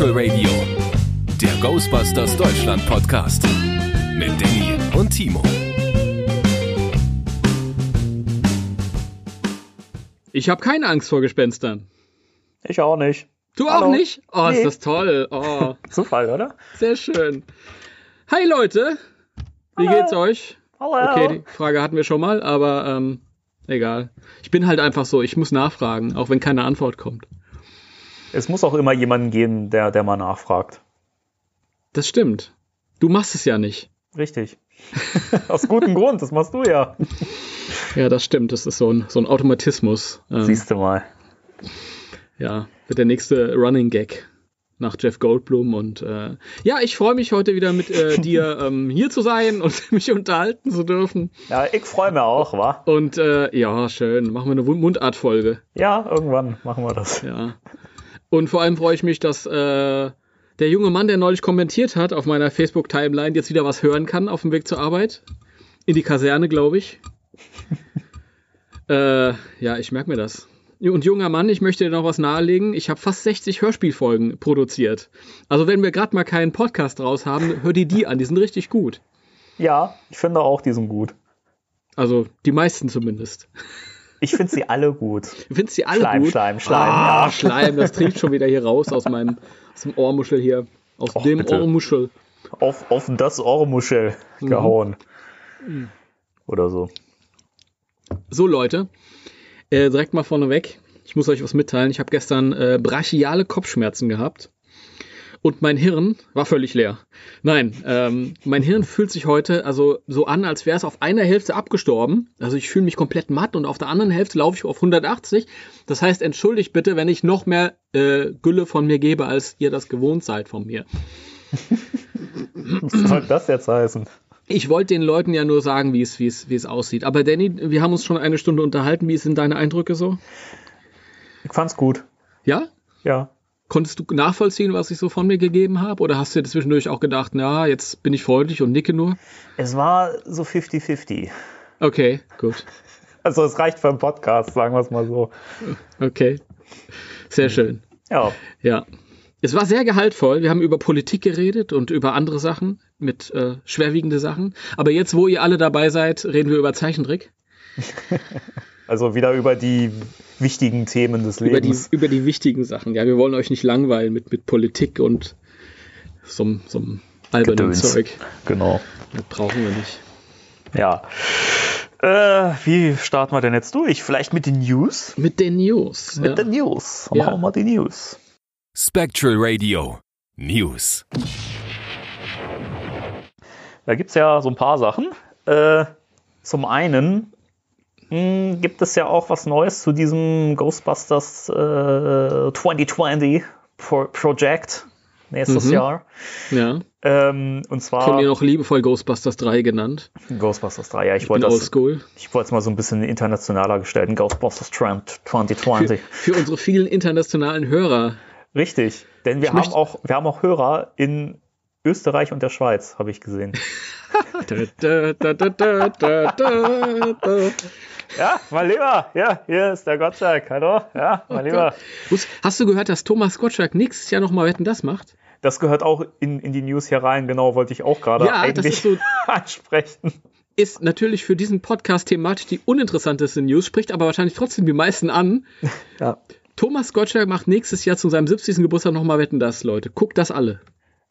Spectral Radio, der Ghostbusters Deutschland Podcast mit Danny und Timo. Ich habe keine Angst vor Gespenstern. Ich auch nicht. Du Hallo. auch nicht? Oh, Nee. ist das toll. Oh, Zufall, oder? sehr schön. Hi Leute, wie Hallo. geht's euch? Hallo. Okay, die Frage hatten wir schon mal, aber ähm, egal. Ich bin halt einfach so, ich muss nachfragen, auch wenn keine Antwort kommt. Es muss auch immer jemanden geben, der, der mal nachfragt. Das stimmt. Du machst es ja nicht. Richtig. Aus gutem Grund, das machst du ja. Ja, das stimmt. Das ist so ein, so ein Automatismus. Ähm, Siehst du mal. ja, wird der nächste Running Gag nach Jeff Goldblum. Und äh, ja, ich freue mich heute wieder mit äh, dir ähm, hier zu sein und mich unterhalten zu dürfen. Ja, ich freue mich auch, wa? Und äh, ja, schön. Machen wir eine Mundart-Folge. Ja, irgendwann machen wir das. Ja. Und vor allem freue ich mich, dass äh, der junge Mann, der neulich kommentiert hat auf meiner Facebook-Timeline, jetzt wieder was hören kann auf dem Weg zur Arbeit. In die Kaserne, glaube ich. äh, ja, ich merke mir das. Und junger Mann, ich möchte dir noch was nahelegen. Ich habe fast 60 Hörspielfolgen produziert. Also wenn wir gerade mal keinen Podcast draus haben, hör dir die an. Die sind richtig gut. Ja, ich finde auch, die sind gut. Also die meisten zumindest. Ich finde sie alle gut. Du findest die alle Schleim, gut? Schleim, Schleim, Ah, ja. Schleim, das trieft schon wieder hier raus aus meinem aus dem Ohrmuschel hier. Aus Och, dem bitte. Ohrmuschel. Auf, auf das Ohrmuschel gehauen. Oder so. So, Leute, äh, direkt mal vorneweg. Ich muss euch was mitteilen. Ich habe gestern äh, brachiale Kopfschmerzen gehabt. Und mein Hirn war völlig leer. Nein, ähm, mein Hirn fühlt sich heute also so an, als wäre es auf einer Hälfte abgestorben. Also ich fühle mich komplett matt und auf der anderen Hälfte laufe ich auf 180. Das heißt, entschuldigt bitte, wenn ich noch mehr äh, Gülle von mir gebe, als ihr das gewohnt seid von mir. Was soll das jetzt heißen? Ich wollte den Leuten ja nur sagen, wie es, wie es, wie es aussieht. Aber Danny, wir haben uns schon eine Stunde unterhalten. Wie sind deine Eindrücke so? Ich fand's gut. Ja? Ja. Konntest du nachvollziehen, was ich so von mir gegeben habe? Oder hast du dir zwischendurch auch gedacht, na, jetzt bin ich freundlich und nicke nur? Es war so 50-50. Okay, gut. Also es reicht für einen Podcast, sagen wir es mal so. Okay. Sehr schön. Ja. Ja. Es war sehr gehaltvoll. Wir haben über Politik geredet und über andere Sachen, mit äh, schwerwiegende Sachen. Aber jetzt, wo ihr alle dabei seid, reden wir über Zeichentrick. Also wieder über die wichtigen Themen des Über die, Lebens. über die wichtigen Sachen. Ja, wir wollen euch nicht langweilen mit, mit Politik und so, einem- albernen Gedöns. Zeug. Genau. Das brauchen wir nicht. Ja. Äh, wie starten wir denn jetzt durch? Vielleicht mit den News? Mit den News. Mit ja. den News. Ja. Machen wir mal die News. Spectral Radio News. Da gibt es ja so ein paar Sachen. Äh, zum einen mh, gibt es ja auch was Neues zu diesem Ghostbusters äh, 2020 Pro Project nächstes Mhm. Jahr. ja. Ähm, und zwar Von ihr noch liebevoll Ghostbusters 3 genannt. Ghostbusters 3. Ja, ich Ich wollte das, ich wollte es mal so ein bisschen internationaler gestalten. Ghostbusters Trend 2020. Für unsere vielen internationalen Hörer. Richtig, denn wir Ich haben auch, wir haben auch Hörer in Österreich und der Schweiz, habe ich gesehen. Da, da, da, Ja, mein Lieber, ja, hier ist der Gottschalk. Hallo, ja, mein Lieber. Hast du gehört, dass Thomas Gottschalk nächstes Jahr nochmal Wetten das macht? Das gehört auch in, in die News hier rein, genau, wollte ich auch gerade Ja, das eigentlich so- ansprechen. Ist natürlich für diesen Podcast thematisch die uninteressanteste News, spricht aber wahrscheinlich trotzdem die meisten an. Ja. Thomas Gottschalk macht nächstes Jahr zu seinem 70. Geburtstag nochmal Wetten das, Leute. Guckt das alle.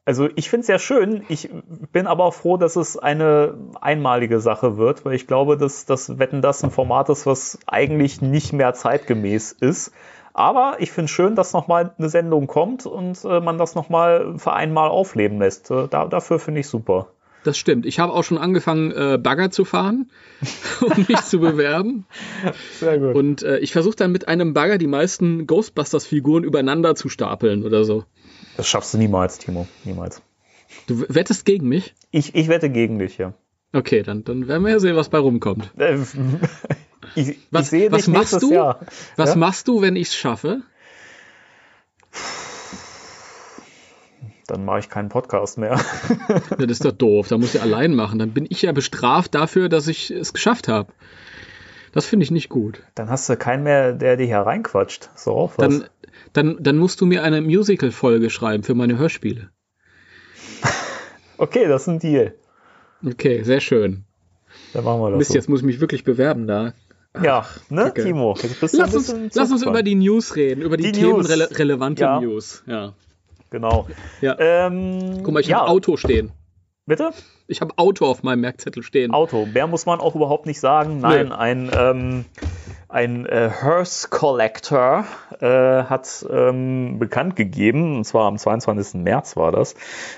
Also ich finde es sehr schön. Ich bin aber auch froh, dass es eine einmalige Sache wird, weil ich glaube, dass das Wetten das ein Format ist, was eigentlich nicht mehr zeitgemäß ist. Aber ich finde schön, dass nochmal eine Sendung kommt und äh, man das nochmal für einmal aufleben lässt. Äh, da, dafür finde ich super. Das stimmt. Ich habe auch schon angefangen, äh, Bagger zu fahren, um mich zu bewerben. Sehr gut. Und äh, ich versuche dann mit einem Bagger die meisten Ghostbusters-Figuren übereinander zu stapeln oder so. Das schaffst du niemals, Timo. Niemals. Du wettest gegen mich? Ich, ich wette gegen dich, ja. Okay, dann, dann werden wir ja sehen, was bei rumkommt. Ich, Was, ich sehe was dich machst du? Jahr. Was Ja? machst du, wenn ich es schaffe? Dann mache ich keinen Podcast mehr. Das ist doch doof. Da muss ich allein machen. Dann bin ich ja bestraft dafür, dass ich es geschafft habe. Das finde ich nicht gut. Dann hast du keinen mehr, der dir hier reinquatscht. So auch was. Dann, dann, dann musst du mir eine Musical-Folge schreiben für meine Hörspiele. Okay, das ist ein Deal. Okay, sehr schön. Dann machen wir das. Mist, so. jetzt muss ich mich wirklich bewerben da. Ja, ne, Kacke. Timo? Lass uns, lass uns über die News reden, über die, Die News. themenrelevante Ja. News. Ja. Genau. ja. Ähm, Guck mal, ich ja, habe Auto stehen. Bitte? Ich habe Auto auf meinem Merkzettel stehen. Auto. Mehr muss man auch überhaupt nicht sagen. Nein, Nee. ein, ähm, ein äh, Hearse Collector äh, hat ähm, bekannt gegeben, und zwar am 22. März war das,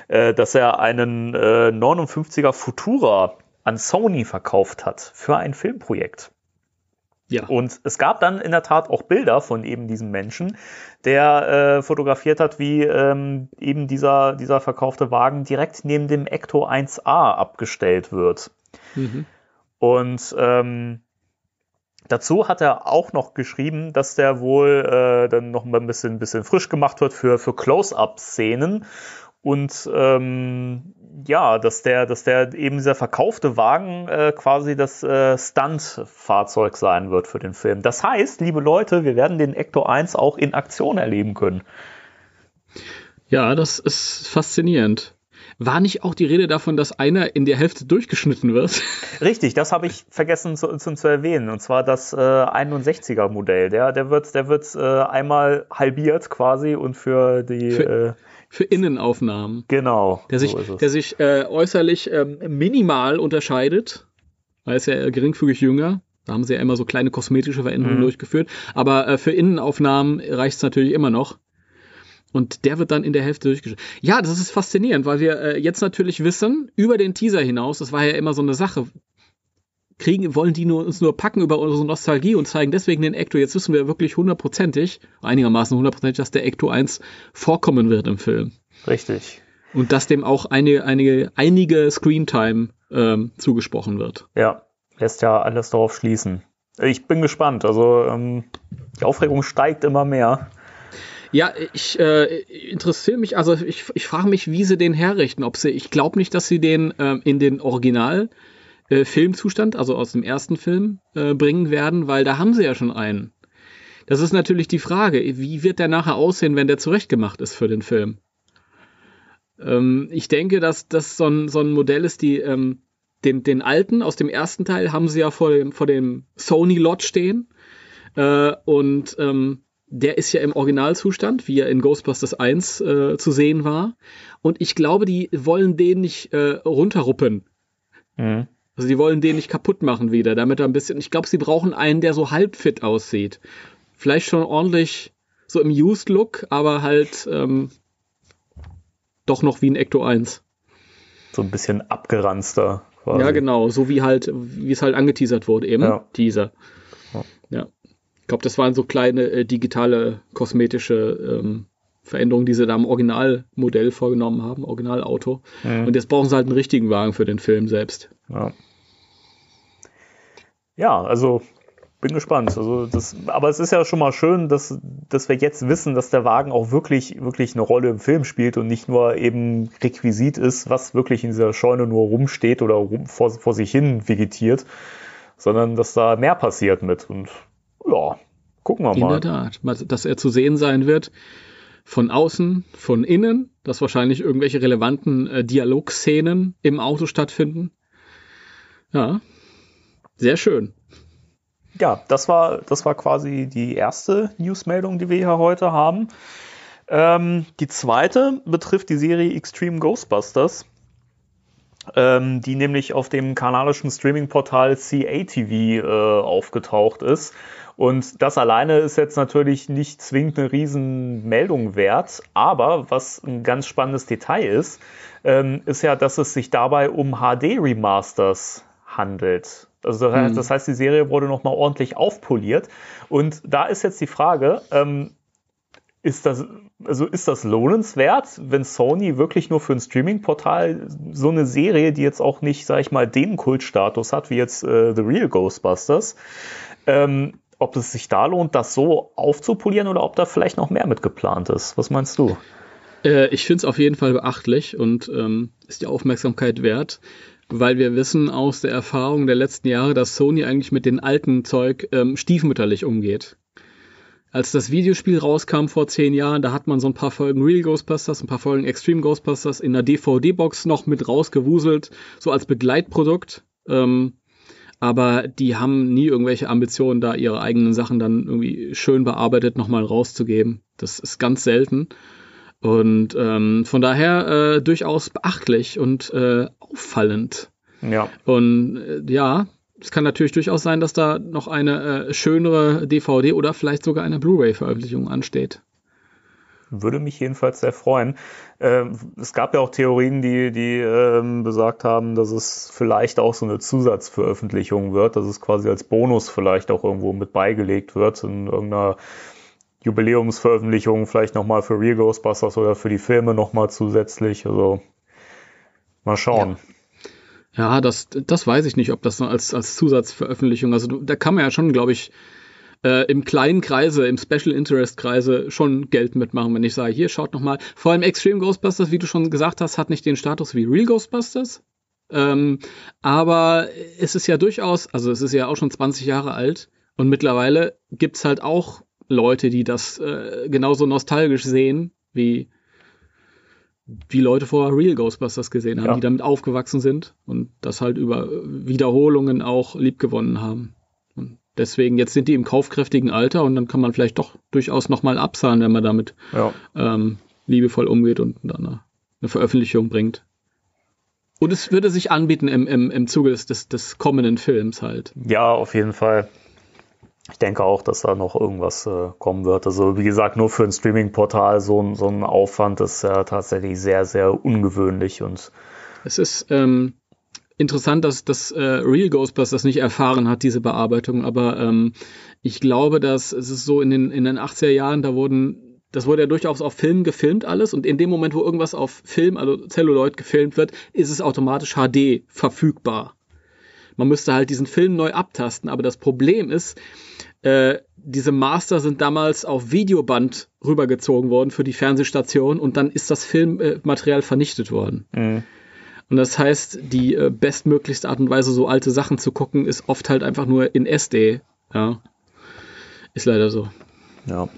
äh, dass er einen äh, 59er Futura an Sony verkauft hat für ein Filmprojekt. Ja. Und es gab dann in der Tat auch Bilder von eben diesem Menschen, der äh, fotografiert hat, wie ähm, eben dieser, dieser verkaufte Wagen direkt neben dem Ecto 1A abgestellt wird. Mhm. Und ähm, dazu hat er auch noch geschrieben, dass der wohl äh, dann noch mal ein bisschen, bisschen frisch gemacht wird für, für Close-Up-Szenen. Und ähm, ja, dass der, dass der eben dieser verkaufte Wagen äh, quasi das äh, Stunt-Fahrzeug sein wird für den Film. Das heißt, liebe Leute, wir werden den Ecto 1 auch in Aktion erleben können. Ja, das ist faszinierend. War nicht auch die Rede davon, dass einer in der Hälfte durchgeschnitten wird? Richtig, das habe ich vergessen zu, zu, zu erwähnen. Und zwar das äh, 61er Modell. Der, der wird, der wird äh, einmal halbiert quasi und für die Für- äh, Für Innenaufnahmen. genau. Der sich, so der sich äh, äußerlich ähm, minimal unterscheidet. Er ist ja geringfügig jünger. Da haben sie ja immer so kleine kosmetische Veränderungen Mhm. durchgeführt. Aber äh, für Innenaufnahmen reicht es natürlich immer noch. Und der wird dann in der Hälfte durchgeschnitten. Ja, das ist faszinierend, weil wir äh, jetzt natürlich wissen, über den Teaser hinaus, das war ja immer so eine Sache, kriegen, wollen die nur, uns nur packen über unsere Nostalgie und zeigen deswegen den Ecto. Jetzt wissen wir wirklich hundertprozentig, einigermaßen hundertprozentig, dass der Ecto 1 vorkommen wird im Film. Richtig. Und dass dem auch einige, einige, einige Screentime ähm, zugesprochen wird. Ja, lässt ja alles darauf schließen. Ich bin gespannt. Also ähm, die Aufregung steigt immer mehr. Ja, ich äh, interessiere mich, also ich, ich frage mich, wie sie den herrichten. Ob sie, ich glaube nicht, dass sie den ähm, in den Original äh, Filmzustand, also aus dem ersten Film, äh, bringen werden, weil da haben sie ja schon einen. Das ist natürlich die Frage, wie wird der nachher aussehen, wenn der zurechtgemacht ist für den Film? Ähm, ich denke, dass das so ein, so ein Modell ist, die ähm, den, den alten aus dem ersten Teil haben sie ja vor dem, vor dem Sony-Lot stehen. Äh, und ähm, der ist ja im Originalzustand, wie er in Ghostbusters 1 äh, zu sehen war. Und ich glaube, die wollen den nicht äh, runterruppen. Mhm. Also die wollen den nicht kaputt machen wieder, damit er ein bisschen. Ich glaube, sie brauchen einen, der so halb fit aussieht. Vielleicht schon ordentlich so im Used Look, aber halt ähm, doch noch wie ein Ecto 1. So ein bisschen abgeranzter. Quasi. Ja, genau, so wie halt, wie es halt angeteasert wurde, eben. Ja. Teaser. Ja. Ja. Ich glaube, das waren so kleine äh, digitale, kosmetische ähm, Veränderungen, die sie da im Originalmodell vorgenommen haben, Originalauto. Mhm. Und jetzt brauchen sie halt einen richtigen Wagen für den Film selbst. Ja. ja, also bin gespannt. Also das, aber es ist ja schon mal schön, dass, dass wir jetzt wissen, dass der Wagen auch wirklich, wirklich eine Rolle im Film spielt und nicht nur eben Requisit ist, was wirklich in dieser Scheune nur rumsteht oder rum, vor, vor sich hin vegetiert, sondern dass da mehr passiert mit. Und ja, gucken wir In mal. der Tat. Dass er zu sehen sein wird. Von außen, von innen, dass wahrscheinlich irgendwelche relevanten äh, Dialogszenen im Auto stattfinden. Ja. Sehr schön. Ja, das war, das war quasi die erste Newsmeldung, die wir hier heute haben. Ähm, die zweite betrifft die Serie Extreme Ghostbusters, ähm, die nämlich auf dem kanadischen Streaming-Portal CATV äh, aufgetaucht ist. Und das alleine ist jetzt natürlich nicht zwingend eine Riesenmeldung wert, aber was ein ganz spannendes Detail ist, ähm, ist ja, dass es sich dabei um HD-Remasters handelt. Also das heißt, das heißt, die Serie wurde nochmal ordentlich aufpoliert. Und da ist jetzt die Frage, ähm, ist das, also ist das lohnenswert, wenn Sony wirklich nur für ein Streaming-Portal so eine Serie, die jetzt auch nicht, sag ich mal, den Kultstatus hat, wie jetzt äh, The Real Ghostbusters, ähm, ob es sich da lohnt, das so aufzupolieren oder ob da vielleicht noch mehr mit geplant ist. Was meinst du? Äh, ich finde es auf jeden Fall beachtlich und ähm, ist die Aufmerksamkeit wert, weil wir wissen aus der Erfahrung der letzten Jahre, dass Sony eigentlich mit dem alten Zeug ähm, stiefmütterlich umgeht. als das Videospiel rauskam vor zehn Jahren, da hat man so ein paar Folgen Real Ghostbusters, ein paar Folgen Extreme Ghostbusters in der DVD-Box noch mit rausgewuselt, so als Begleitprodukt. Ähm, aber die haben nie irgendwelche Ambitionen, da ihre eigenen Sachen dann irgendwie schön bearbeitet nochmal rauszugeben. Das ist ganz selten. Und ähm, von daher äh, durchaus beachtlich und äh, auffallend. Ja. Und äh, ja, es kann natürlich durchaus sein, dass da noch eine äh, schönere DVD oder vielleicht sogar eine Blu-ray-Veröffentlichung ansteht. Würde mich jedenfalls sehr freuen. Ähm, es gab ja auch Theorien, die, die ähm, besagt haben, dass es vielleicht auch so eine Zusatzveröffentlichung wird, dass es quasi als Bonus vielleicht auch irgendwo mit beigelegt wird in irgendeiner Jubiläumsveröffentlichung, vielleicht nochmal für Real Ghostbusters oder für die Filme nochmal zusätzlich. Also mal schauen. Ja. Ja, das, das weiß ich nicht, ob das als, als Zusatzveröffentlichung, also da kann man ja schon, glaube ich, äh, im kleinen Kreise, im Special Interest Kreise schon Geld mitmachen, wenn ich sage, hier schaut nochmal. Vor allem Extreme Ghostbusters, wie du schon gesagt hast, hat nicht den Status wie Real Ghostbusters. Ähm, aber es ist ja durchaus, also es ist ja auch schon 20 Jahre alt und mittlerweile gibt's halt auch Leute, die das äh, genauso nostalgisch sehen wie wie Leute vor Real Ghostbusters gesehen haben, Ja. die damit aufgewachsen sind und das halt über Wiederholungen auch liebgewonnen haben. Deswegen, jetzt sind die im kaufkräftigen Alter und dann kann man vielleicht doch durchaus nochmal abzahlen, wenn man damit Ja. ähm, liebevoll umgeht und dann eine, eine Veröffentlichung bringt. Und es würde sich anbieten im, im, im Zuge des, des, des kommenden Films halt. Ja, auf jeden Fall. Ich denke auch, dass da noch irgendwas äh, kommen wird. Also wie gesagt, nur für ein Streaming-Portal so, ein- so ein Aufwand ist ja tatsächlich sehr, sehr ungewöhnlich und Es ist ähm, interessant, dass das äh, Real Ghostbusters nicht erfahren hat, diese Bearbeitung, aber ähm, ich glaube, dass es ist so in den, in den 80er Jahren, da wurden, das wurde ja durchaus auf Film gefilmt alles und in dem Moment, wo irgendwas auf Film, also Celluloid gefilmt wird, ist es automatisch HD verfügbar. Man müsste halt diesen Film neu abtasten, aber das Problem ist, äh, diese Master sind damals auf Videoband rübergezogen worden für die Fernsehstation und dann ist das Filmmaterial vernichtet worden. mh, Und das heißt, die äh, bestmöglichste Art und Weise, so alte Sachen zu gucken, ist oft halt einfach nur in SD. Ja. Ist leider so. ja.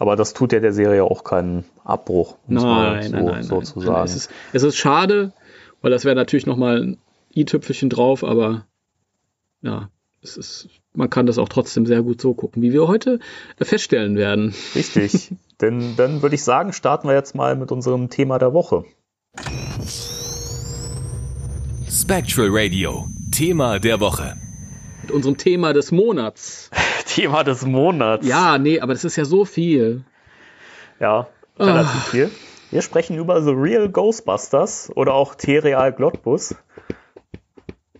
Aber das tut ja der Serie auch keinen Abbruch, Nein, so, nein, nein, so zu sagen. Es ist, es ist schade, weil das wäre natürlich nochmal ein i-Tüpfelchen drauf, aber ja, es ist, man kann das auch trotzdem sehr gut so gucken, wie wir heute feststellen werden. Richtig. Denn dann würde ich sagen, starten wir jetzt mal mit unserem Thema der Woche. Spectral Radio, Thema der Woche. Mit unserem Thema des Monats. Thema des Monats. Ja, nee, aber das ist ja so viel. Ja, relativ viel. Wir sprechen über The Real Ghostbusters oder auch T-Real Glotbus.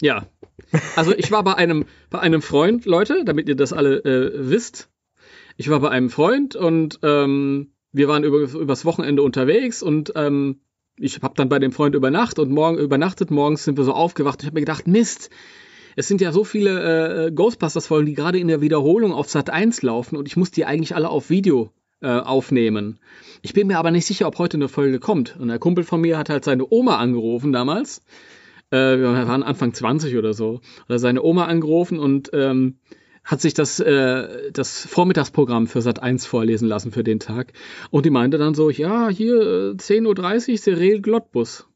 Ja. Also ich war bei einem, bei einem Freund, Leute, damit ihr das alle äh, wisst. Ich war bei einem Freund und ähm, wir waren über, übers Wochenende unterwegs und ähm, ich habe dann bei dem Freund übernachtet und morgen übernachtet. Morgens sind wir so aufgewacht. Ich habe mir gedacht, Mist, es sind ja so viele äh, Ghostbusters-Folgen, die gerade in der Wiederholung auf Sat 1 laufen und ich muss die eigentlich alle auf Video äh, aufnehmen. Ich bin mir aber nicht sicher, ob heute eine Folge kommt. Und der Kumpel von mir hat halt seine Oma angerufen damals. Äh, wir waren Anfang 20 oder so. Hat er seine Oma angerufen und ähm, hat sich das, äh, das Vormittagsprogramm für Sat 1 vorlesen lassen für den Tag. Und die meinte dann so, ja, hier äh, 10.30 Uhr Serial Glottbus.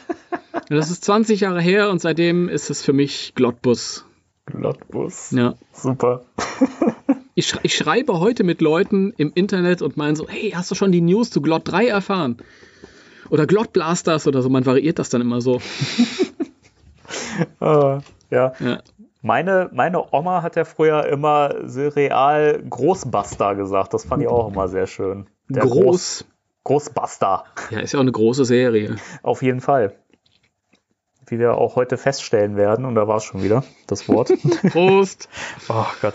das ist 20 Jahre her und seitdem ist es für mich Glottbus. Glotbus. Ja. Super. Ich, ich schreibe heute mit Leuten im Internet und meine so, hey, hast du schon die News zu Glott 3 erfahren? Oder Glott Blasters oder so, man variiert das dann immer so. Äh, ja. Ja. Meine, meine Oma hat ja früher immer Serial Großbuster gesagt. Das fand ich auch immer sehr schön. Der Groß. Großbuster. Ja, ist ja auch eine große Serie. Auf jeden Fall. Wie wir auch heute feststellen werden, und da war es schon wieder, das Wort. Prost. oh Gott.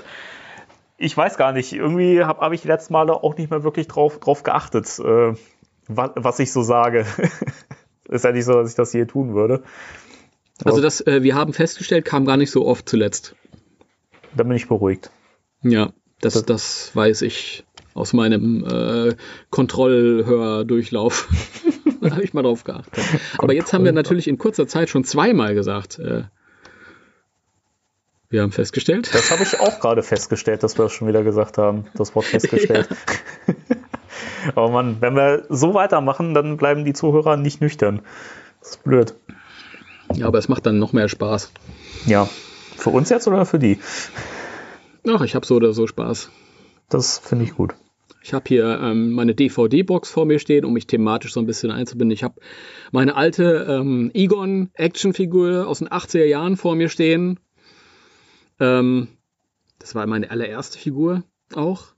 Ich weiß gar nicht, irgendwie habe hab ich die letzten Male auch nicht mehr wirklich drauf, drauf geachtet, äh, was, was ich so sage. Ist ja nicht so, dass ich das je tun würde. Also das, äh, wir haben festgestellt, kam gar nicht so oft zuletzt. Da bin ich beruhigt. Ja, das, das weiß ich aus meinem äh, Kontrollhördurchlauf. da habe ich mal drauf geachtet. Aber jetzt haben wir natürlich in kurzer Zeit schon zweimal gesagt, äh, Wir haben festgestellt. Das habe ich auch gerade festgestellt, dass wir das schon wieder gesagt haben. Das Wort festgestellt. Ja. Aber man, wenn wir so weitermachen, dann bleiben die Zuhörer nicht nüchtern. Das ist blöd. Ja, aber es macht dann noch mehr Spaß. Ja. Für uns jetzt oder für die? Ach, ich habe so oder so Spaß. Das finde ich gut. Ich habe hier ähm, meine DVD-Box vor mir stehen, um mich thematisch so ein bisschen einzubinden. Ich habe meine alte ähm, Egon-Actionfigur aus den 80er Jahren vor mir stehen. Ähm, das war meine allererste Figur auch.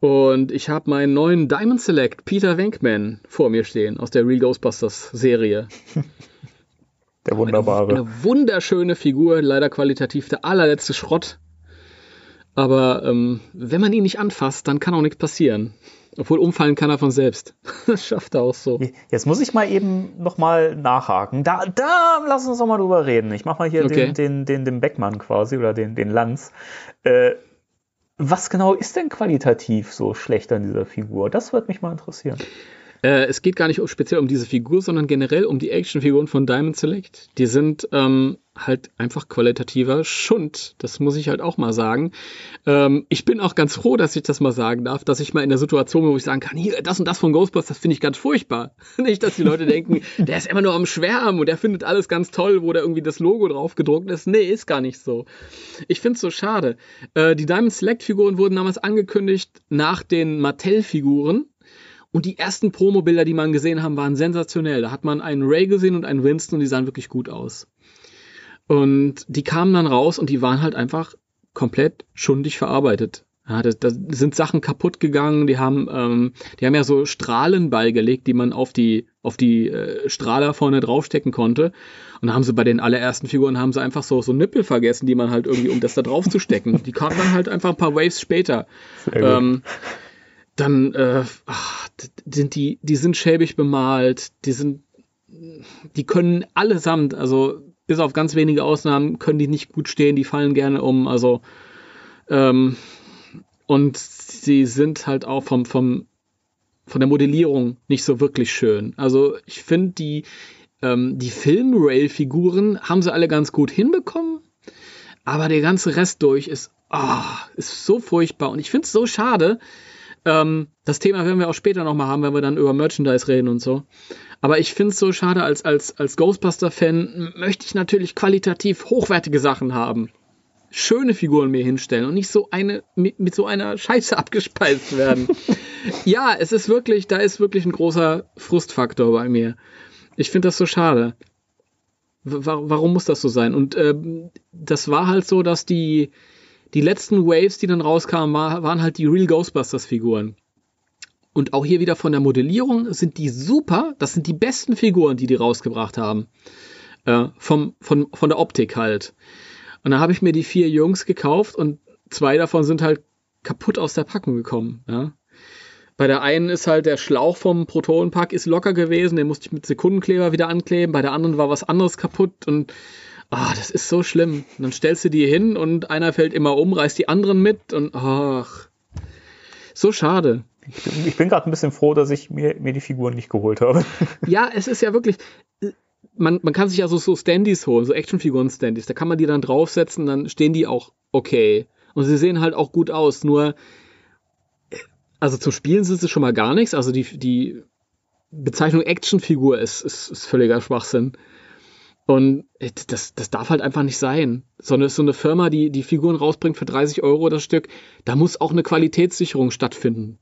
Und ich habe meinen neuen Diamond Select Peter Venkman vor mir stehen aus der Real Ghostbusters Serie. Der wunderbare. Eine, eine, wunderschöne Figur, leider qualitativ der allerletzte Schrott. Aber ähm, wenn man ihn nicht anfasst, dann kann auch nichts passieren. Obwohl umfallen kann er von selbst. Das schafft er auch so. Jetzt muss ich mal eben nochmal nachhaken. Da, da, lass uns doch mal drüber reden. Ich mach mal hier okay. den, den, den, den Beckmann quasi oder den, den Lanz. Äh, was genau ist denn qualitativ so schlecht an dieser Figur? Das würde mich mal interessieren. Äh, es geht gar nicht speziell um diese Figur, sondern generell um die Actionfiguren von Diamond Select. Die sind ähm, halt einfach qualitativer Schund. Das muss ich halt auch mal sagen. Ähm, ich bin auch ganz froh, dass ich das mal sagen darf, dass ich mal in der Situation bin, wo ich sagen kann, hier, das und das von Ghostbusters, das finde ich ganz furchtbar. Nicht, dass die Leute denken, der ist immer nur am Schwärmen und der findet alles ganz toll, wo da irgendwie das Logo drauf gedruckt ist. Nee, ist gar nicht so. Ich finde es so schade. Äh, die Diamond Select Figuren wurden damals angekündigt nach den Mattel-Figuren. Und die ersten Promo-Bilder, die man gesehen haben, waren sensationell. Da hat man einen Ray gesehen und einen Winston und die sahen wirklich gut aus. Und die kamen dann raus und die waren halt einfach komplett schundig verarbeitet. Ja, da, da sind Sachen kaputt gegangen, die haben, ähm, die haben ja so Strahlen beigelegt, die man auf die, auf die äh, Strahler vorne draufstecken konnte. Und da haben sie bei den allerersten Figuren haben sie einfach so, so Nippel vergessen, die man halt irgendwie, um das da drauf zu stecken. Die kamen dann halt einfach ein paar Waves später. Ähm, dann äh, ach, sind die, die sind schäbig bemalt, die sind, die können allesamt, also bis auf ganz wenige Ausnahmen können die nicht gut stehen, die fallen gerne um. Also ähm, und sie sind halt auch vom, vom, von der Modellierung nicht so wirklich schön. Also ich finde, die, ähm, die Film-Rail-Figuren haben sie alle ganz gut hinbekommen, aber der ganze Rest durch ist, oh, ist so furchtbar. Und ich finde es so schade. Ähm, das Thema werden wir auch später nochmal haben, wenn wir dann über Merchandise reden und so. Aber ich finde es so schade, als, als, als Ghostbuster-Fan möchte ich natürlich qualitativ hochwertige Sachen haben. Schöne Figuren mir hinstellen und nicht so eine mit, mit so einer Scheiße abgespeist werden. ja, es ist wirklich, da ist wirklich ein großer Frustfaktor bei mir. Ich finde das so schade. warum muss das so sein? Und ähm, das war halt so, dass die, die letzten Waves, die dann rauskamen, war, waren halt die Real Ghostbusters-Figuren. Und auch hier wieder von der Modellierung sind die super. Das sind die besten Figuren, die die rausgebracht haben. Äh, vom, von, von der Optik halt. Und da habe ich mir die vier Jungs gekauft und zwei davon sind halt kaputt aus der Packung gekommen. Ja. Bei der einen ist halt der Schlauch vom Protonenpack ist locker gewesen, den musste ich mit Sekundenkleber wieder ankleben. Bei der anderen war was anderes kaputt und ah, das ist so schlimm. Und dann stellst du die hin und einer fällt immer um, reißt die anderen mit und ach, so schade. Ich bin, ich bin gerade ein bisschen froh, dass ich mir, mir die Figuren nicht geholt habe. Ja, es ist ja wirklich. Man, man kann sich ja so, so Standys holen, so Actionfiguren-Standys. Da kann man die dann draufsetzen, dann stehen die auch okay. Und sie sehen halt auch gut aus. Nur, also zum Spielen sind sie schon mal gar nichts. Also die, die Bezeichnung Actionfigur ist, ist, ist völliger Schwachsinn. Und das, das darf halt einfach nicht sein. So eine, so eine Firma, die die Figuren rausbringt für 30 Euro das Stück, da muss auch eine Qualitätssicherung stattfinden.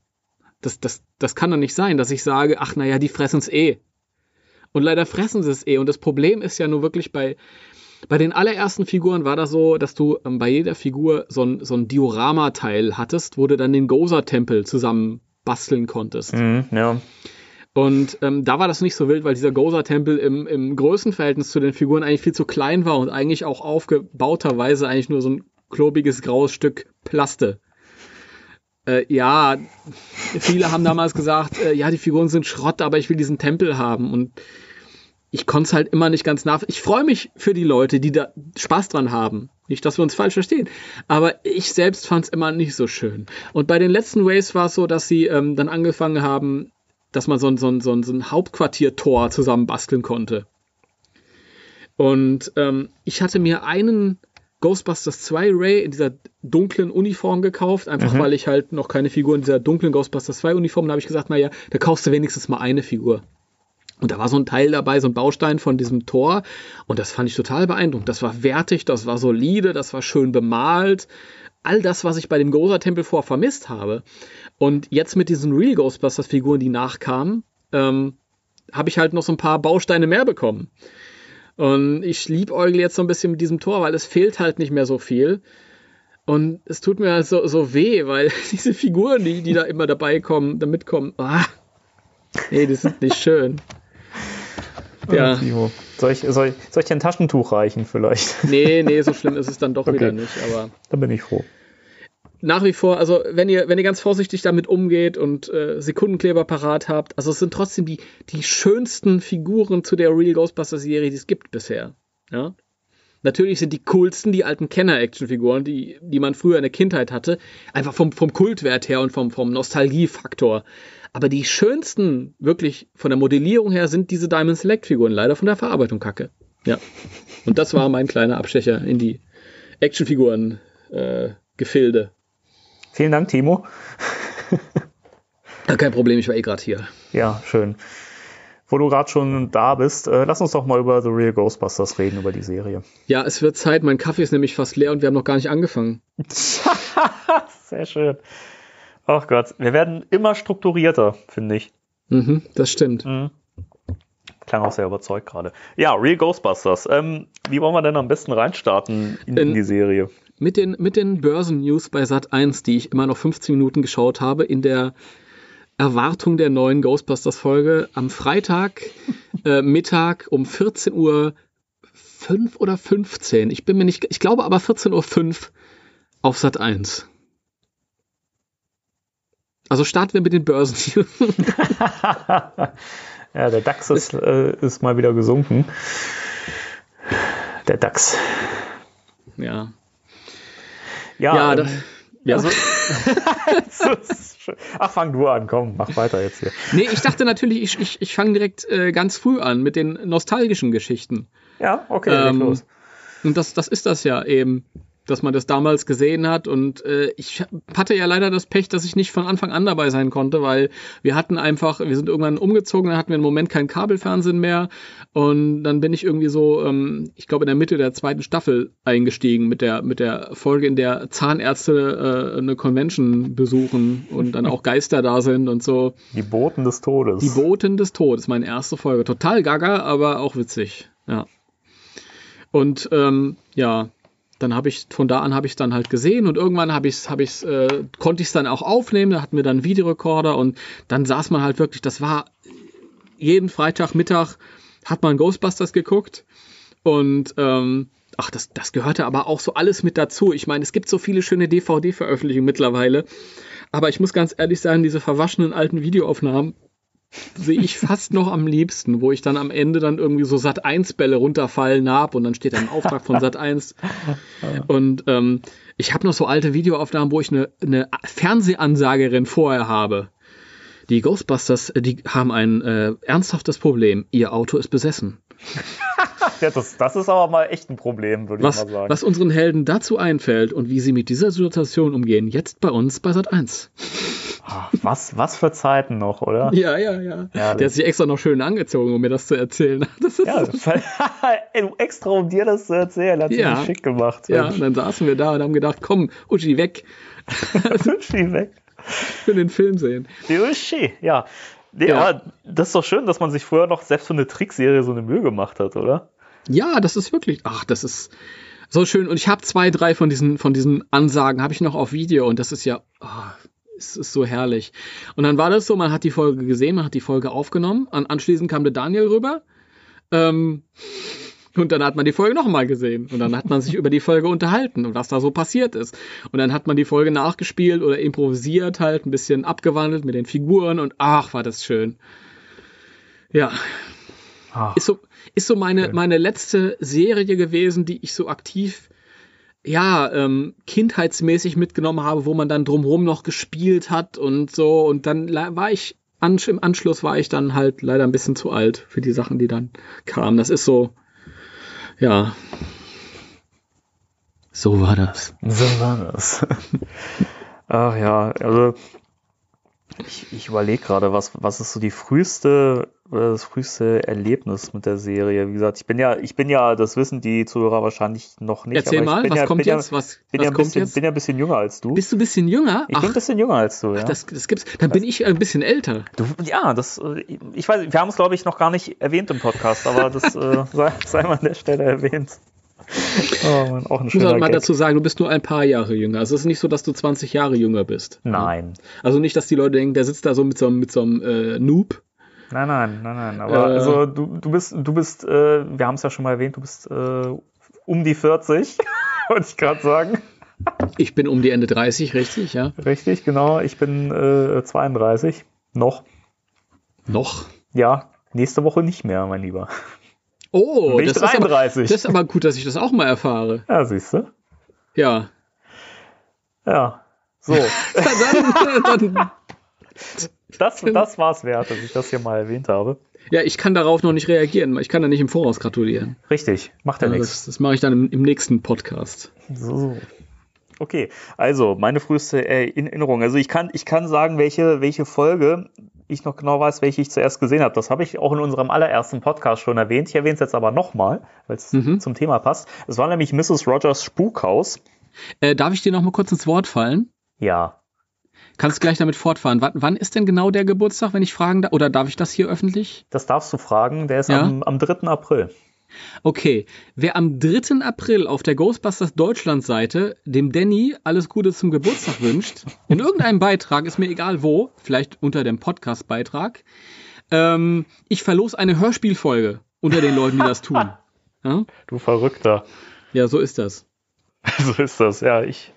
Das, das, das kann doch nicht sein, dass ich sage, ach naja, die fressen es eh. Und leider fressen sie es eh. Und das Problem ist ja nur wirklich bei, bei den allerersten Figuren war das so, dass du ähm, bei jeder Figur so ein, so ein Diorama-Teil hattest, wo du dann den Gozer-Tempel zusammen basteln konntest. Mhm, ja. Und ähm, da war das nicht so wild, weil dieser Gozer-Tempel im, im Größenverhältnis zu den Figuren eigentlich viel zu klein war und eigentlich auch aufgebauterweise eigentlich nur so ein klobiges graues Stück Plaste äh, ja, viele haben damals gesagt, äh, ja, die Figuren sind Schrott, aber ich will diesen Tempel haben. Und ich konnte es halt immer nicht ganz nach. Ich freue mich für die Leute, die da Spaß dran haben. Nicht, dass wir uns falsch verstehen. Aber ich selbst fand es immer nicht so schön. Und bei den letzten Waves war es so, dass sie ähm, dann angefangen haben, dass man so ein, so ein, so ein, so ein Hauptquartiertor zusammen basteln konnte. Und ähm, ich hatte mir einen Ghostbusters 2 Ray in dieser dunklen Uniform gekauft, einfach Mhm. weil ich halt noch keine Figur in dieser dunklen Ghostbusters 2 Uniform, da habe ich gesagt, naja, da kaufst du wenigstens mal eine Figur. Und da war so ein Teil dabei, so ein Baustein von diesem Tor. Und das fand ich total beeindruckend. Das war wertig, das war solide, das war schön bemalt. All das, was ich bei dem Großer Tempel vor vermisst habe. Und jetzt mit diesen Real Ghostbusters Figuren, die nachkamen, ähm, habe ich halt noch so ein paar Bausteine mehr bekommen. Und ich liebäugle jetzt so ein bisschen mit diesem Tor, weil es fehlt halt nicht mehr so viel. Und es tut mir halt so, so weh, weil diese Figuren, die, die da immer dabei kommen, da mitkommen, ah, nee, die sind nicht schön. Ja. Soll ich, soll, ich, soll ich dir ein Taschentuch reichen vielleicht? nee, nee, so schlimm ist es dann doch Okay. wieder nicht. Aber da bin ich froh. nach wie vor, also wenn ihr, wenn ihr ganz vorsichtig damit umgeht und äh, Sekundenkleber parat habt, also es sind trotzdem die, die schönsten Figuren zu der Real Ghostbusters Serie, die es gibt bisher. Ja. Natürlich sind die coolsten die alten Kenner-Action-Figuren, die, die man früher in der Kindheit hatte, einfach vom, vom Kultwert her und vom, vom Nostalgiefaktor. Aber die schönsten, wirklich von der Modellierung her, sind diese Diamond Select-Figuren, leider von der Verarbeitung kacke. Ja. Und das war mein kleiner Abstecher in die Actionfiguren-Gefilde. Vielen Dank, Timo. Kein Problem, ich war eh gerade hier. Ja, schön. Wo du gerade schon da bist, äh, lass uns doch mal über The Real Ghostbusters reden, über die Serie. Ja, es wird Zeit, mein Kaffee ist nämlich fast leer und wir haben noch gar nicht angefangen. Sehr schön. Ach Gott, wir werden immer strukturierter, finde ich. Mhm, das stimmt. Klang auch sehr überzeugt gerade. Ja, Real Ghostbusters. Ähm, wie wollen wir denn am besten reinstarten in, in die Serie? Mit den, mit den Börsen-News bei Sat 1, die ich immer noch 15 Minuten geschaut habe, in der Erwartung der neuen Ghostbusters-Folge am Freitag äh, Mittag um 14 Uhr 5 oder 15. Ich bin mir nicht, ich glaube aber 14 Uhr 5 auf Sat 1. Also starten wir mit den Börsen-News. Ja, der DAX ist, äh, ist mal wieder gesunken. Der DAX. ja. Ja, Ja, ähm, da, ja. Also. Ach, fang du an, komm, mach weiter jetzt hier. Nee, ich dachte natürlich, ich, ich, ich fange direkt äh, ganz früh an mit den nostalgischen Geschichten. Ja, okay, Ähm, los. Und das, das ist das ja eben, dass man das damals gesehen hat. Und äh, ich hatte ja leider das Pech, dass ich nicht von Anfang an dabei sein konnte, weil wir hatten einfach, wir sind irgendwann umgezogen, dann hatten wir im Moment kein Kabelfernsehen mehr. Und dann bin ich irgendwie so, ähm, ich glaube, in der Mitte der zweiten Staffel eingestiegen mit der, mit der Folge, in der Zahnärzte äh, eine Convention besuchen und dann auch Geister da sind und so. Die Boten des Todes. Die Boten des Todes, meine erste Folge. Total gaga, aber auch witzig. Ja. Und ähm, ja, dann habe ich, von da an habe ich es dann halt gesehen und irgendwann habe ich habe ich's, äh, konnte ich es dann auch aufnehmen, da hatten wir dann einen Videorekorder und dann saß man halt wirklich, das war jeden Freitagmittag hat man Ghostbusters geguckt und ähm, ach, das, das gehörte aber auch so alles mit dazu. Ich meine, es gibt so viele schöne DVD-Veröffentlichungen mittlerweile, aber ich muss ganz ehrlich sagen, diese verwaschenen alten Videoaufnahmen sehe ich fast noch am liebsten, wo ich dann am Ende dann irgendwie so Sat 1 Bälle runterfallen habe und dann steht da ein Auftrag von Sat 1 und ähm, ich habe noch so alte Videoaufnahmen, wo ich eine, eine Fernsehansagerin vorher habe. Die Ghostbusters, äh, die haben ein äh, ernsthaftes Problem. Ihr Auto ist besessen. Ja, das, das ist aber mal echt ein Problem, würde ich mal sagen. was unseren Helden dazu einfällt und wie sie mit dieser Situation umgehen, jetzt bei uns bei Sat 1. Ah, was, was für Zeiten noch, oder? Ja, ja, ja. Herrlich. Der hat sich extra noch schön angezogen, um mir das zu erzählen. Das ist Ja, ey, du extra um dir das zu erzählen, hat Ja. sich schick gemacht. Ja, und dann saßen wir da und haben gedacht, komm, Uschi, weg, Uschi weg. für den Film sehen. Die Uschi, ja. Nee, Ja. aber das ist doch schön, dass man sich früher noch selbst für eine Trickserie so eine Mühe gemacht hat, oder? Ja, das ist wirklich, ach, das ist so schön. Und ich habe zwei, drei von diesen, von diesen Ansagen, habe ich noch auf Video und das ist ja, ah, es ist so herrlich. Und dann war das so, man hat die Folge gesehen, man hat die Folge aufgenommen, an, anschließend kam der Daniel rüber ähm, und dann hat man die Folge nochmal gesehen und dann hat man sich über die Folge unterhalten und was da so passiert ist. Und dann hat man die Folge nachgespielt oder improvisiert halt, ein bisschen abgewandelt mit den Figuren und ach, war das schön. Ja, Ah, ist so, ist so meine, Schön. meine letzte Serie gewesen, die ich so aktiv, ja, ähm, kindheitsmäßig mitgenommen habe, wo man dann drumherum noch gespielt hat und so. Und dann war ich, an, im Anschluss war ich dann halt leider ein bisschen zu alt für die Sachen, die dann kamen. Das ist so, ja. So war das. So war das. Ach ja, also ich, ich überlege gerade, was, was ist so die früheste, das früheste Erlebnis mit der Serie? Wie gesagt, ich bin ja, ich bin ja, das wissen die Zuhörer wahrscheinlich noch nicht. Erzähl mal, was ja, kommt bin jetzt? Ja, was bin, was ja ein kommt bisschen, jetzt? bin ja ein bisschen jünger als du. Bist du ein bisschen jünger? ich bin ein bisschen jünger als du, ja. das, das gibt's. Dann bin ich ein bisschen älter. Du, ja, das, äh, ich weiß, wir haben es glaube ich noch gar nicht erwähnt im Podcast, aber das äh, sei, sei mal an der Stelle erwähnt. Oh Mann, auch ein Ich muss halt mal Gag. dazu sagen, du bist nur ein paar Jahre jünger. Also es ist nicht so, dass du 20 Jahre jünger bist. Nein, Also nicht, dass die Leute denken, der sitzt da so mit so einem, mit so einem äh, Noob. Nein, nein, nein, nein. Aber Äh. also du, du bist, du bist, äh, wir haben es ja schon mal erwähnt, du bist äh, um die 40, wollte ich gerade sagen. Ich bin um die Ende 30, richtig, ja. Richtig, genau. Ich bin äh, 32. Noch. Noch. Ja, nächste Woche nicht mehr, mein Lieber. Oh, das ist, aber, 33. das ist aber gut, dass ich das auch mal erfahre. Ja, siehst du. Ja. Ja. So, dann, dann, das, das war's wert, dass ich das hier mal erwähnt habe. ja, ich kann darauf noch nicht reagieren. Ich kann da nicht im Voraus gratulieren. Richtig, macht ja Ja, nichts. das, das mache ich dann im, im nächsten Podcast. So, so. Okay, also meine früheste Erinnerung. Also ich kann, ich kann sagen, welche, welche Folge ich noch genau weiß, welche ich zuerst gesehen habe. Das habe ich auch in unserem allerersten Podcast schon erwähnt. Ich erwähne es jetzt aber nochmal, weil es Mhm. zum Thema passt. Es war nämlich Mrs. Rogers Spukhaus. Äh, darf ich dir noch mal kurz ins Wort fallen? Ja, Kannst gleich damit fortfahren. Wann, wann ist denn genau der Geburtstag, wenn ich fragen darf? Oder darf ich das hier öffentlich? das darfst du fragen. Der ist Ja? am, am 3. April. Okay. Wer am 3. April auf der Ghostbusters Deutschland-Seite dem Danny alles Gute zum Geburtstag wünscht, in irgendeinem Beitrag, ist mir egal wo, vielleicht unter dem Podcast-Beitrag, ähm, ich verlose eine Hörspielfolge unter den Leuten, die das tun. Ja, Du Verrückter. ja so ist das. So ist das, ja. Ich.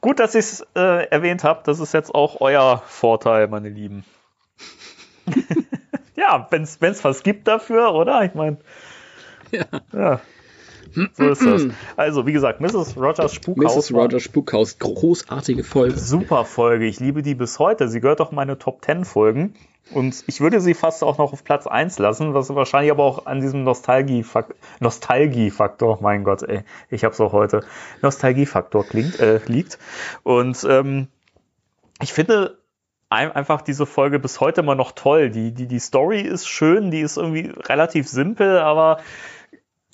Gut, dass ich es äh, erwähnt habe. Das ist jetzt auch euer Vorteil, meine Lieben. ja, wenn es was gibt dafür, oder? Ich meine. Ja. Ja. So ist das. Also, wie gesagt, Mrs. Rogers Spukhaus. Mrs. Rogers Spukhaus, großartige Folge. Super Folge. Ich liebe die bis heute. Sie gehört auch in meine Top 10 Folgen. Und ich würde sie fast auch noch auf Platz 1 lassen, was wahrscheinlich aber auch an diesem Nostalgie-Faktor, Nostalgie-Faktor, mein Gott, ey, ich hab's auch heute, Nostalgie-Faktor klingt, äh, liegt. Und ähm, ich finde ein, einfach diese Folge bis heute immer noch toll. Die, die, die Story ist schön, die ist irgendwie relativ simpel, aber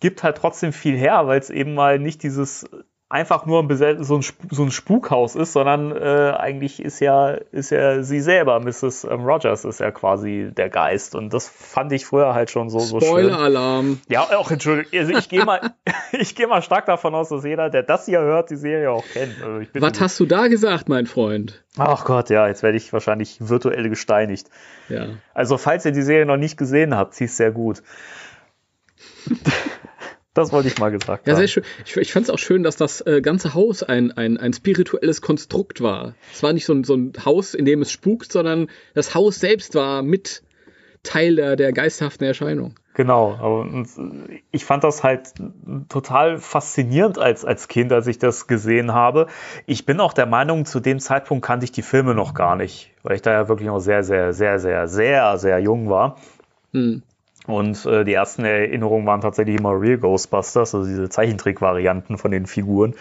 gibt halt trotzdem viel her, weil es eben mal nicht dieses einfach nur ein so ein, so ein Spukhaus ist, sondern äh, eigentlich ist ja, ist ja sie selber, Mrs. ähm, Rogers ist ja quasi der Geist und das fand ich früher halt schon so, so schön. Spoiler-Alarm. Ja, auch Entschuldigung, also ich gehe mal, ich gehe mal stark davon aus, dass jeder, der das hier hört, die Serie auch kennt. Also Was hast du da gesagt, mein Freund? Ach Gott, ja, jetzt werde ich wahrscheinlich virtuell gesteinigt. Ja. Also, falls ihr die Serie noch nicht gesehen habt, sie ist sehr gut. Das wollte ich mal gesagt Ja, haben. sehr schön. Ich, ich fand es auch schön, dass das äh, ganze Haus ein, ein, ein spirituelles Konstrukt war. Es war nicht so ein, so ein Haus, in dem es spukt, sondern das Haus selbst war mit Teil der, der geisterhaften Erscheinung. Genau, aber und ich fand das halt total faszinierend als, als Kind, als ich das gesehen habe. Ich bin auch der Meinung, zu dem Zeitpunkt kannte ich die Filme noch gar nicht, weil ich da ja wirklich noch sehr, sehr, sehr, sehr, sehr, sehr jung war. Hm. Und äh, die ersten Erinnerungen waren tatsächlich immer Real Ghostbusters, also diese Zeichentrick-Varianten von den Figuren.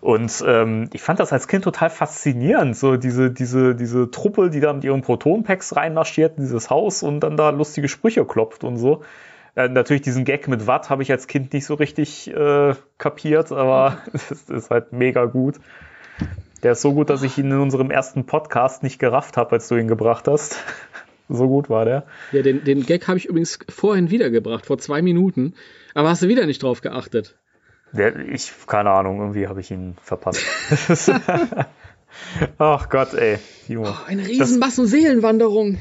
Und ähm, ich fand das als Kind total faszinierend, so diese, diese, diese Truppe, die da mit ihren Protonpacks reinmarschiert in dieses Haus und dann da lustige Sprüche klopft und so. Äh, natürlich diesen Gag mit Watt habe ich als Kind nicht so richtig äh, kapiert, aber es ist halt mega gut. Der ist so gut, dass ich ihn in unserem ersten Podcast nicht gerafft habe, als du ihn gebracht hast. So gut war der. Ja, den, den Gag habe ich übrigens vorhin wiedergebracht, vor zwei Minuten. Aber hast du wieder nicht drauf geachtet? Der, ich, keine Ahnung, irgendwie habe ich ihn verpasst. Ach Gott, ey, Junge. Oh, eine riesen Massenseelenwanderung.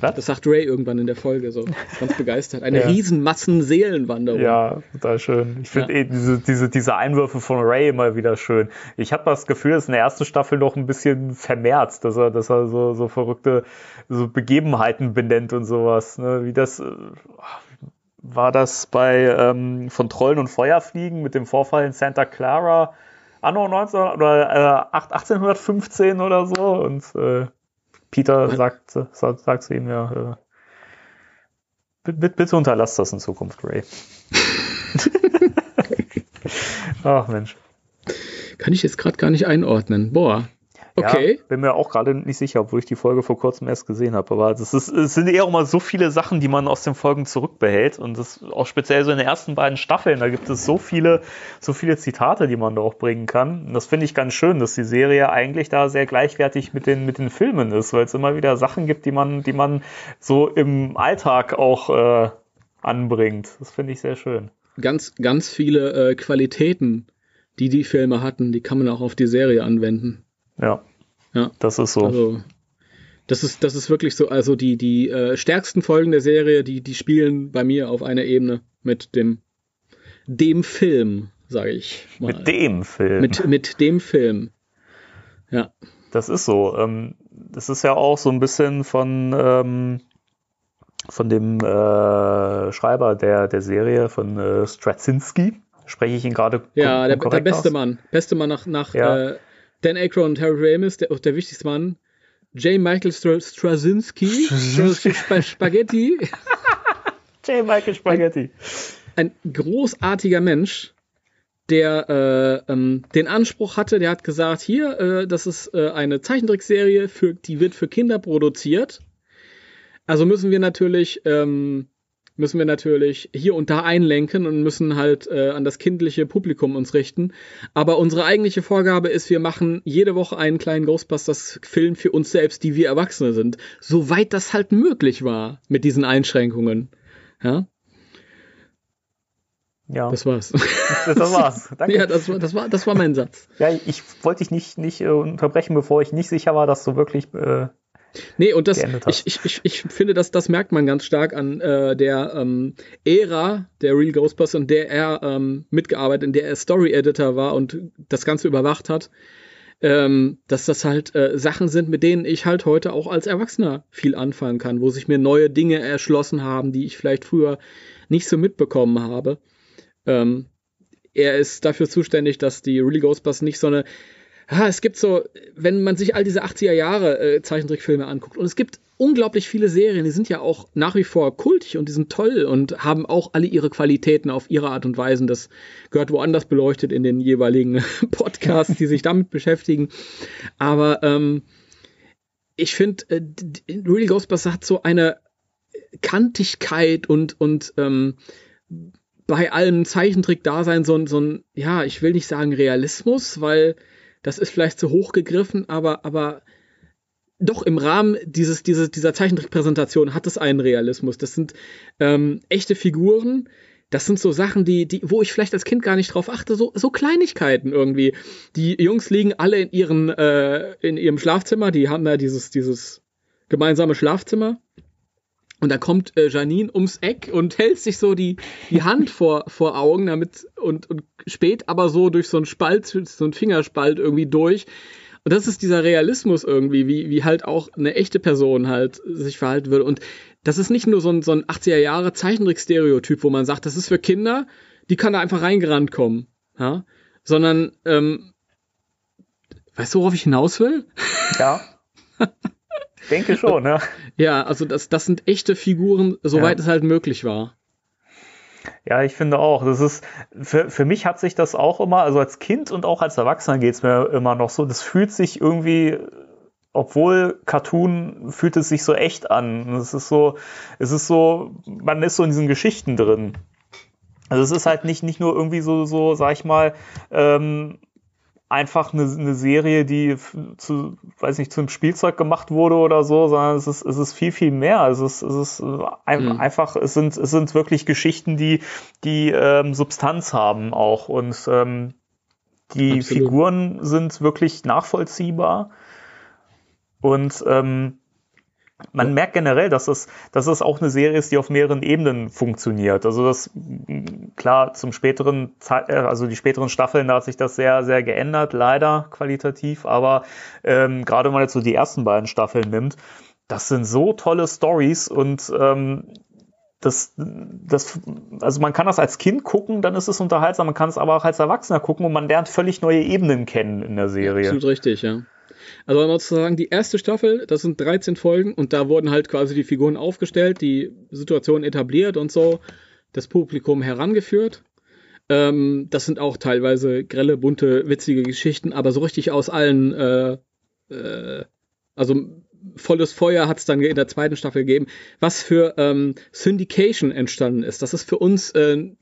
Was? Das sagt Ray irgendwann in der Folge so. Ganz begeistert. Eine Ja. riesen Massenseelenwanderung. Ja, total schön. Ich finde Ja. eh diese, diese, diese Einwürfe von Ray immer wieder schön. Ich habe das Gefühl, dass in der ersten Staffel noch ein bisschen vermehrt, dass er, dass er so, so verrückte so Begebenheiten benennt und sowas. Ne? Wie das äh, war das bei ähm, von Trollen und Feuerfliegen mit dem Vorfall in Santa Clara anno 19 oder äh, 1815 oder so und äh, Peter sagt, sagt, sagt zu ihm ja, äh, bitte, bitte unterlass das in Zukunft, Ray. Ach Mensch. Kann ich jetzt gerade gar nicht einordnen. Boah. Okay. Ja, bin mir auch gerade nicht sicher, obwohl ich die Folge vor kurzem erst gesehen habe. Aber das ist, es sind eher immer so viele Sachen, die man aus den Folgen zurückbehält. Und das auch speziell so in den ersten beiden Staffeln, da gibt es so viele, so viele Zitate, die man da auch bringen kann. Und das finde ich ganz schön, dass die Serie eigentlich da sehr gleichwertig mit den, mit den Filmen ist, weil es immer wieder Sachen gibt, die man, die man so im Alltag auch äh, anbringt. Das finde ich sehr schön. Ganz, ganz viele äh, Qualitäten, die die Filme hatten, die kann man auch auf die Serie anwenden. Ja. Ja. Das ist so. Also, das ist, das ist wirklich so, also die, die äh, stärksten Folgen der Serie, die, die spielen bei mir auf einer Ebene mit dem, dem Film, sage ich mal. Mit dem Film. Mit, mit dem Film. Ja. Das ist so. Ähm, das ist ja auch so ein bisschen von, ähm, von dem äh, Schreiber der, der Serie, von äh, Straczynski. Spreche ich ihn gerade Ja, der, der beste aus? Mann. Beste Mann nach, nach ja. äh, Dan Aykroyd und Harry Ramis, der, der wichtigste Mann. J. Michael Str Straczynski, Spaghetti. J. Michael Spaghetti. Ein, ein großartiger Mensch, der äh, ähm, den Anspruch hatte, der hat gesagt, hier, äh, das ist äh, eine Zeichentrickserie, für, die wird für Kinder produziert. Also müssen wir natürlich ähm, müssen wir natürlich hier und da einlenken und müssen halt äh, an das kindliche Publikum uns richten. Aber unsere eigentliche Vorgabe ist, wir machen jede Woche einen kleinen Ghostbusters-Film für uns selbst, die wir Erwachsene sind. Soweit das halt möglich war mit diesen Einschränkungen. Ja. Ja. Das war's. Das, war's. Danke. Ja, das war, das, war, das war mein Satz. Ja, ich wollte dich nicht, nicht äh, unterbrechen, bevor ich nicht sicher war, dass du wirklich äh, Nee, und das, ich, ich, ich, ich finde, dass das merkt man ganz stark an äh, der ähm, Ära der Real Ghostbusters, in der er ähm, mitgearbeitet, in der er Story Editor war und das Ganze überwacht hat, ähm, dass das halt äh, Sachen sind, mit denen ich halt heute auch als Erwachsener viel anfangen kann, wo sich mir neue Dinge erschlossen haben, die ich vielleicht früher nicht so mitbekommen habe. Ähm, er ist dafür zuständig, dass die Real Ghostbusters nicht so eine ah, es gibt so, wenn man sich all diese 80er Jahre äh, Zeichentrickfilme anguckt und es gibt unglaublich viele Serien, die sind ja auch nach wie vor kultig und die sind toll und haben auch alle ihre Qualitäten auf ihre Art und Weise. Das gehört woanders beleuchtet in den jeweiligen Podcasts, die sich damit beschäftigen. Aber ähm, ich finde, äh, Really Ghostbusters hat so eine Kantigkeit und, und ähm, bei allem Zeichentrick-Dasein so so ein, ja, ich will nicht sagen Realismus, weil das ist vielleicht zu hoch gegriffen, aber, aber doch im Rahmen dieses, dieses, dieser Zeichentrickpräsentation hat es einen Realismus. Das sind ähm, echte Figuren. Das sind so Sachen, die, die, wo ich vielleicht als Kind gar nicht drauf achte, so, so Kleinigkeiten irgendwie. Die Jungs liegen alle in ihren, äh, in ihrem Schlafzimmer, die haben ja dieses, dieses gemeinsame Schlafzimmer. Und da kommt äh, Janine ums Eck und hält sich so die, die Hand vor, vor Augen damit und, und spät aber so durch so einen Spalt, so einen Fingerspalt irgendwie durch. Und das ist dieser Realismus irgendwie, wie, wie halt auch eine echte Person halt sich verhalten würde. Und das ist nicht nur so ein, so ein 80er Jahre Zeichentrick-Stereotyp, wo man sagt, das ist für Kinder, die kann da einfach reingerannt kommen. Ja? Sondern, ähm, weißt du, worauf ich hinaus will? Ja. denke schon, ne? Ja, also das, das sind echte Figuren, soweit ja. es halt möglich war. Ja, ich finde auch. Das ist, für, für mich hat sich das auch immer, also als Kind und auch als Erwachsener geht es mir immer noch so, das fühlt sich irgendwie, obwohl Cartoon, fühlt es sich so echt an. Es ist so, es ist so, man ist so in diesen Geschichten drin. Also es ist halt nicht, nicht nur irgendwie so, so, sag ich mal, ähm, einfach eine, eine Serie, die zu, weiß nicht, zum Spielzeug gemacht wurde oder so, sondern es ist, es ist viel, viel mehr. Es ist, es ist ein, mhm. einfach, es sind, es sind wirklich Geschichten, die, die ähm, Substanz haben auch und ähm, die Absolut. Figuren sind wirklich nachvollziehbar und ähm, man merkt generell, dass es, dass es auch eine Serie ist, die auf mehreren Ebenen funktioniert. Also das, klar, zum späteren, äh, also die späteren Staffeln, da hat sich das sehr, sehr geändert, leider qualitativ, aber ähm, gerade wenn man jetzt so die ersten beiden Staffeln nimmt, das sind so tolle Stories und ähm, das, das, also man kann das als Kind gucken, dann ist es unterhaltsam, man kann es aber auch als Erwachsener gucken und man lernt völlig neue Ebenen kennen in der Serie. Absolut richtig, ja. Also man muss sagen, die erste Staffel, das sind 13 Folgen und da wurden halt quasi die Figuren aufgestellt, die Situation etabliert und so, das Publikum herangeführt. Ähm, das sind auch teilweise grelle, bunte, witzige Geschichten, aber so richtig aus allen, äh, äh, also volles Feuer hat es dann in der zweiten Staffel gegeben, was für ähm, Syndication entstanden ist. Das ist für uns äh,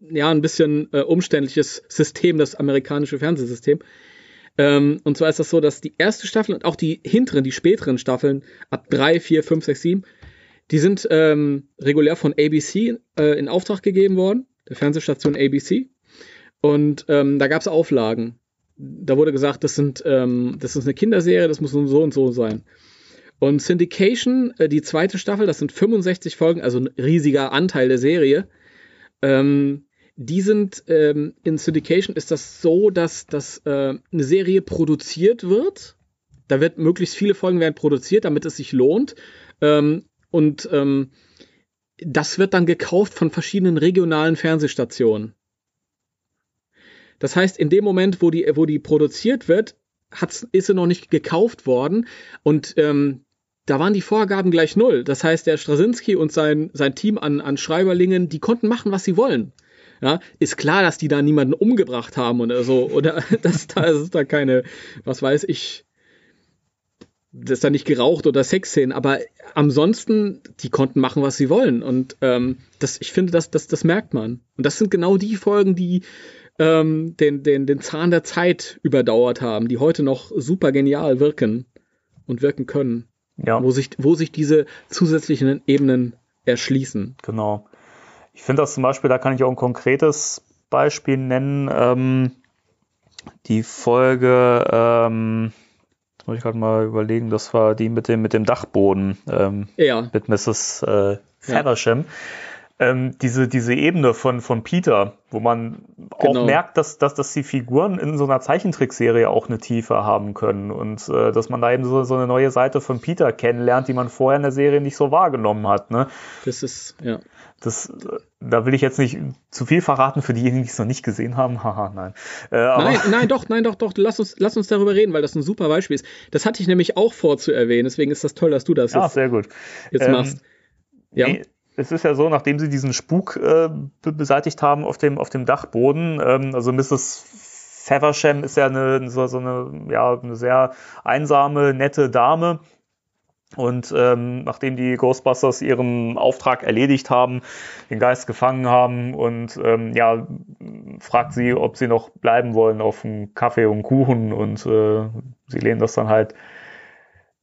ja ein bisschen äh, umständliches System, das amerikanische Fernsehsystem. Ähm, und zwar ist das so, dass die erste Staffel und auch die hinteren, die späteren Staffeln ab 3, 4, 5, 6, 7, die sind ähm, regulär von ABC äh, in Auftrag gegeben worden, der Fernsehstation ABC. Und ähm, da gab es Auflagen. Da wurde gesagt, das, sind, ähm, das ist eine Kinderserie, das muss so und so sein. Und Syndication, äh, die zweite Staffel, das sind 65 Folgen, also ein riesiger Anteil der Serie. Ähm, die sind ähm, in Syndication ist das so, dass, dass äh, eine Serie produziert wird. Da wird möglichst viele Folgen werden produziert, damit es sich lohnt. Ähm, und ähm, das wird dann gekauft von verschiedenen regionalen Fernsehstationen. Das heißt, in dem Moment, wo die, wo die produziert wird, hat's, ist sie noch nicht gekauft worden. Und ähm, da waren die Vorgaben gleich null. Das heißt, der Straczynski und sein, sein Team an, an Schreiberlingen, die konnten machen, was sie wollen. Ja, ist klar, dass die da niemanden umgebracht haben oder so, oder dass da, dass da keine, was weiß ich, dass da nicht geraucht oder Sexszenen, aber ansonsten, die konnten machen, was sie wollen. Und ähm, das, ich finde, das, das, das merkt man. Und das sind genau die Folgen, die ähm, den, den, den Zahn der Zeit überdauert haben, die heute noch super genial wirken und wirken können. Ja. Wo sich, wo sich diese zusätzlichen Ebenen erschließen. Genau. Ich finde das zum Beispiel, da kann ich auch ein konkretes Beispiel nennen. Ähm, die Folge, ähm, jetzt muss ich gerade mal überlegen, das war die mit dem, mit dem Dachboden ähm, ja. mit Mrs. Äh, Faversham. Ja ähm, diese, diese Ebene von, von Peter, wo man genau. auch merkt, dass, dass, dass die Figuren in so einer Zeichentrickserie auch eine Tiefe haben können und äh, dass man da eben so, so eine neue Seite von Peter kennenlernt, die man vorher in der Serie nicht so wahrgenommen hat. Ne? Das ist, ja. Das, da will ich jetzt nicht zu viel verraten für diejenigen, die es noch nicht gesehen haben. Haha, nein. Äh, nein, nein, doch, nein, doch, doch. Lass uns, lass uns darüber reden, weil das ein super Beispiel ist. Das hatte ich nämlich auch vor zu erwähnen. Deswegen ist das toll, dass du das ja, jetzt, sehr gut. jetzt ähm, machst. Ja. Nee, es ist ja so, nachdem sie diesen Spuk äh, beseitigt haben auf dem, auf dem Dachboden, ähm, also Mrs. Feversham ist ja eine, so, so eine, ja, eine sehr einsame, nette Dame. Und ähm, nachdem die Ghostbusters ihren Auftrag erledigt haben, den Geist gefangen haben und ähm, ja, fragt sie, ob sie noch bleiben wollen auf einen Kaffee und Kuchen und äh, sie lehnen das dann halt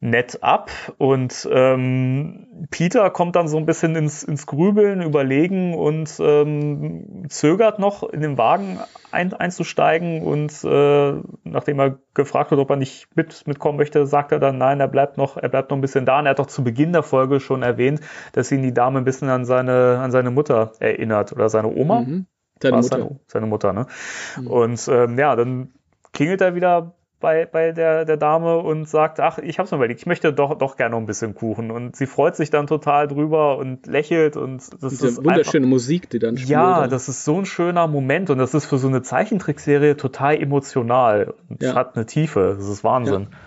nett ab und ähm, Peter kommt dann so ein bisschen ins, ins Grübeln, Überlegen und ähm, zögert noch in den Wagen ein, einzusteigen und äh, nachdem er gefragt wird, ob er nicht mit, mitkommen möchte, sagt er dann, nein, er bleibt noch, er bleibt noch ein bisschen da und er hat doch zu Beginn der Folge schon erwähnt, dass ihn die Dame ein bisschen an seine, an seine Mutter erinnert oder seine Oma. Mhm. Seine Mutter. Seine, seine, Mutter, ne? Mhm. Und ähm, ja, dann klingelt er wieder bei, bei der, der Dame und sagt, ach, ich hab's mir überlegt, ich möchte doch, doch gerne noch ein bisschen Kuchen. Und sie freut sich dann total drüber und lächelt und das Diese ist wunderschöne einfach, Musik, die dann spielt. Ja, das ist so ein schöner Moment und das ist für so eine Zeichentrickserie total emotional. Und ja. hat eine Tiefe, das ist Wahnsinn. Ja.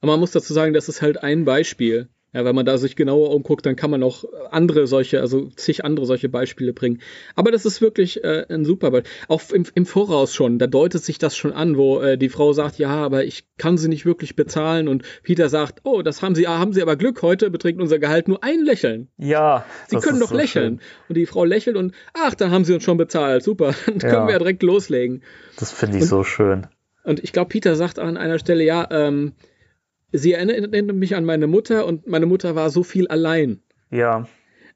Aber man muss dazu sagen, das ist halt ein Beispiel. Ja, wenn man da sich genauer umguckt, dann kann man auch andere solche, also zig andere solche Beispiele bringen. Aber das ist wirklich äh, ein super Beispiel. Auch im, im Voraus schon, da deutet sich das schon an, wo äh, die Frau sagt, ja, aber ich kann sie nicht wirklich bezahlen und Peter sagt, oh, das haben sie, ah, haben sie aber Glück, heute beträgt unser Gehalt nur ein Lächeln. Ja. Sie können doch so lächeln. Schön. Und die Frau lächelt und, ach, dann haben sie uns schon bezahlt, super, dann ja. können wir ja direkt loslegen. Das finde ich und, so schön. Und ich glaube, Peter sagt an einer Stelle, ja, ähm, sie erinnert mich an meine Mutter und meine Mutter war so viel allein. Ja.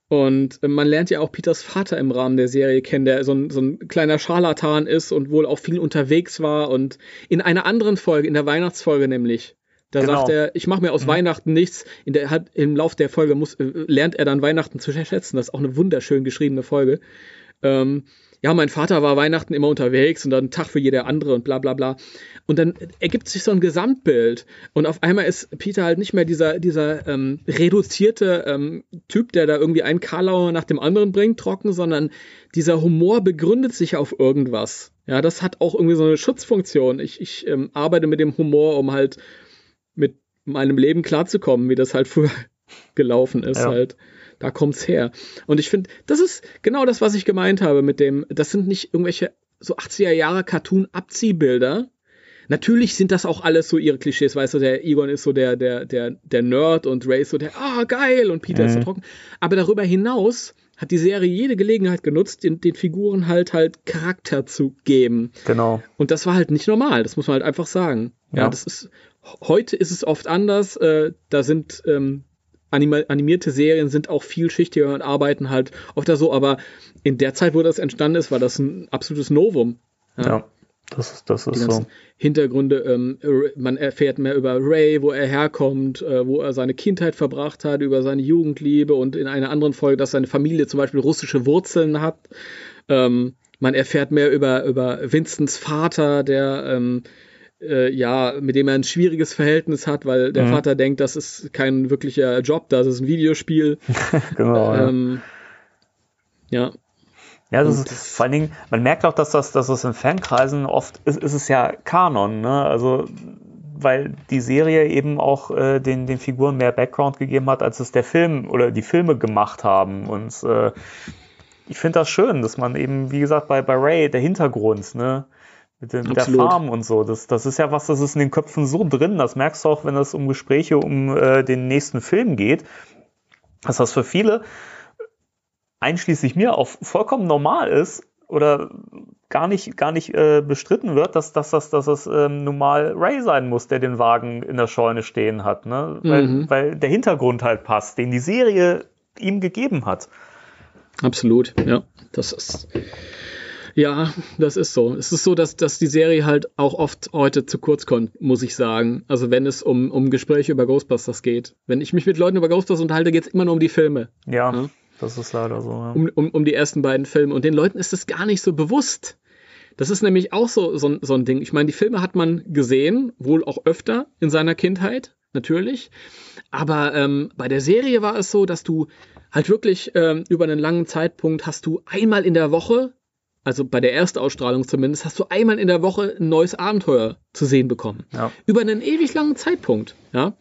Und man lernt ja auch Peters Vater im Rahmen der Serie kennen, der so ein, so ein kleiner Scharlatan ist und wohl auch viel unterwegs war. Und in einer anderen Folge, in der Weihnachtsfolge nämlich, da genau. sagt er, ich mache mir aus mhm. Weihnachten nichts. In der, hat, Im Lauf der Folge muss, äh, lernt er dann Weihnachten zu schätzen. Das ist auch eine wunderschön geschriebene Folge. Ähm, ja, mein Vater war Weihnachten immer unterwegs und dann Tag für jeder andere und bla bla bla. Und dann ergibt sich so ein Gesamtbild. Und auf einmal ist Peter halt nicht mehr dieser, dieser ähm, reduzierte ähm, Typ, der da irgendwie einen Karlauer nach dem anderen bringt, trocken, sondern dieser Humor begründet sich auf irgendwas. Ja, das hat auch irgendwie so eine Schutzfunktion. Ich, ich ähm, arbeite mit dem Humor, um halt mit meinem Leben klarzukommen, wie das halt früher gelaufen ist Ja. halt. Da kommt's her. Und ich finde, das ist genau das, was ich gemeint habe mit dem, das sind nicht irgendwelche so 80er Jahre Cartoon-Abziehbilder. Natürlich sind das auch alles so ihre Klischees, weißt du, der Egon ist so der, der, der, der Nerd und Ray ist so der, ah, geil, und Peter ist so Mhm. trocken. Aber darüber hinaus hat die Serie jede Gelegenheit genutzt, den, den Figuren halt halt Charakter zu geben. Genau. Und das war halt nicht normal, das muss man halt einfach sagen. Ja, Ja. das ist, heute ist es oft anders, äh, da sind, ähm, anima animierte Serien sind auch vielschichtiger und arbeiten halt oft da so, aber in der Zeit, wo das entstanden ist, war das ein absolutes Novum. Ja. Das ist, das ist so. Hintergründe, ähm, man erfährt mehr über Ray, wo er herkommt, äh, wo er seine Kindheit verbracht hat, über seine Jugendliebe und in einer anderen Folge, dass seine Familie zum Beispiel russische Wurzeln hat. Ähm, man erfährt mehr über, über Vincents Vater, der ähm, äh, ja, mit dem er ein schwieriges Verhältnis hat, weil der Mhm. Vater denkt, das ist kein wirklicher Job, das ist ein Videospiel. Genau. ja. ähm, ja, Ja, das Und ist vor allen Dingen, man merkt auch, dass das, dass das in Fankreisen oft ist, ist es ja Kanon, ne? Also weil die Serie eben auch äh, den, den Figuren mehr Background gegeben hat, als es der Film oder die Filme gemacht haben. Und äh, ich finde das schön, dass man eben, wie gesagt, bei, bei Ray, der Hintergrund, ne? Mit, dem, der. Farm und so. Das, das ist ja was, das ist in den Köpfen so drin. Das merkst du auch, wenn es um Gespräche um äh, den nächsten Film geht, dass das für viele einschließlich mir auch vollkommen normal ist oder gar nicht, gar nicht äh, bestritten wird, dass, dass, dass, dass es ähm, normal Ray sein muss, der den Wagen in der Scheune stehen hat. Ne? Weil, Mhm. weil der Hintergrund halt passt, den die Serie ihm gegeben hat. Absolut, ja. Das ist. Ja, das ist so. Es ist so, dass, dass die Serie halt auch oft heute zu kurz kommt, muss ich sagen. Also wenn es um, um Gespräche über Ghostbusters geht. Wenn ich mich mit Leuten über Ghostbusters unterhalte, geht es immer nur um die Filme. Ja, Ja. das ist leider so. Ja. Um, um, um die ersten beiden Filme. Und den Leuten ist das gar nicht so bewusst. Das ist nämlich auch so, so, ein- so ein Ding. Ich meine, die Filme hat man gesehen, wohl auch öfter in seiner Kindheit, natürlich. Aber ähm, bei der Serie war es so, dass du halt wirklich ähm, über einen langen Zeitpunkt hast du einmal in der Woche, also bei der Erstausstrahlung zumindest, hast du einmal in der Woche ein neues Abenteuer zu sehen bekommen. Ja. Über einen ewig langen Zeitpunkt, ja.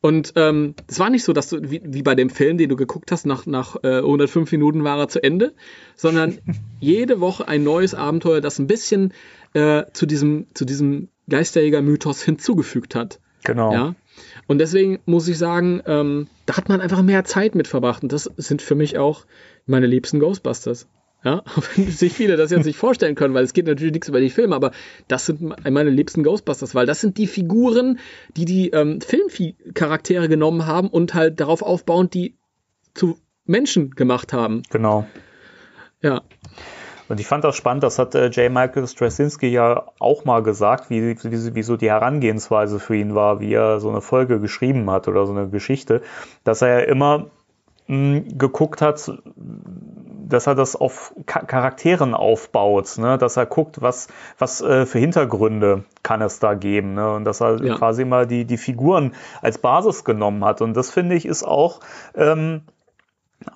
Und ähm, es war nicht so, dass du, wie, wie bei dem Film, den du geguckt hast, nach, nach äh, 105 Minuten war er zu Ende, sondern jede Woche ein neues Abenteuer, das ein bisschen äh, zu diesem, zu diesem Geisterjäger-Mythos hinzugefügt hat. Genau. Ja. Und deswegen muss ich sagen, ähm, da hat man einfach mehr Zeit mit verbracht. Und das sind für mich auch meine liebsten Ghostbusters. Ja, wenn sich viele das jetzt nicht vorstellen können, weil es geht natürlich nichts über die Filme, aber das sind meine liebsten Ghostbusters, weil das sind die Figuren, die die ähm, Filmcharaktere genommen haben und halt darauf aufbauend die zu Menschen gemacht haben. Genau. Ja, Und ich fand das spannend, das hat äh, J. Michael Straczynski ja auch mal gesagt, wie, wie, wie so die Herangehensweise für ihn war, wie er so eine Folge geschrieben hat oder so eine Geschichte, dass er ja immer mh, geguckt hat, dass er das auf Charakteren aufbaut, ne? dass er guckt, was, was äh, für Hintergründe kann es da geben ne? und dass er Ja. quasi immer die, die Figuren als Basis genommen hat. Und das finde ich ist auch ähm,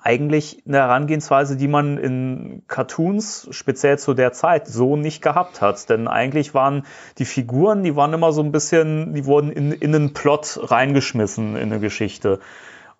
eigentlich eine Herangehensweise, die man in Cartoons speziell zu der Zeit so nicht gehabt hat. Denn eigentlich waren die Figuren, die waren immer so ein bisschen, die wurden in, in einen Plot reingeschmissen in eine Geschichte.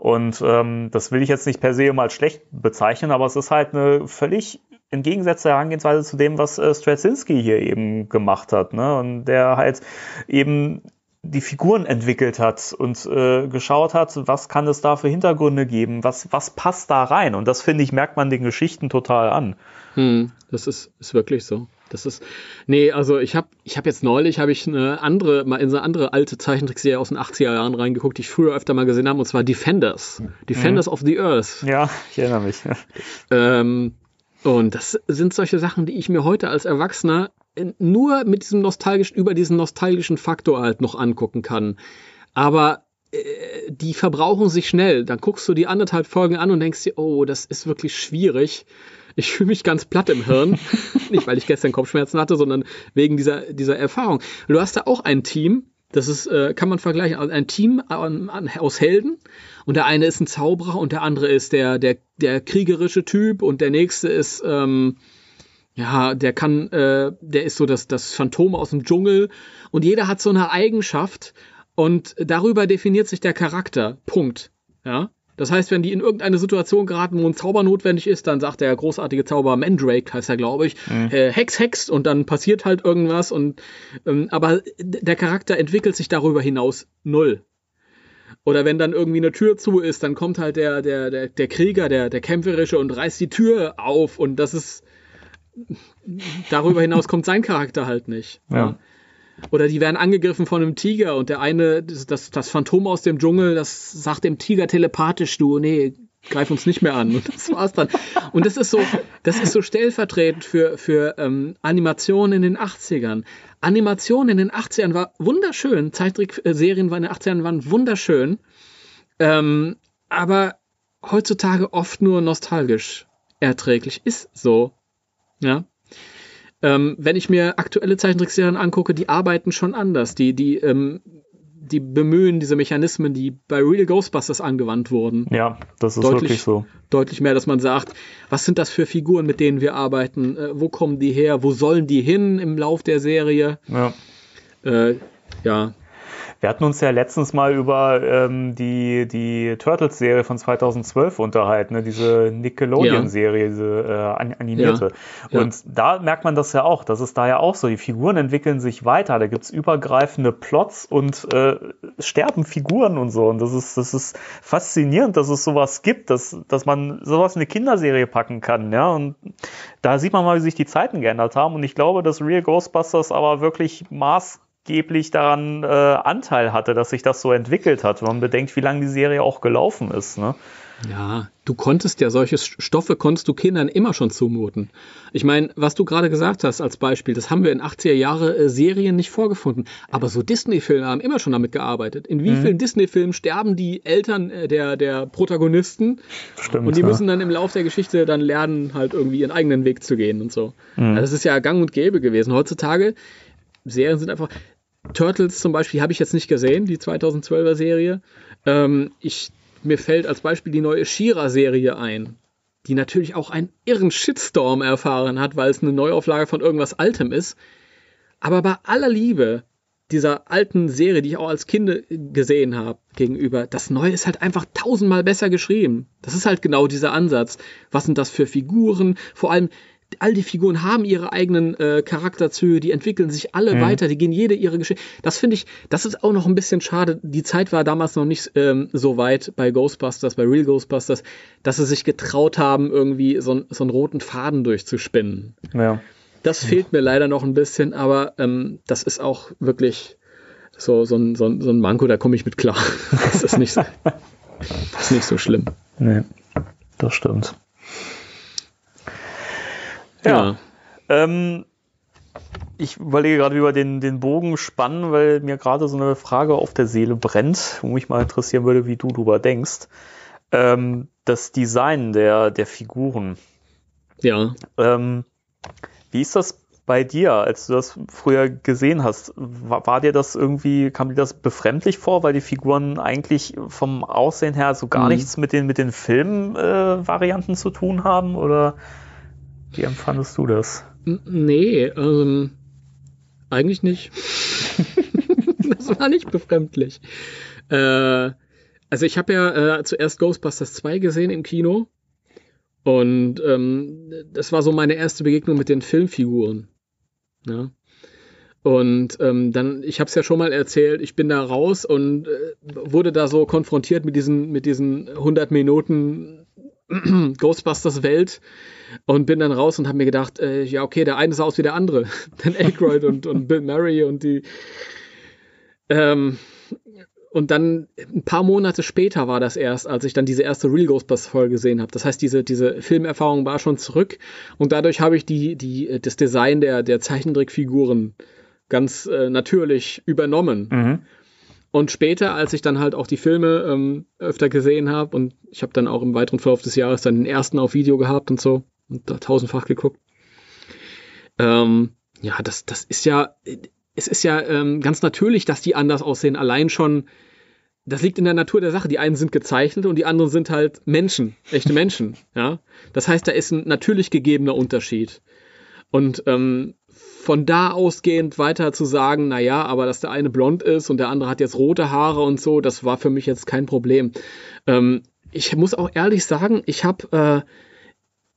Und ähm, das will ich jetzt nicht per se mal schlecht bezeichnen, aber es ist halt eine völlig entgegengesetzte Herangehensweise zu dem, was äh, Straczynski hier eben gemacht hat. Ne? Und der halt eben die Figuren entwickelt hat und äh, geschaut hat, was kann es da für Hintergründe geben, was, was passt da rein. Und das, finde ich, merkt man den Geschichten total an. Hm, das ist, ist wirklich so. Das ist, nee, also ich habe ich hab jetzt neulich, habe ich eine andere, mal in so eine andere alte Zeichentrickserie aus den 80er Jahren reingeguckt, die ich früher öfter mal gesehen habe, und zwar Defenders. Defenders of the Earth. Ja, ich erinnere mich. Ähm, und das sind solche Sachen, die ich mir heute als Erwachsener nur mit diesem nostalgischen, über diesen nostalgischen Faktor halt noch angucken kann. Aber äh, die verbrauchen sich schnell. Dann guckst du die anderthalb Folgen an und denkst dir, oh, das ist wirklich schwierig. Ich fühle mich ganz platt im Hirn. Nicht, weil ich gestern Kopfschmerzen hatte, sondern wegen dieser, dieser Erfahrung. Du hast da auch ein Team, das ist, äh, kann man vergleichen, also ein Team an, an, aus Helden. Und der eine ist ein Zauberer und der andere ist der, der, der kriegerische Typ und der nächste ist, ähm, ja, der kann, äh, der ist so das, das Phantom aus dem Dschungel. Und jeder hat so eine Eigenschaft und darüber definiert sich der Charakter. Punkt. Ja. Das heißt, wenn die in irgendeine Situation geraten, wo ein Zauber notwendig ist, dann sagt der großartige Zauber Mandrake, heißt er, glaube ich, mhm. äh, Hex, Hex und dann passiert halt irgendwas und ähm, aber der Charakter entwickelt sich darüber hinaus null. Oder wenn dann irgendwie eine Tür zu ist, dann kommt halt der, der, der, der Krieger, der, der Kämpferische und reißt die Tür auf und das ist darüber hinaus kommt sein Charakter halt nicht. Ja. Oder die werden angegriffen von einem Tiger und der eine, das, das Phantom aus dem Dschungel, das sagt dem Tiger telepathisch, du, nee, greif uns nicht mehr an. Und das war's dann. Und das ist so, das ist so stellvertretend für, für ähm, Animationen in den 80ern. Animation in den 80ern war wunderschön. Zeittrickserien in den 80ern waren wunderschön. Ähm, aber heutzutage oft nur nostalgisch erträglich. Ist so. Ja. Ähm, wenn ich mir aktuelle Zeichentrickserien angucke, die arbeiten schon anders. Die, die, ähm, die bemühen diese Mechanismen, die bei Real Ghostbusters angewandt wurden. Ja, das ist deutlich, wirklich so. Deutlich mehr, dass man sagt, was sind das für Figuren, mit denen wir arbeiten? Äh, wo kommen die her? Wo sollen die hin im Lauf der Serie? Ja. Äh, ja, wir hatten uns ja letztens mal über ähm, die, die Turtles-Serie von 2012 unterhalten, ne? diese Nickelodeon-Serie, diese äh, animierte. Ja. Und ja. da merkt man das ja auch, das ist da ja auch so. Die Figuren entwickeln sich weiter, da gibt's übergreifende Plots und äh, sterben Figuren und so. Und das ist, das ist faszinierend, dass es sowas gibt, dass, dass man sowas in eine Kinderserie packen kann. Ja? Und da sieht man mal, wie sich die Zeiten geändert haben. Und ich glaube, dass Real Ghostbusters aber wirklich maß maßgeblich daran äh, Anteil hatte, dass sich das so entwickelt hat. Wenn man bedenkt, wie lange die Serie auch gelaufen ist. Ne? Ja, du konntest ja solche Stoffe konntest du Kindern immer schon zumuten. Ich meine, was du gerade gesagt hast als Beispiel, das haben wir in 80er Jahre äh, Serien nicht vorgefunden. Aber so Disney-Filme haben immer schon damit gearbeitet. In wie mhm. vielen Disney-Filmen sterben die Eltern äh, der, der Protagonisten? Stimmt. Und die ja. müssen dann im Laufe der Geschichte dann lernen, halt irgendwie ihren eigenen Weg zu gehen und so. Mhm. Also das ist ja gang und gäbe gewesen. Heutzutage Serien sind einfach, Turtles zum Beispiel habe ich jetzt nicht gesehen, die 2012er Serie. Ähm, ich, mir fällt als Beispiel die neue Shira-Serie ein, die natürlich auch einen irren Shitstorm erfahren hat, weil es eine Neuauflage von irgendwas Altem ist. Aber bei aller Liebe dieser alten Serie, die ich auch als Kind gesehen habe, gegenüber, das Neue ist halt einfach tausendmal besser geschrieben. Das ist halt genau dieser Ansatz. Was sind das für Figuren? Vor allem, all die Figuren haben ihre eigenen äh, Charakterzüge, die entwickeln sich alle mhm. weiter, die gehen jede ihre Geschichte. Das finde ich, das ist auch noch ein bisschen schade. Die Zeit war damals noch nicht ähm, so weit bei Ghostbusters, bei Real Ghostbusters, dass sie sich getraut haben, irgendwie so, so einen roten Faden durchzuspinnen. Ja. Das fehlt mir leider noch ein bisschen, aber ähm, das ist auch wirklich so, so, ein, so, ein, so ein Manko, da komme ich mit klar. das ist nicht so, das ist nicht so schlimm. Nee, das stimmt. Ja. Ähm, ich überlege gerade, wie wir den, den Bogen spannen, weil mir gerade so eine Frage auf der Seele brennt, wo mich mal interessieren würde, wie du darüber denkst. Ähm, das Design der, der Figuren. Ja. Ähm, wie ist das bei dir, als du das früher gesehen hast? War, war, dir das irgendwie, kam dir das befremdlich vor, weil die Figuren eigentlich vom Aussehen her so gar mhm. nichts mit den, mit den Filmvarianten äh, zu tun haben? Oder wie empfandest du das? Nee, ähm, eigentlich nicht. das war nicht befremdlich. Äh, also ich habe ja äh, zuerst Ghostbusters 2 gesehen im Kino. Und ähm, das war so meine erste Begegnung mit den Filmfiguren. Ja. Und ähm, dann, ich habe es ja schon mal erzählt, ich bin da raus und äh, wurde da so konfrontiert mit diesen, mit diesen 100 Minuten Ghostbusters Welt und bin dann raus und habe mir gedacht, äh, ja, okay, der eine sah aus wie der andere. Dan Aykroyd und, und Bill Murray und die. Ähm, und dann ein paar Monate später war das erst, als ich dann diese erste Real Ghostbusters-Folge gesehen habe. Das heißt, diese, diese Filmerfahrung war schon zurück und dadurch habe ich die, die, das Design der, der Zeichentrickfiguren ganz äh, natürlich übernommen. Mhm. Und später, als ich dann halt auch die Filme ähm, öfter gesehen habe und ich habe dann auch im weiteren Verlauf des Jahres dann den ersten auf Video gehabt und so, und da tausendfach geguckt. Ähm, ja, das, das ist ja, es ist ja ähm, ganz natürlich, dass die anders aussehen. Allein schon, das liegt in der Natur der Sache. Die einen sind gezeichnet und die anderen sind halt Menschen, echte Menschen. ja, das heißt, da ist ein natürlich gegebener Unterschied. Und ähm, von da ausgehend weiter zu sagen, na ja, aber dass der eine blond ist und der andere hat jetzt rote Haare und so, das war für mich jetzt kein Problem. Ähm, ich muss auch ehrlich sagen, ich habe äh,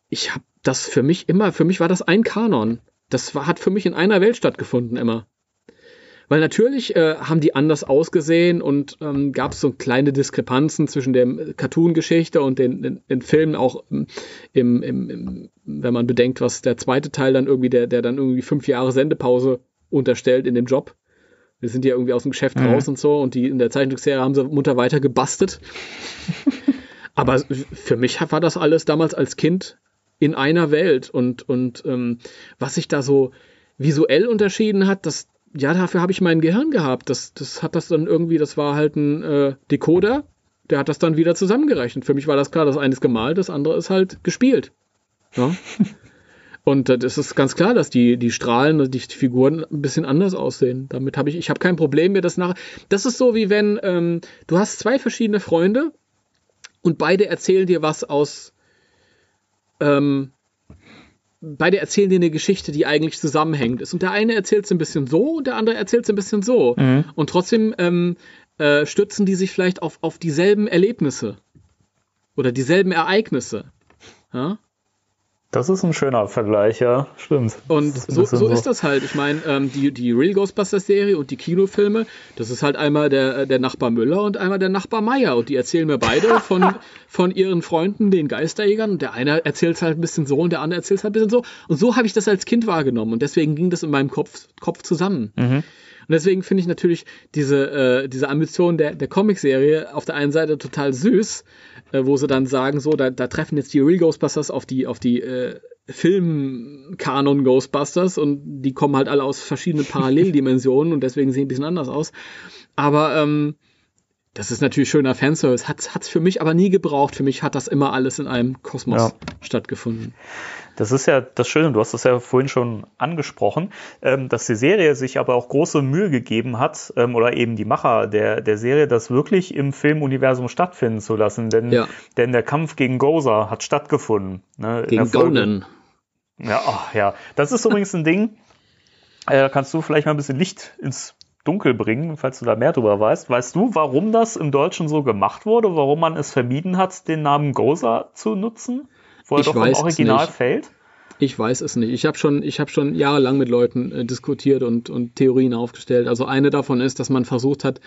ich habe das für mich immer, für mich war das ein Kanon. Das war, hat für mich in einer Welt stattgefunden immer. Weil natürlich äh, haben die anders ausgesehen und ähm, gab es so kleine Diskrepanzen zwischen der Cartoon-Geschichte und den, den, den Filmen, auch im, im, im, wenn man bedenkt, was der zweite Teil dann irgendwie, der, der dann irgendwie fünf Jahre Sendepause unterstellt in dem Job. Wir sind ja irgendwie aus dem Geschäft mhm. raus und so und die in der Zeichentrickserie haben sie munter weiter gebastelt. Aber für mich war das alles damals als Kind in einer Welt und, und ähm, was sich da so visuell unterschieden hat, das, ja, dafür habe ich mein Gehirn gehabt. Das, das hat das dann irgendwie, das war halt ein äh, Decoder, der hat das dann wieder zusammengerechnet. Für mich war das klar, das eine ist gemalt, das andere ist halt gespielt. Ja? Und äh, das ist ganz klar, dass die, die Strahlen, die, die Figuren ein bisschen anders aussehen. Damit habe ich, ich habe kein Problem, mir das nach. Das ist so wie wenn ähm, du hast zwei verschiedene Freunde und beide erzählen dir was aus ähm, beide erzählen dir eine Geschichte, die eigentlich zusammenhängend ist. Und der eine erzählt es ein bisschen so und der andere erzählt es ein bisschen so. Mhm. Und trotzdem ähm, äh, stützen die sich vielleicht auf, auf dieselben Erlebnisse oder dieselben Ereignisse. Ja? Das ist ein schöner Vergleich, ja, stimmt. Und so, so, so, ist das halt. Ich meine, ähm, die, die Real Ghostbusters-Serie und die Kinofilme, das ist halt einmal der, der Nachbar Müller und einmal der Nachbar Meier. Und die erzählen mir beide von, von ihren Freunden, den Geisterjägern. Und der eine erzählt es halt ein bisschen so und der andere erzählt es halt ein bisschen so. Und so habe ich das als Kind wahrgenommen. Und deswegen ging das in meinem Kopf, Kopf zusammen. Mhm. Und deswegen finde ich natürlich diese, äh, diese Ambition der, der Comicserie auf der einen Seite total süß, äh, wo sie dann sagen, so, da, da treffen jetzt die Real Ghostbusters auf die, auf die äh, Film-Kanon Ghostbusters und die kommen halt alle aus verschiedenen Paralleldimensionen und deswegen sehen ein bisschen anders aus. Aber ähm, das ist natürlich schöner Fanservice. Hat es für mich aber nie gebraucht. Für mich hat das immer alles in einem Kosmos ja. stattgefunden. Das ist ja das Schöne, du hast das ja vorhin schon angesprochen, ähm, dass die Serie sich aber auch große Mühe gegeben hat, ähm, oder eben die Macher der, der Serie, das wirklich im Filmuniversum stattfinden zu lassen. Denn, ja. denn der Kampf gegen Gozer hat stattgefunden. Ne, gegen Gonen. Ja, ach, ja, das ist übrigens ein Ding. Äh, kannst du vielleicht mal ein bisschen Licht ins Dunkel bringen, falls du da mehr drüber weißt. Weißt du, warum das im Deutschen so gemacht wurde? Warum man es vermieden hat, den Namen Gozer zu nutzen? wo er ich doch im Original fällt? Ich weiß es nicht. Ich habe schon, ich hab schon jahrelang mit Leuten äh, diskutiert und, und Theorien aufgestellt. Also eine davon ist, dass man versucht hat,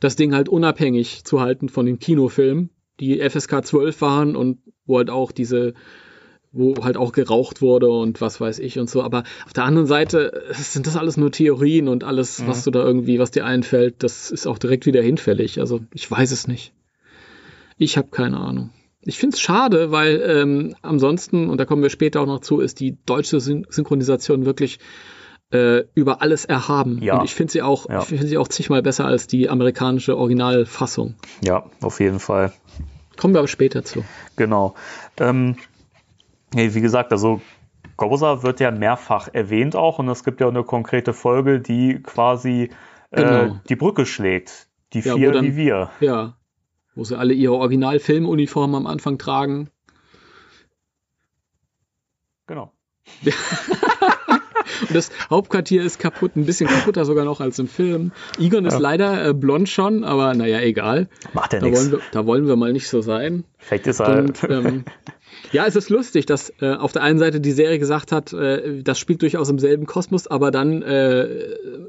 das Ding halt unabhängig zu halten von den Kinofilmen, die FSK 12 waren und wo halt auch diese, wo halt auch geraucht wurde und was weiß ich und so. Aber auf der anderen Seite sind das alles nur Theorien und alles, mhm. was du da irgendwie, was dir einfällt, das ist auch direkt wieder hinfällig. Also ich weiß es nicht. Ich habe keine Ahnung. Ich finde es schade, weil ähm, ansonsten, und da kommen wir später auch noch zu, ist die deutsche Syn Synchronisation wirklich äh, über alles erhaben. Ja. Und ich finde sie auch, ja. ich finde sie auch zigmal besser als die amerikanische Originalfassung. Ja, auf jeden Fall. Kommen wir aber später zu. Genau. Ähm, wie gesagt, also Goza wird ja mehrfach erwähnt auch und es gibt ja auch eine konkrete Folge, die quasi äh, genau. die Brücke schlägt. Die vier ja, dann, wie wir. Ja, wo sie alle ihre Original-Filmuniformen am Anfang tragen. Genau. Und das Hauptquartier ist kaputt, ein bisschen kaputter sogar noch als im Film. Egon ist leider äh, blond schon, aber naja, egal. Macht ja nichts. Da wollen wir mal nicht so sein. Vielleicht ist er. Und, ähm, ja, es ist lustig, dass äh, auf der einen Seite die Serie gesagt hat, äh, das spielt durchaus im selben Kosmos, aber dann äh,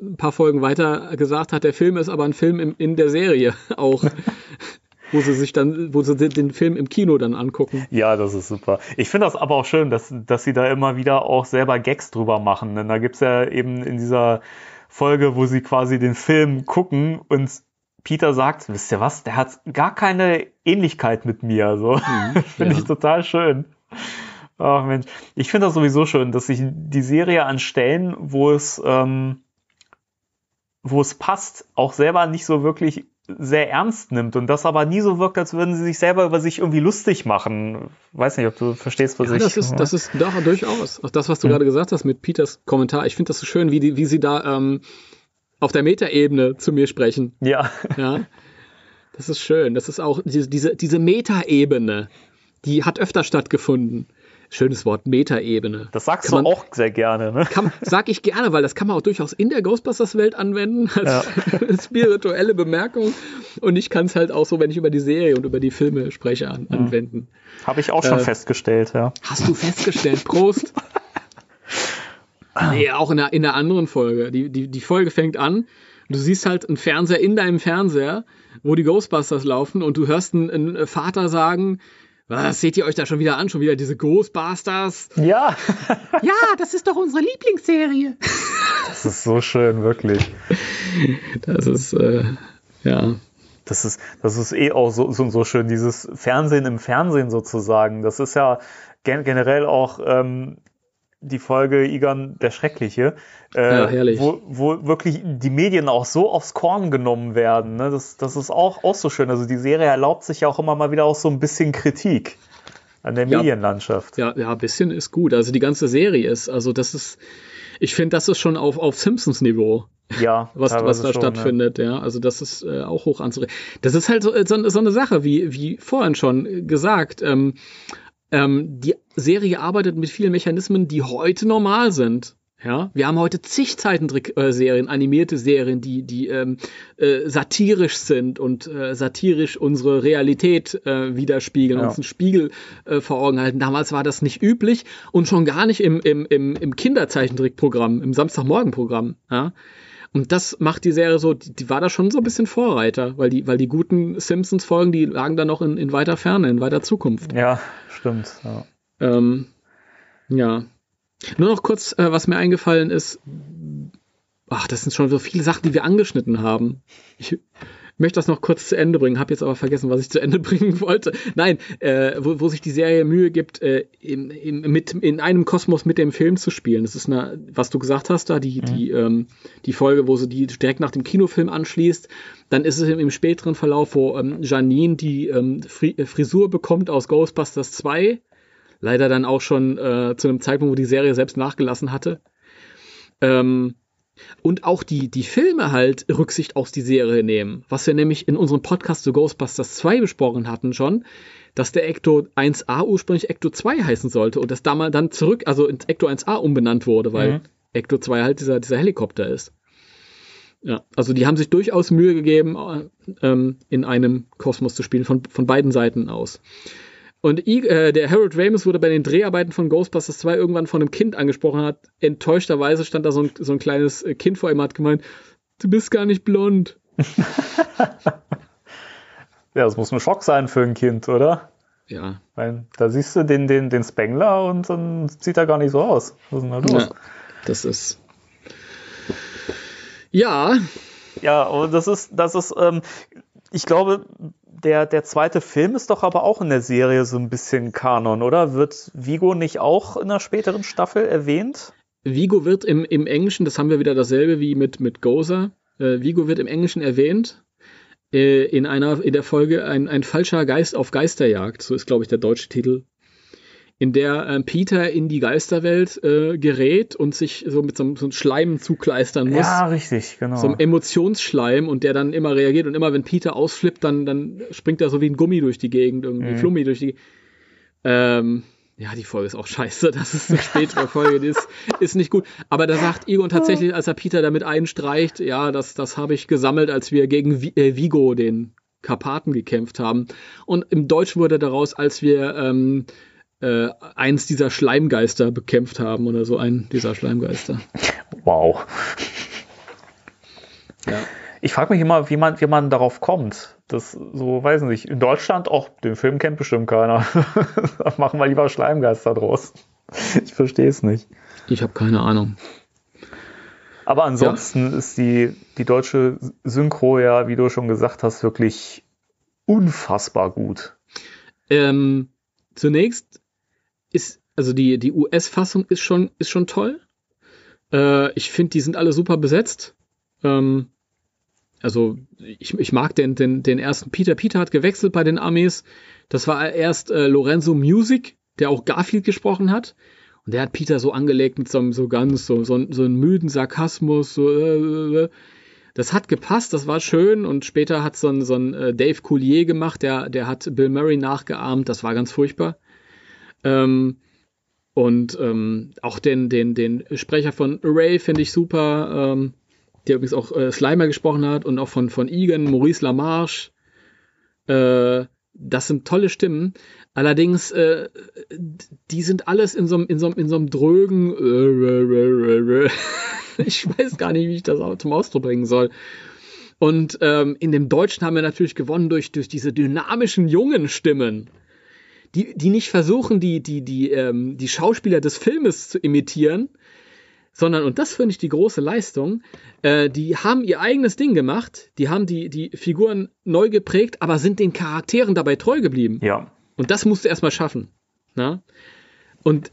ein paar Folgen weiter gesagt hat, der Film ist aber ein Film im, in der Serie auch wo sie sich dann, wo sie den Film im Kino dann angucken. Ja, das ist super. Ich finde das aber auch schön, dass, dass sie da immer wieder auch selber Gags drüber machen. Denn da gibt es ja eben in dieser Folge, wo sie quasi den Film gucken und Peter sagt, wisst ihr was, der hat gar keine Ähnlichkeit mit mir. So. Mhm, finde ja. ich total schön. Ach Mensch, ich finde das sowieso schön, dass sich die Serie an Stellen, wo es, ähm, wo es passt, auch selber nicht so wirklich sehr ernst nimmt und das aber nie so wirkt, als würden sie sich selber über sich irgendwie lustig machen. Weiß nicht, ob du verstehst, was ja, ich. Das ist, das ist doch durchaus. Auch das, was du mhm. gerade gesagt hast mit Peters Kommentar. Ich finde das so schön, wie, die, wie sie da ähm, auf der Metaebene zu mir sprechen. Ja. Ja. Das ist schön. Das ist auch diese, diese, diese Metaebene, die hat öfter stattgefunden. schönes Wort, Metaebene. Das sagst Kann du man- auch sehr gerne, ne? Kann, sag ich gerne, weil das kann man auch durchaus in der Ghostbusters-Welt anwenden, als spirituelle Bemerkung. Und ich kann es halt auch so, wenn ich über die Serie und über die Filme spreche, an, anwenden. Habe ich auch schon Äh, festgestellt, ja. Hast du festgestellt, Prost? nee, auch in der, in der anderen Folge. Die, die, die Folge fängt an, du siehst halt einen Fernseher in deinem Fernseher, wo die Ghostbusters laufen und du hörst einen, einen Vater sagen, was seht ihr euch da schon wieder an? Schon wieder diese Ghostbusters? Ja, Ja, das ist doch unsere Lieblingsserie. das ist so schön, wirklich. Das ist, äh, ja. Das ist, das ist eh auch so, so, so schön, dieses Fernsehen im Fernsehen sozusagen. Das ist ja gen generell auch ähm, die Folge Igan der Schreckliche, äh, Ja, herrlich. Wo, wo wirklich die Medien auch so aufs Korn genommen werden. Ne? Das, das ist auch, auch so schön. Also die Serie erlaubt sich ja auch immer mal wieder auch so ein bisschen Kritik an der Ja. Medienlandschaft. Ja, ja, ein bisschen ist gut. Also die ganze Serie ist, also das ist, ich finde, das ist schon auf, auf Simpsons-Niveau, Ja, was, was da schon, stattfindet, ja. Also das ist äh, auch hoch anzurechnen. Das ist halt so, so, so eine Sache, wie, wie vorhin schon gesagt. Ähm, ähm, die Serie arbeitet mit vielen Mechanismen, die heute normal sind. Ja, wir haben heute zig Zeichentrick-Serien, animierte Serien, die, die ähm, äh, satirisch sind und äh, satirisch unsere Realität äh, widerspiegeln, Ja. uns einen Spiegel äh, vor Augen halten. Damals war das nicht üblich und schon gar nicht im, im, im, im Kinderzeichentrickprogramm, im Samstagmorgenprogramm. Ja? Und das macht die Serie so, die, die war da schon so ein bisschen Vorreiter, weil die, weil die guten Simpsons-Folgen, die lagen da noch in, in weiter Ferne, in weiter Zukunft. Ja, stimmt. Ja. Ähm, ja. Nur noch kurz, äh, was mir eingefallen ist. Ach, das sind schon so viele Sachen, die wir angeschnitten haben. Ich möchte das noch kurz zu Ende bringen, habe jetzt aber vergessen, was ich zu Ende bringen wollte. Nein, äh, wo, wo sich die Serie Mühe gibt, äh, im, im, mit, in einem Kosmos mit dem Film zu spielen. Das ist eine, was du gesagt hast da, die, die, ähm, die Folge, wo sie die direkt nach dem Kinofilm anschließt. Dann ist es im, im späteren Verlauf, wo ähm, Janine die ähm, Fri äh, Frisur bekommt aus Ghostbusters 2 leider dann auch schon äh, zu einem Zeitpunkt, wo die Serie selbst nachgelassen hatte. Ähm, und auch die, die Filme halt Rücksicht auf die Serie nehmen. Was wir nämlich in unserem Podcast zu Ghostbusters 2 besprochen hatten schon, dass der Ecto 1A ursprünglich Ecto 2 heißen sollte und das damals dann zurück, also ins Ecto 1A umbenannt wurde, weil Mhm. Ecto 2 halt dieser, dieser Helikopter ist. Ja, also die haben sich durchaus Mühe gegeben, äh, ähm, in einem Kosmos zu spielen, von, von beiden Seiten aus. Und I, äh, der Harold Ramis wurde bei den Dreharbeiten von Ghostbusters 2 irgendwann von einem Kind angesprochen, hat enttäuschterweise stand da so ein, so ein kleines äh, Kind vor ihm, hat gemeint, du bist gar nicht blond. ja, das muss ein Schock sein für ein Kind, oder? Ja, Weil da siehst du den, den, den Spengler und dann sieht er gar nicht so aus. Was ist denn da los? ja das ist. Ja, Ja, aber das ist, das ist, ähm, ich glaube, der, der zweite Film ist doch aber auch in der Serie so ein bisschen Kanon, oder? Wird Vigo nicht auch in einer späteren Staffel erwähnt? Vigo wird im, im Englischen, das haben wir wieder dasselbe wie mit, mit Gozer, äh, Vigo wird im Englischen erwähnt, äh, in einer, in der Folge ein, ein falscher Geist auf Geisterjagd, so ist, glaube ich, der deutsche Titel, in der äh, Peter in die Geisterwelt äh, gerät und sich so mit so, einem- so einem Schleim zukleistern muss. Ja, richtig, genau. So einem Emotionsschleim und der dann immer reagiert und immer wenn Peter ausflippt, dann, dann springt er so wie ein Gummi durch die Gegend, irgendwie Mhm. Flummi durch die ähm, ja, die Folge ist auch scheiße. Das ist eine spätere Folge, die ist, ist nicht gut. Aber da sagt Egon tatsächlich, als er Peter damit einstreicht, ja, das, das habe ich gesammelt, als wir gegen äh, Vigo, den Karpaten, gekämpft haben. Und im Deutschen wurde daraus, als wir ähm, äh, eins dieser Schleimgeister bekämpft haben oder so einen dieser Schleimgeister. wow. Ja. Ich frage mich immer, wie man, wie man darauf kommt. Das so, weiß nicht. In Deutschland auch, den Film kennt bestimmt keiner. da machen wir lieber Schleimgeister draus. Ich verstehe es nicht. Ich habe keine Ahnung. Aber ansonsten ist die, die deutsche Synchro ja, wie du schon gesagt hast, wirklich unfassbar gut. Ähm, zunächst ist, also die, die US-Fassung ist schon, ist schon toll. Äh, ich finde, die sind alle super besetzt. Ähm, also ich, ich mag den, den, den ersten Peter. Peter hat gewechselt bei den Amis. Das war erst äh, Lorenzo Music, der auch Garfield gesprochen hat. Und der hat Peter so angelegt mit so einem so ganz, so, so, so einen müden Sarkasmus, so, äh, äh, das hat gepasst, das war schön und später hat so ein, so ein äh, Dave Coulier gemacht, der, der hat Bill Murray nachgeahmt, das war ganz furchtbar. Ähm, Und ähm, auch den, den, den Sprecher von Ray finde ich super, ähm, der übrigens auch äh, Slimer gesprochen hat und auch von, von Egan, Maurice Lamarche. Äh, das sind tolle Stimmen. Allerdings, äh, die sind alles in so einem in in drögen. Äh, ich weiß gar nicht, wie ich das zum Ausdruck bringen soll. Und ähm, in dem Deutschen haben wir natürlich gewonnen durch, durch diese dynamischen jungen Stimmen die, die nicht versuchen, die, die, die, ähm, die Schauspieler des Filmes zu imitieren, sondern, und das finde ich die große Leistung, äh, die haben ihr eigenes Ding gemacht, die haben die, die Figuren neu geprägt, aber sind den Charakteren dabei treu geblieben. Ja. Und das musst du erstmal schaffen. Na? Und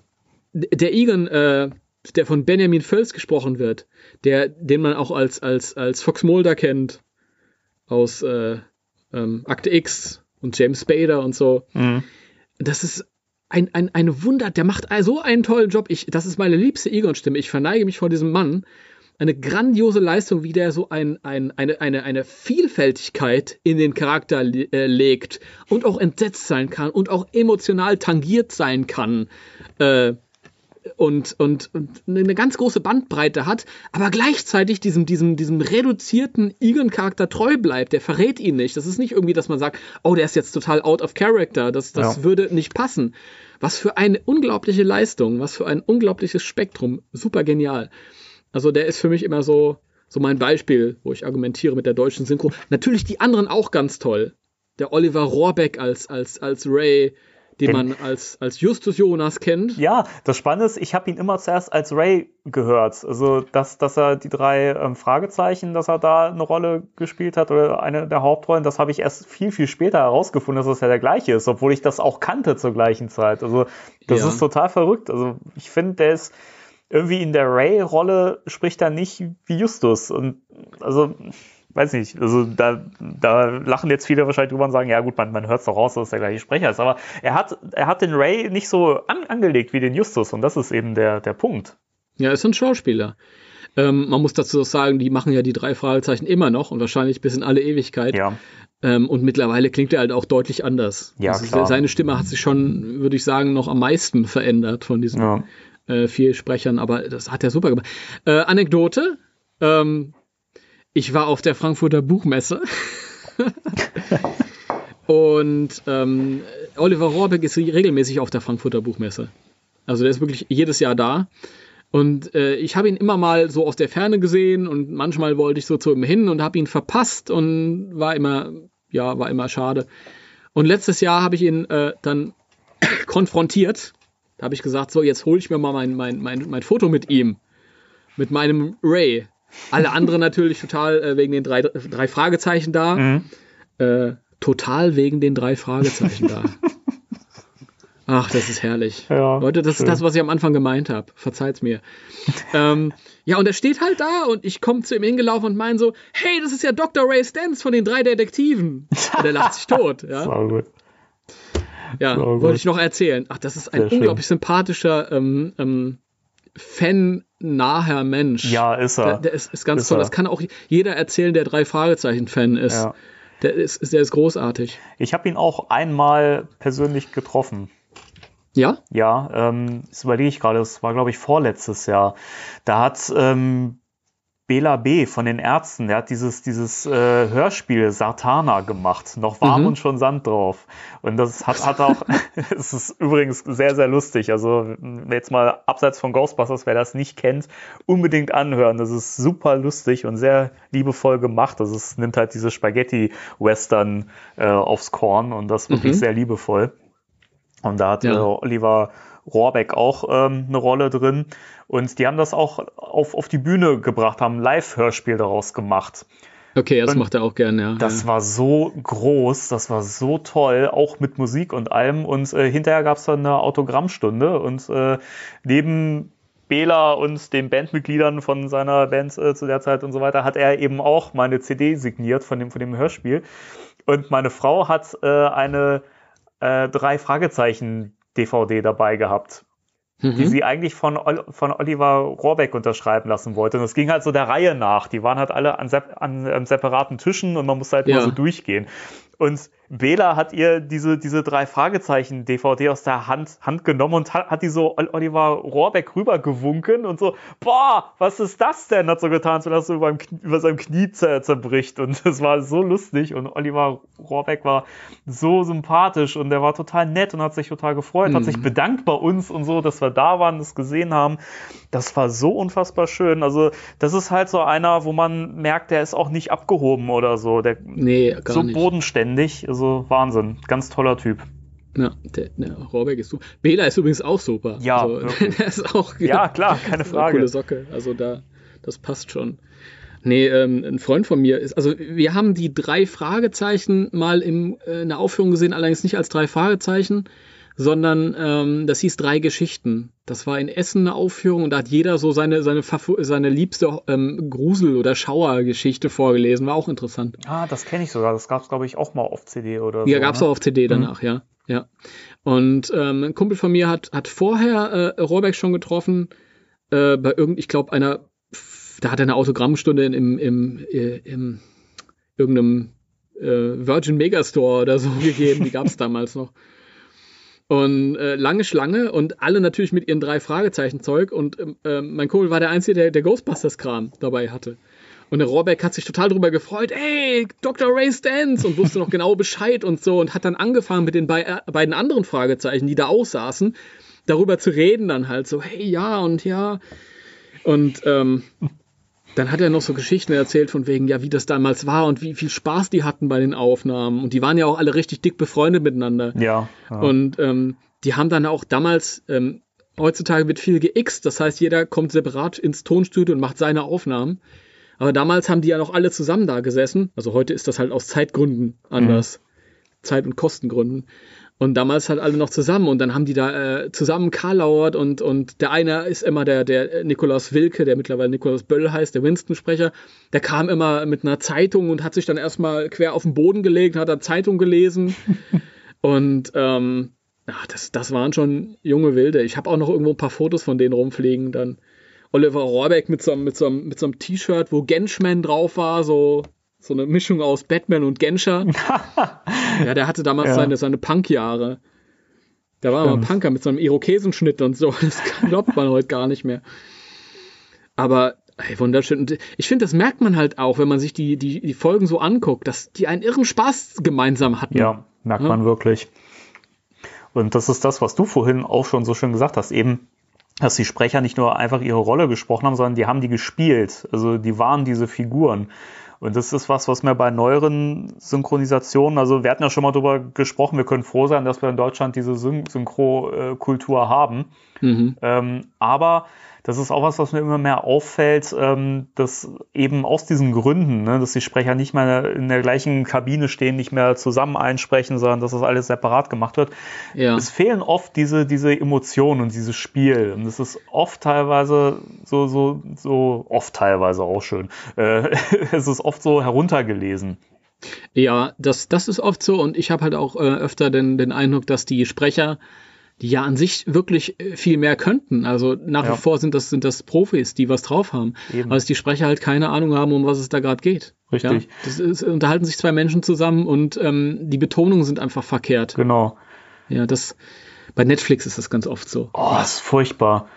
der Egan, äh, der von Benjamin Völz gesprochen wird, der, den man auch als, als, als Fox Mulder kennt, aus äh, ähm, Akte X und James Spader und so. Mhm das ist ein, ein, ein Wunder, der macht so einen tollen Job. Ich, das ist meine liebste Egon-Stimme. Ich verneige mich vor diesem Mann. Eine grandiose Leistung, wie der so ein, ein, eine, eine, eine Vielfältigkeit in den Charakter le äh, legt und auch entsetzt sein kann und auch emotional tangiert sein kann. Äh, und, und, und eine ganz große Bandbreite hat, aber gleichzeitig diesem, diesem, diesem reduzierten Egan-Charakter treu bleibt. Der verrät ihn nicht. Das ist nicht irgendwie, dass man sagt, oh, der ist jetzt total out of character. Das, das ja. würde nicht passen. Was für eine unglaubliche Leistung, was für ein unglaubliches Spektrum. Super genial. Also der ist für mich immer so, so mein Beispiel, wo ich argumentiere mit der deutschen Synchro. Natürlich die anderen auch ganz toll. Der Oliver Rohrbeck als, als, als Ray, den man als, als Justus Jonas kennt. Ja, das Spannende ist, ich habe ihn immer zuerst als Ray gehört. Also, dass, dass er die drei ähm, Fragezeichen, dass er da eine Rolle gespielt hat oder eine der Hauptrollen, das habe ich erst viel, viel später herausgefunden, dass das ja der gleiche ist, obwohl ich das auch kannte zur gleichen Zeit. Also, das ja. ist total verrückt. Also, ich finde, der ist irgendwie in der Ray-Rolle spricht er nicht wie Justus. Und also weiß nicht, also da, da lachen jetzt viele wahrscheinlich drüber und sagen, ja gut, man, man hört es doch raus, dass es der gleiche Sprecher ist. Aber er hat, er hat den Ray nicht so an, angelegt wie den Justus und das ist eben der, der Punkt. Ja, er ist ein Schauspieler. Ähm, man muss dazu sagen, die machen ja die drei Fragezeichen immer noch und wahrscheinlich bis in alle Ewigkeit. Ja. Ähm, und mittlerweile klingt er halt auch deutlich anders. Ja, also klar. Seine Stimme hat sich schon, würde ich sagen, noch am meisten verändert von diesen ja. äh, vier Sprechern, aber das hat er super gemacht. Äh, Anekdote, ähm, ich war auf der Frankfurter Buchmesse. und ähm, Oliver Rohrbeck ist regelmäßig auf der Frankfurter Buchmesse. Also der ist wirklich jedes Jahr da. Und äh, ich habe ihn immer mal so aus der Ferne gesehen und manchmal wollte ich so zu ihm hin und habe ihn verpasst und war immer, ja, war immer schade. Und letztes Jahr habe ich ihn äh, dann konfrontiert. Da habe ich gesagt, so, jetzt hole ich mir mal mein, mein, mein, mein Foto mit ihm. Mit meinem Ray. Alle anderen natürlich total äh, wegen den drei, drei Fragezeichen da. Mhm. Äh, total wegen den drei Fragezeichen da. Ach, das ist herrlich. Ja, Leute, das schön. ist das, was ich am Anfang gemeint habe. Verzeiht's mir. ähm, ja, und er steht halt da und ich komme zu ihm hingelaufen und meine so, hey, das ist ja Dr. Ray Stantz von den drei Detektiven. Und er lacht sich tot. Ja, das gut. Ja, wollte ich noch erzählen. Ach, das ist ein Sehr unglaublich schön. sympathischer ähm, ähm, Fan-naher Mensch. Ja, ist er. Der, der ist, ist, ganz ist toll. Er. Das kann auch jeder erzählen, der drei Fragezeichen-Fan ist. Ja. Der ist. Der ist großartig. Ich habe ihn auch einmal persönlich getroffen. Ja? Ja, ähm, das überlege ich gerade, das war, glaube ich, vorletztes Jahr. Da hat ähm, Bela B. von den Ärzten, der hat dieses, dieses äh, Hörspiel Sartana gemacht. Noch warm mhm. und schon Sand drauf. Und das hat, hat auch, es ist übrigens sehr, sehr lustig. Also jetzt mal abseits von Ghostbusters, wer das nicht kennt, unbedingt anhören. Das ist super lustig und sehr liebevoll gemacht. Also es nimmt halt diese Spaghetti-Western äh, aufs Korn und das wirklich mhm. sehr liebevoll. Und da hat ja. äh, Oliver Rohrbeck auch ähm, eine Rolle drin. Und die haben das auch auf, auf die Bühne gebracht, haben ein Live-Hörspiel daraus gemacht. Okay, das und macht er auch gerne, ja. Das ja. war so groß, das war so toll, auch mit Musik und allem. Und äh, hinterher gab es dann eine Autogrammstunde und äh, neben Bela und den Bandmitgliedern von seiner Band äh, zu der Zeit und so weiter hat er eben auch meine CD signiert von dem, von dem Hörspiel. Und meine Frau hat äh, eine äh, drei Fragezeichen DVD dabei gehabt mhm. die sie eigentlich von, von Oliver Rohrbeck unterschreiben lassen wollte. Und es ging halt so der Reihe nach. Die waren halt alle an, an, an separaten Tischen und man musste halt ja. mal so durchgehen. Und Bela hat ihr diese, diese drei Fragezeichen DVD aus der Hand, Hand genommen und hat, hat die so Oliver Rohrbeck rübergewunken und so, boah, was ist das denn? Hat so getan, so dass so über, über seinem Knie zer, zerbricht und es war so lustig und Oliver Rohrbeck war so sympathisch und der war total nett und hat sich total gefreut, mhm. hat sich bedankt bei uns und so, dass wir da waren, das gesehen haben. Das war so unfassbar schön. Also das ist halt so einer, wo man merkt, der ist auch nicht abgehoben oder so. Der nee, gar so nicht. bodenständig. Also Wahnsinn. Ganz toller Typ. Ja, der, der Rohrbeck ist super. Bela ist übrigens auch super. Ja, also, der ist auch, ja klar, keine Frage. Coole Socke. Also da, das passt schon. Nee, ähm, ein Freund von mir ist, also wir haben die drei Fragezeichen mal in äh, einer Aufführung gesehen, allerdings nicht als drei Fragezeichen, sondern ähm, das hieß drei Geschichten. Das war in Essen eine Aufführung und da hat jeder so seine, seine, seine liebste ähm, Grusel- oder Schauergeschichte vorgelesen. War auch interessant. Ah, das kenne ich sogar. Das gab es, glaube ich, auch mal auf CD oder so. Ja, gab es ne? auch auf CD danach, mhm. ja. ja. Und ähm, ein Kumpel von mir hat, hat vorher äh, Rohrbeck schon getroffen, äh, bei irgend, ich glaube, einer, da hat er eine Autogrammstunde im, im, im, äh, im irgendeinem äh, Virgin Megastore oder so gegeben, die gab es damals noch. Und äh, lange Schlange und alle natürlich mit ihren drei Fragezeichen-Zeug. Und äh, mein Kumpel war der Einzige, der, der Ghostbusters-Kram dabei hatte. Und der Rohrbeck hat sich total darüber gefreut, ey, Dr. Ray Stans und wusste noch genau Bescheid und so und hat dann angefangen mit den be äh, beiden anderen Fragezeichen, die da aussaßen, darüber zu reden dann halt so, hey, ja und ja. Und ähm, dann hat er noch so Geschichten erzählt von wegen, ja, wie das damals war und wie viel Spaß die hatten bei den Aufnahmen. Und die waren ja auch alle richtig dick befreundet miteinander. Ja. ja. Und ähm, die haben dann auch damals, ähm, heutzutage wird viel geixt, das heißt, jeder kommt separat ins Tonstudio und macht seine Aufnahmen. Aber damals haben die ja noch alle zusammen da gesessen. Also heute ist das halt aus Zeitgründen anders. Mhm. Zeit- und Kostengründen. Und damals halt alle noch zusammen und dann haben die da äh, zusammen Karlauert und, und der eine ist immer der, der Nikolaus Wilke, der mittlerweile Nikolaus Böll heißt, der Winston-Sprecher, der kam immer mit einer Zeitung und hat sich dann erstmal quer auf den Boden gelegt, hat da Zeitung gelesen. und ähm, ach, das, das waren schon junge Wilde. Ich habe auch noch irgendwo ein paar Fotos von denen rumfliegen. Dann Oliver Rohrbeck mit so, mit so, mit so einem T-Shirt, wo Genschman drauf war, so so eine Mischung aus Batman und Genscher. ja, der hatte damals ja. seine, seine Punk-Jahre. Der war Stimmt. mal Punker mit so einem Irokesenschnitt und so. Das glaubt man heute gar nicht mehr. Aber ey, wunderschön. Und ich finde, das merkt man halt auch, wenn man sich die, die, die Folgen so anguckt, dass die einen irren Spaß gemeinsam hatten. Ja, merkt ja? man wirklich. Und das ist das, was du vorhin auch schon so schön gesagt hast, eben, dass die Sprecher nicht nur einfach ihre Rolle gesprochen haben, sondern die haben die gespielt. Also die waren diese Figuren. Und das ist was, was mir bei neueren Synchronisationen, also wir hatten ja schon mal drüber gesprochen, wir können froh sein, dass wir in Deutschland diese Syn Synchro-Kultur haben. Mhm. Ähm, aber das ist auch was, was mir immer mehr auffällt, ähm, dass eben aus diesen Gründen, ne, dass die Sprecher nicht mehr in der gleichen Kabine stehen, nicht mehr zusammen einsprechen, sondern dass das alles separat gemacht wird. Ja. Es fehlen oft diese, diese Emotionen und dieses Spiel. Und es ist oft teilweise so, so, so, oft teilweise auch schön. Äh, es ist oft so heruntergelesen. Ja, das, das ist oft so und ich habe halt auch äh, öfter den, den Eindruck, dass die Sprecher die ja an sich wirklich äh, viel mehr könnten. Also nach ja. wie vor sind das, sind das Profis, die was drauf haben. Eben. Also die Sprecher halt keine Ahnung haben, um was es da gerade geht. Richtig. Ja? Das ist, unterhalten sich zwei Menschen zusammen und ähm, die Betonungen sind einfach verkehrt. Genau. Ja, das bei Netflix ist das ganz oft so. Oh, ist furchtbar.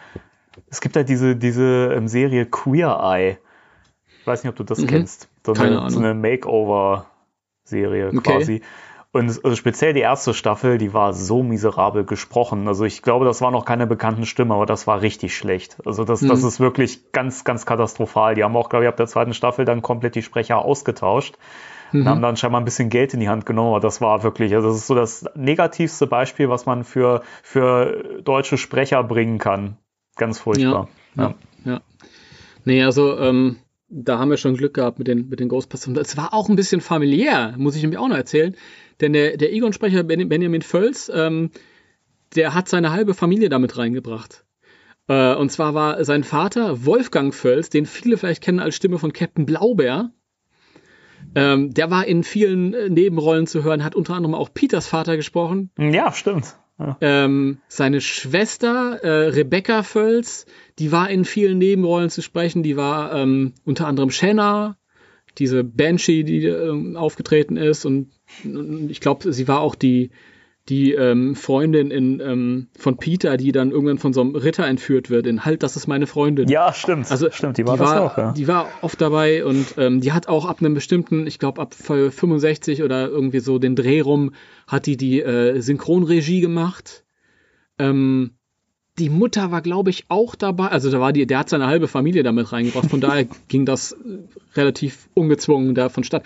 Es gibt ja diese, diese ähm, Serie Queer Eye. Ich weiß nicht, ob du das mhm. kennst. So Keine eine, Ahnung. So eine Makeover-Serie Okay. quasi. Und also speziell die erste Staffel, die war so miserabel gesprochen. Also ich glaube, das war noch keine bekannten Stimme, aber das war richtig schlecht. Also das, das Mhm. ist wirklich ganz, ganz katastrophal. Die haben auch, glaube ich, ab der zweiten Staffel dann komplett die Sprecher ausgetauscht. Und Mhm. haben dann scheinbar ein bisschen Geld in die Hand genommen, aber das war wirklich, also das ist so das negativste Beispiel, was man für, für deutsche Sprecher bringen kann. Ganz furchtbar. Ja. Ja. Nee, also ähm, da haben wir schon Glück gehabt mit den, mit den Ghostbusters. Es war auch ein bisschen familiär, muss ich nämlich auch noch erzählen. Denn der, der Egon-Sprecher Ben- Benjamin Völz, ähm, der hat seine halbe Familie damit reingebracht. Äh, und zwar war sein Vater Wolfgang Völz, den viele vielleicht kennen als Stimme von Captain Blaubeer. Ähm, der war in vielen äh, Nebenrollen zu hören, hat unter anderem auch Peters Vater gesprochen. Ja, stimmt. Ja. Ähm, seine Schwester äh, Rebecca Völz, die war in vielen Nebenrollen zu sprechen. Die war ähm, unter anderem Shanna, diese Banshee, die ähm, aufgetreten ist und, und ich glaube, sie war auch die, die ähm, Freundin in, ähm, von Peter, die dann irgendwann von so einem Ritter entführt wird, in Halt, das ist meine Freundin. Ja, stimmt. Also stimmt, die war, die war, auch, ja. die war oft dabei und ähm, die hat auch ab einem bestimmten, ich glaube ab 65 oder irgendwie so den Dreh rum, hat die die äh, Synchronregie gemacht. Ähm, die Mutter war, glaube ich, auch dabei. Also da war die, der hat seine halbe Familie damit reingebracht. Von daher ging das äh, relativ ungezwungen da vonstatt.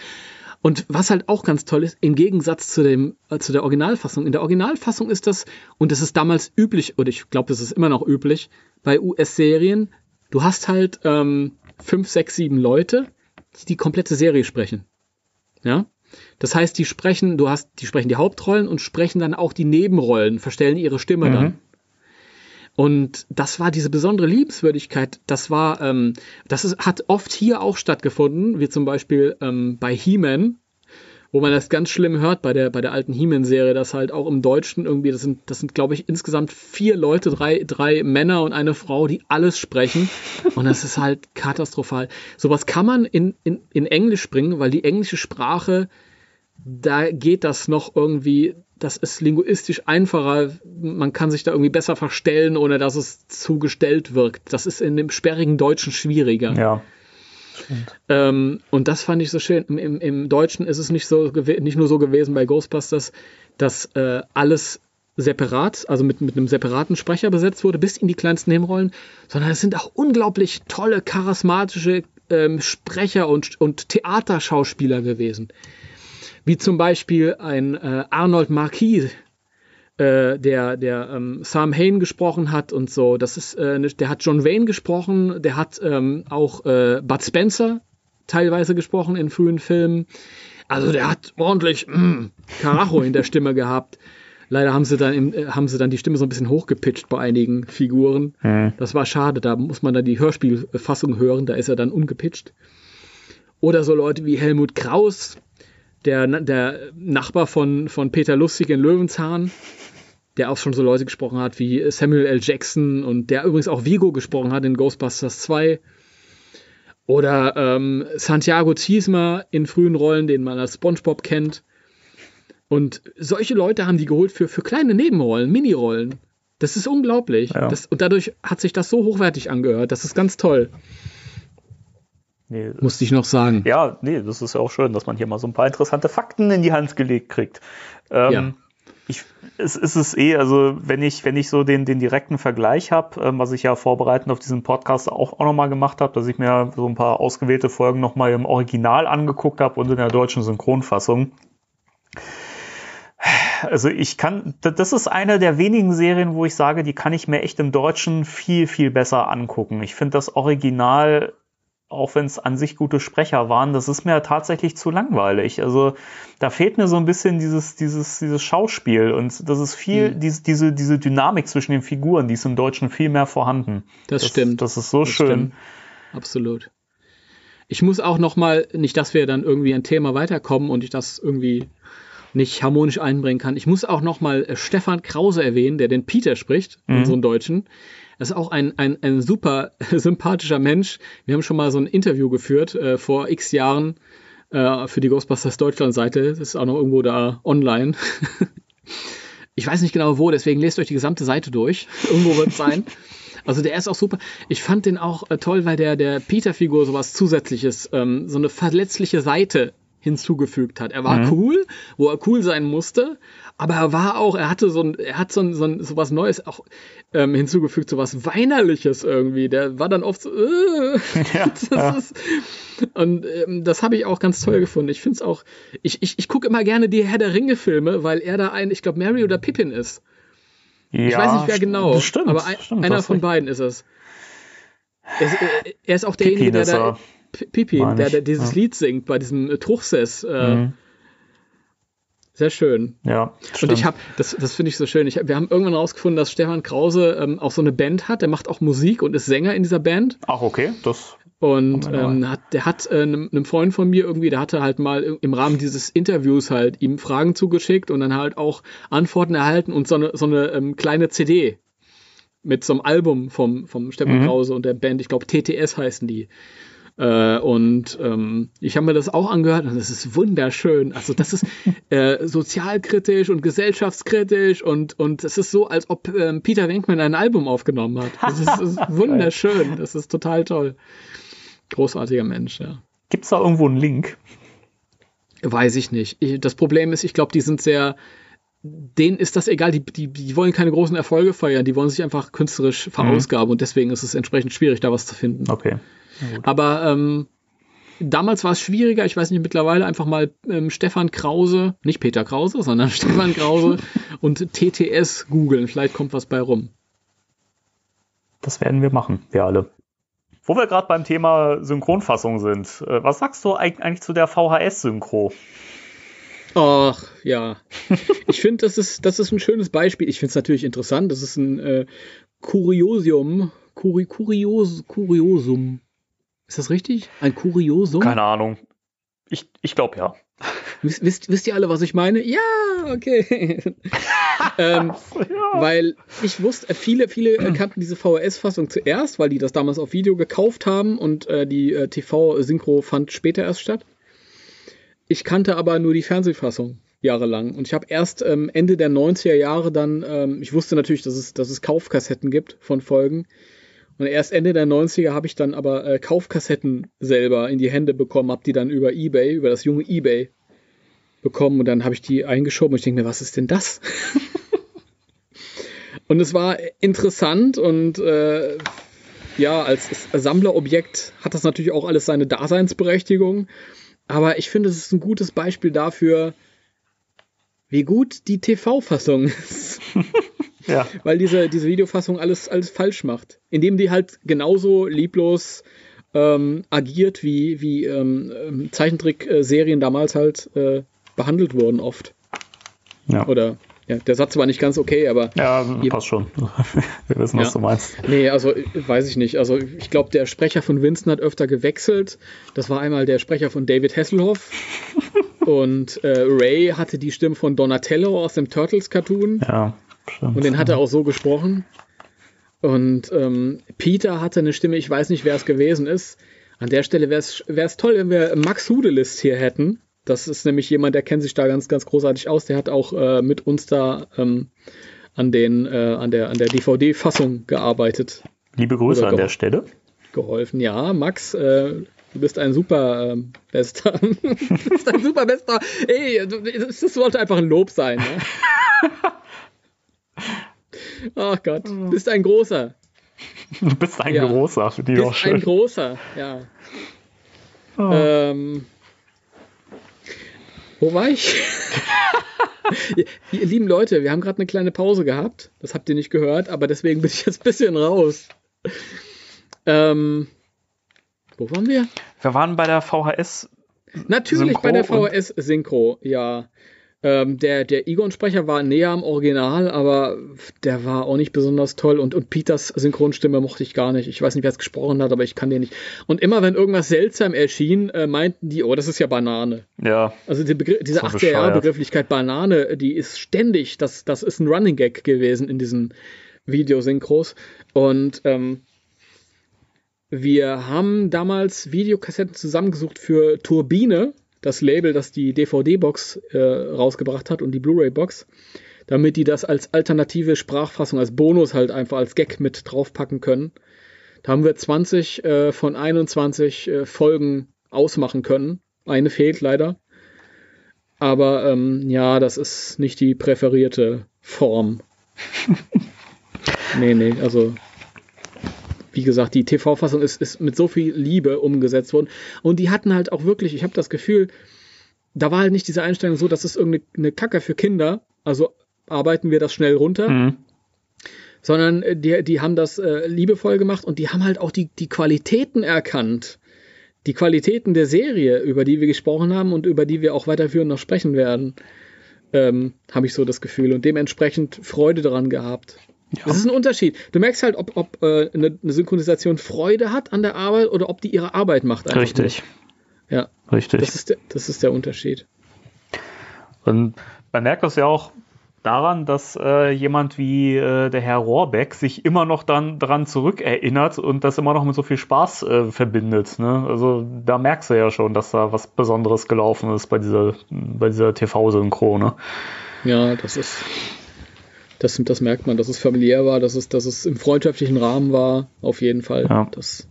Und was halt auch ganz toll ist, im Gegensatz zu, dem, äh, zu der Originalfassung, in der Originalfassung ist das, und das ist damals üblich, oder ich glaube, das ist immer noch üblich, bei US-Serien, du hast halt ähm, fünf, sechs, sieben Leute, die die komplette Serie sprechen. Ja? Das heißt, die sprechen, du hast, die sprechen die Hauptrollen und sprechen dann auch die Nebenrollen, verstellen ihre Stimme mhm. dann. Und das war diese besondere Liebenswürdigkeit, das war, ähm, das ist, hat oft hier auch stattgefunden, wie zum Beispiel ähm, bei He-Man, wo man das ganz schlimm hört bei der, bei der alten He-Man-Serie, dass halt auch im Deutschen irgendwie, das sind, das sind, glaube ich, insgesamt vier Leute, drei, drei Männer und eine Frau, die alles sprechen. Und das ist halt katastrophal. Sowas kann man in, in, in Englisch bringen, weil die englische Sprache, da geht das noch irgendwie, das ist linguistisch einfacher. Man kann sich da irgendwie besser verstellen, ohne dass es zugestellt wirkt. Das ist in dem sperrigen Deutschen schwieriger. Ja. Ähm, und das fand ich so schön. Im, im, Im, Deutschen ist es nicht, so, nicht nur so gewesen bei Ghostbusters, dass äh, alles separat, also mit, mit einem separaten Sprecher besetzt wurde, bis in die kleinsten Nebenrollen, sondern es sind auch unglaublich tolle, charismatische ähm, Sprecher und, und Theaterschauspieler gewesen wie zum Beispiel ein äh, Arnold Marquis, äh, der, der ähm, Sam Hain gesprochen hat und so. Das ist, äh, der hat John Wayne gesprochen, der hat ähm, auch äh, Bud Spencer teilweise gesprochen in frühen Filmen. Also der hat ordentlich mm, Karacho in der Stimme gehabt. Leider haben sie dann im, äh, haben sie dann die Stimme so ein bisschen hochgepitcht bei einigen Figuren. Mhm. Das war schade. Da muss man dann die Hörspielfassung hören. Da ist er dann ungepitcht. Oder so Leute wie Helmut Kraus, der, der Nachbar von, von Peter Lustig in Löwenzahn, der auch schon so Leute gesprochen hat wie Samuel L. Jackson und der übrigens auch Vigo gesprochen hat in Ghostbusters 2. Oder ähm, Santiago Ziesma in frühen Rollen, den man als SpongeBob kennt. Und solche Leute haben die geholt für, für kleine Nebenrollen, Minirollen. Das ist unglaublich. Ja. Das, und dadurch hat sich das so hochwertig angehört. Das ist ganz toll. Nee, Musste ich noch sagen. Ja, nee, das ist ja auch schön, dass man hier mal so ein paar interessante Fakten in die Hand gelegt kriegt. Ähm, ja. Ich, es ist es eh, also wenn ich, wenn ich so den, den direkten Vergleich habe, ähm, was ich ja vorbereitend auf diesen Podcast auch, auch nochmal gemacht habe, dass ich mir so ein paar ausgewählte Folgen nochmal im Original angeguckt habe und in der deutschen Synchronfassung. Also ich kann, das ist eine der wenigen Serien, wo ich sage, die kann ich mir echt im Deutschen viel, viel besser angucken. Ich finde das Original auch wenn es an sich gute Sprecher waren, das ist mir tatsächlich zu langweilig. Also da fehlt mir so ein bisschen dieses, dieses, dieses Schauspiel und das ist viel, mhm. diese, diese, diese Dynamik zwischen den Figuren, die ist im Deutschen viel mehr vorhanden. Das, das stimmt. Das ist so das schön. Stimmt. Absolut. Ich muss auch noch mal, nicht, dass wir dann irgendwie ein Thema weiterkommen und ich das irgendwie nicht harmonisch einbringen kann. Ich muss auch noch mal äh, Stefan Krause erwähnen, der den Peter spricht, mhm. unseren Deutschen. Das ist auch ein, ein, ein super sympathischer Mensch. Wir haben schon mal so ein Interview geführt äh, vor x Jahren äh, für die Ghostbusters Deutschland-Seite. Das ist auch noch irgendwo da online. ich weiß nicht genau wo, deswegen lest euch die gesamte Seite durch. irgendwo wird es sein. Also der ist auch super. Ich fand den auch äh, toll, weil der der Peter-Figur sowas Zusätzliches, ähm, so eine verletzliche Seite hinzugefügt hat. Er war mhm. cool, wo er cool sein musste, aber er war auch, er hatte so ein, er hat so, ein, so, ein, so was Neues auch ähm, hinzugefügt, so was Weinerliches irgendwie. Der war dann oft so, äh, ja, ja. Ist, und ähm, das habe ich auch ganz toll gefunden. Ich finde es auch, ich, ich, ich gucke immer gerne die Herr der Ringe-Filme, weil er da ein, ich glaube, Mary oder Pippin ist. Ja, ich weiß nicht, wer genau, stimmt, aber ein, stimmt, einer von beiden ist es. Er ist, er ist auch derjenige, der da. Pippin, der, der dieses ja. Lied singt bei diesem äh, Truchsess. Äh, mhm. Sehr schön. Ja. Stimmt. Und ich habe, das, das finde ich so schön. Ich, wir haben irgendwann rausgefunden, dass Stefan Krause ähm, auch so eine Band hat. Der macht auch Musik und ist Sänger in dieser Band. Ach, okay. Das. Und ähm, hat, der hat äh, einem, einem Freund von mir irgendwie, der hatte halt mal im Rahmen dieses Interviews halt ihm Fragen zugeschickt und dann halt auch Antworten erhalten und so eine, so eine ähm, kleine CD mit so einem Album vom, vom Stefan mhm. Krause und der Band, ich glaube TTS heißen die. Äh, und ähm, ich habe mir das auch angehört und das ist wunderschön. Also das ist äh, sozialkritisch und gesellschaftskritisch und und es ist so, als ob ähm, Peter Wenkman ein Album aufgenommen hat. Das ist, ist wunderschön. Das ist total toll. Großartiger Mensch, ja. Gibt es da irgendwo einen Link? Weiß ich nicht. Ich, das Problem ist, ich glaube, die sind sehr, denen ist das egal, die, die, die wollen keine großen Erfolge feiern, die wollen sich einfach künstlerisch verausgaben mhm. und deswegen ist es entsprechend schwierig, da was zu finden. Okay. Aber ähm, damals war es schwieriger, ich weiß nicht, mittlerweile einfach mal ähm, Stefan Krause, nicht Peter Krause, sondern Stefan Krause und TTS googeln, vielleicht kommt was bei rum. Das werden wir machen, wir alle. Wo wir gerade beim Thema Synchronfassung sind, äh, was sagst du eigentlich zu der VHS-Synchro? Ach, ja. ich finde, das ist, das ist ein schönes Beispiel. Ich finde es natürlich interessant. Das ist ein äh, Kuriosium. Kuri, Kurios, Kuriosum. Ist das richtig? Ein Kuriosum? Keine Ahnung. Ich, ich glaube ja. Wisst, wisst, wisst ihr alle, was ich meine? Ja, okay. ähm, ja. Weil ich wusste, viele, viele kannten diese VHS-Fassung zuerst, weil die das damals auf Video gekauft haben und äh, die äh, TV-Synchro fand später erst statt. Ich kannte aber nur die Fernsehfassung jahrelang. Und ich habe erst ähm, Ende der 90er Jahre dann, ähm, ich wusste natürlich, dass es, dass es Kaufkassetten gibt von Folgen. Und erst Ende der 90er habe ich dann aber äh, Kaufkassetten selber in die Hände bekommen, habe die dann über Ebay, über das junge Ebay bekommen und dann habe ich die eingeschoben und ich denke mir, was ist denn das? und es war interessant und äh, ja, als Sammlerobjekt hat das natürlich auch alles seine Daseinsberechtigung. Aber ich finde, es ist ein gutes Beispiel dafür, wie gut die TV-Fassung ist. ja. Weil diese, diese Videofassung alles, alles falsch macht. Indem die halt genauso lieblos ähm, agiert, wie, wie ähm, ähm Zeichentrick-Serien damals halt äh, behandelt wurden oft. Ja. Oder ja, der Satz war nicht ganz okay, aber. Ja, passt schon. Wir wissen, was ja. du meinst. Nee, also weiß ich nicht. Also ich glaube, der Sprecher von Winston hat öfter gewechselt. Das war einmal der Sprecher von David Hasselhoff. und äh, Ray hatte die Stimme von Donatello aus dem Turtles-Cartoon. Ja, stimmt. Und den hat er auch so gesprochen. Und ähm, Peter hatte eine Stimme, ich weiß nicht, wer es gewesen ist. An der Stelle wäre es toll, wenn wir Max Hudelist hier hätten. Das ist nämlich jemand, der kennt sich da ganz, ganz großartig aus. Der hat auch äh, mit uns da ähm, an, den, äh, an der, an der DVD-Fassung gearbeitet. Liebe Grüße an der Stelle. Geholfen, ja. Max, äh, du bist ein super ähm, Bester. du bist ein super Bester. Ey, das, sollte einfach ein Lob sein. Ne? Ach Gott, du bist ein großer. Du bist ein ja. großer, für die bist auch schön. Ein großer, ja. Oh. Ähm, wo war ich? ihr lieben Leute, wir haben gerade eine kleine Pause gehabt. Das habt ihr nicht gehört, aber deswegen bin ich jetzt ein bisschen raus. Ähm, wo waren wir? Wir waren bei der VHS. Natürlich Synchro bei der VHS Synchro, ja. Ähm, der der Egon-Sprecher war näher am Original, aber der war auch nicht besonders toll. Und, und Peters Synchronstimme mochte ich gar nicht. Ich weiß nicht, wer es gesprochen hat, aber ich kann den nicht. Und immer, wenn irgendwas seltsam erschien, äh, meinten die, oh, das ist ja Banane. Ja. Also die diese 80er-Jahre-Begrifflichkeit Banane, die ist ständig, das, das ist ein Running Gag gewesen in diesen Videosynchros. Und ähm, wir haben damals Videokassetten zusammengesucht für Turbine das Label, das die DVD-Box äh, rausgebracht hat und die Blu-ray-Box, damit die das als alternative Sprachfassung, als Bonus halt einfach als Gag mit draufpacken können. Da haben wir 20 äh, von 21 äh, Folgen ausmachen können. Eine fehlt leider. Aber ähm, ja, das ist nicht die präferierte Form. nee, nee, also wie gesagt, die TV-Fassung ist, ist mit so viel Liebe umgesetzt worden. Und die hatten halt auch wirklich, ich habe das Gefühl, da war halt nicht diese Einstellung so, das ist irgendeine Kacke für Kinder, also arbeiten wir das schnell runter. Mhm. Sondern äh, die, die haben das äh, liebevoll gemacht und die haben halt auch die, die Qualitäten erkannt. Die Qualitäten der Serie, über die wir gesprochen haben und über die wir auch weiterführend noch sprechen werden, ähm, habe ich so das Gefühl und dementsprechend Freude daran gehabt. Ja. Das ist ein Unterschied. Du merkst halt, ob, ob äh, eine, eine, Synchronisation Freude hat an der Arbeit oder ob die ihre Arbeit macht. Richtig. Nur. Ja. Richtig. Das ist, der, das ist der Unterschied. Und man merkt das ja auch daran, dass äh, jemand wie äh, der Herr Rohrbeck sich immer noch dann daran zurückerinnert und das immer noch mit so viel Spaß äh, verbindet. Ne? Also da merkst du ja schon, dass da was Besonderes gelaufen ist bei dieser, bei dieser TV-Synchro. Ne? Ja, das ist. Das, das merkt man, dass es familiär war, dass es, dass es im freundschaftlichen Rahmen war, auf jeden Fall. Ja. Das,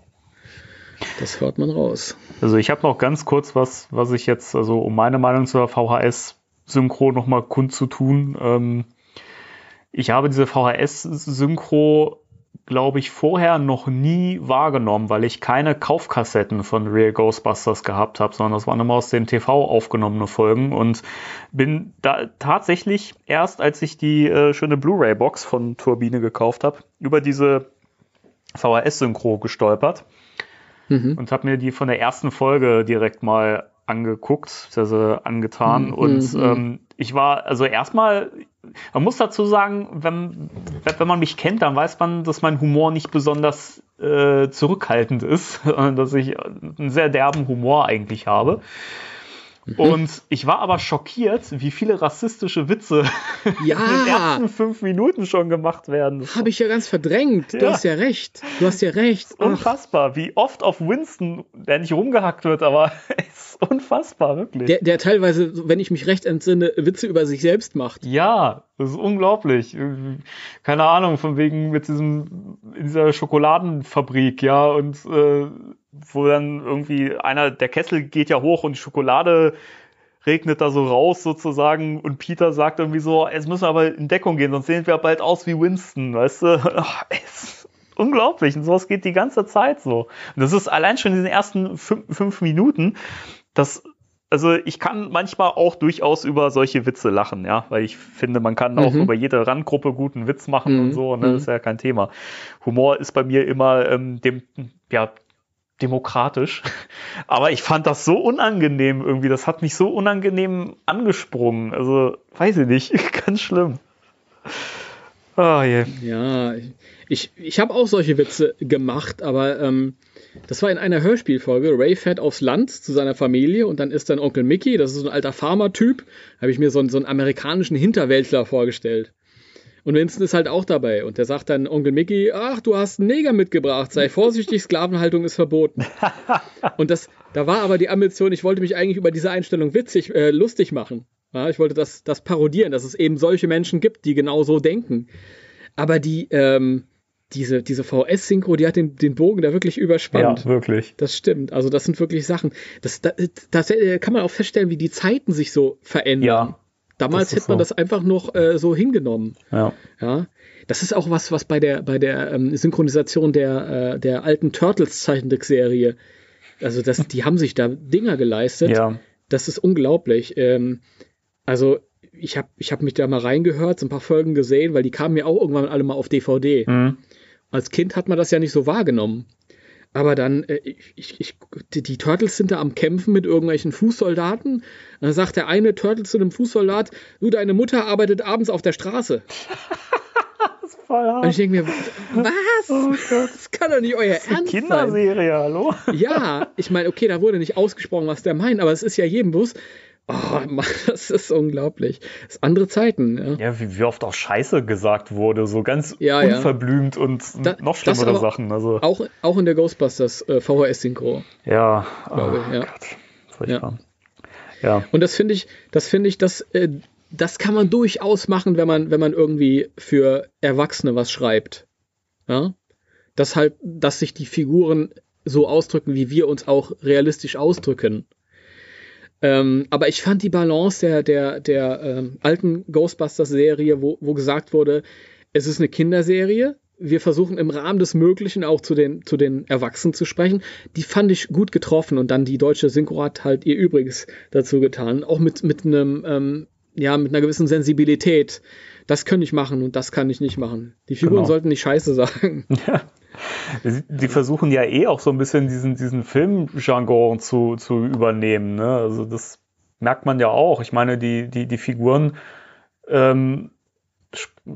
das hört man raus. Also ich habe noch ganz kurz was, was ich jetzt, also um meine Meinung zur VHS-Synchro nochmal kundzutun. Ähm, ich habe diese VHS-Synchro, glaube ich, vorher noch nie wahrgenommen, weil ich keine Kaufkassetten von Real Ghostbusters gehabt habe, sondern das waren immer aus dem TV aufgenommene Folgen und bin da tatsächlich erst, als ich die äh, schöne Blu-ray-Box von Turbine gekauft habe, über diese VHS-Synchro gestolpert Mhm. und habe mir die von der ersten Folge direkt mal angeguckt, also angetan. Mhm, Und mhm. ähm, ich war, also erstmal, man muss dazu sagen, wenn, wenn man mich kennt, dann weiß man, dass mein Humor nicht besonders äh, zurückhaltend ist, sondern dass ich einen sehr derben Humor eigentlich habe. Mhm. Und ich war aber schockiert, wie viele rassistische Witze in den Ja, ersten fünf Minuten schon gemacht werden. Habe ich ja ganz verdrängt. Du Ja. hast ja recht. Du hast ja recht. Unfassbar, wie oft auf Winston, der nicht rumgehackt wird, aber es unfassbar, wirklich. der, der teilweise, wenn ich mich recht entsinne, Witze über sich selbst macht. ja, das ist unglaublich. Keine Ahnung, von wegen mit diesem, in dieser Schokoladenfabrik, ja, und äh, wo dann irgendwie einer, der Kessel geht ja hoch und die Schokolade regnet da so raus sozusagen und Peter sagt irgendwie so, jetzt müssen wir aber in Deckung gehen, sonst sehen wir bald aus wie Winston, weißt du? Ach, es ist unglaublich und sowas geht die ganze Zeit so. Und das ist allein schon in den ersten fünf, fünf Minuten, das also ich kann manchmal auch durchaus über solche Witze lachen, ja, weil ich finde, man kann auch Mhm. über jede Randgruppe guten Witz machen Mhm. und so, ne, Mhm. ist ja kein Thema. Humor ist bei mir immer ähm, dem, ja, demokratisch. Aber ich fand das so unangenehm irgendwie. Das hat mich so unangenehm angesprungen. Also, weiß ich nicht. Ganz schlimm. Ah, je. Ja, ich, ich habe auch solche Witze gemacht, aber ähm, das war in einer Hörspielfolge. Ray fährt aufs Land zu seiner Familie und dann ist dann Onkel Mickey, das ist so ein alter Farmer-Typ, habe ich mir so einen, so einen amerikanischen Hinterwäldler vorgestellt. Und Winston ist halt auch dabei und der sagt dann Onkel Mickey, ach, du hast einen Neger mitgebracht, sei vorsichtig, Sklavenhaltung ist verboten. und das, da war aber die Ambition, ich wollte mich eigentlich über diese Einstellung witzig, äh, lustig machen. Ja, ich wollte das, das parodieren, dass es eben solche Menschen gibt, die genau so denken. Aber die, ähm, diese, diese VS-Synchro, die hat den, den Bogen da wirklich überspannt. Ja, wirklich. Das stimmt. Also das sind wirklich Sachen. Das, da, das äh, kann man auch feststellen, wie die Zeiten sich so verändern. Ja. Damals hätte man so. das einfach noch äh, so hingenommen. Ja. Ja. Das ist auch was, was bei der, bei der ähm, Synchronisation der, äh, der alten Turtles-Zeichentrickserie, also das, die haben sich da Dinger geleistet. Ja. Das ist unglaublich. Ähm, also ich habe ich hab mich da mal reingehört, so ein paar Folgen gesehen, weil die kamen mir auch irgendwann alle mal auf DVD. Mhm. Als Kind hat man das ja nicht so wahrgenommen. Aber dann, äh, ich, ich, die, Turtles sind da am Kämpfen mit irgendwelchen Fußsoldaten. Und dann sagt der eine Turtle zu einem Fußsoldat, du, deine Mutter arbeitet abends auf der Straße. Voll Und ich denke mir, was? Oh Gott. Das kann doch nicht euer Ernst sein. Kinderserie, hallo? Ja, ich meine, okay, da wurde nicht ausgesprochen, was der meint, aber es ist ja jedem bewusst. Oh Mann, das ist unglaublich. Das sind andere Zeiten. Ja. Ja, wie, wie oft auch Scheiße gesagt wurde, so ganz Ja, ja. unverblümt und Da- noch schlimmere Sachen. Also, Auch, auch in der Ghostbusters äh, VHS-Synchro. ja, glaube oh ich, ja. Gott, furchtbar. Ja. Und das finde ich, das finde ich, das, äh, das kann man durchaus machen, wenn man, wenn man irgendwie für Erwachsene was schreibt. Ja? Dass halt, dass sich die Figuren so ausdrücken, wie wir uns auch realistisch ausdrücken. Ähm, aber ich fand die Balance der, der, der ähm, alten Ghostbusters-Serie, wo, wo gesagt wurde, es ist eine Kinderserie, wir versuchen im Rahmen des Möglichen auch zu den, zu den Erwachsenen zu sprechen, die fand ich gut getroffen und dann die deutsche Synchro hat halt ihr Übriges dazu getan, auch mit, mit einem, ähm, ja, mit einer gewissen Sensibilität. Das kann ich machen und das kann ich nicht machen. Die Figuren Genau. sollten nicht scheiße sagen. Die, die versuchen ja eh auch so ein bisschen diesen, diesen Filmjargon zu, zu übernehmen. Ne? Also das merkt man ja auch. Ich meine, die, die, die Figuren ähm,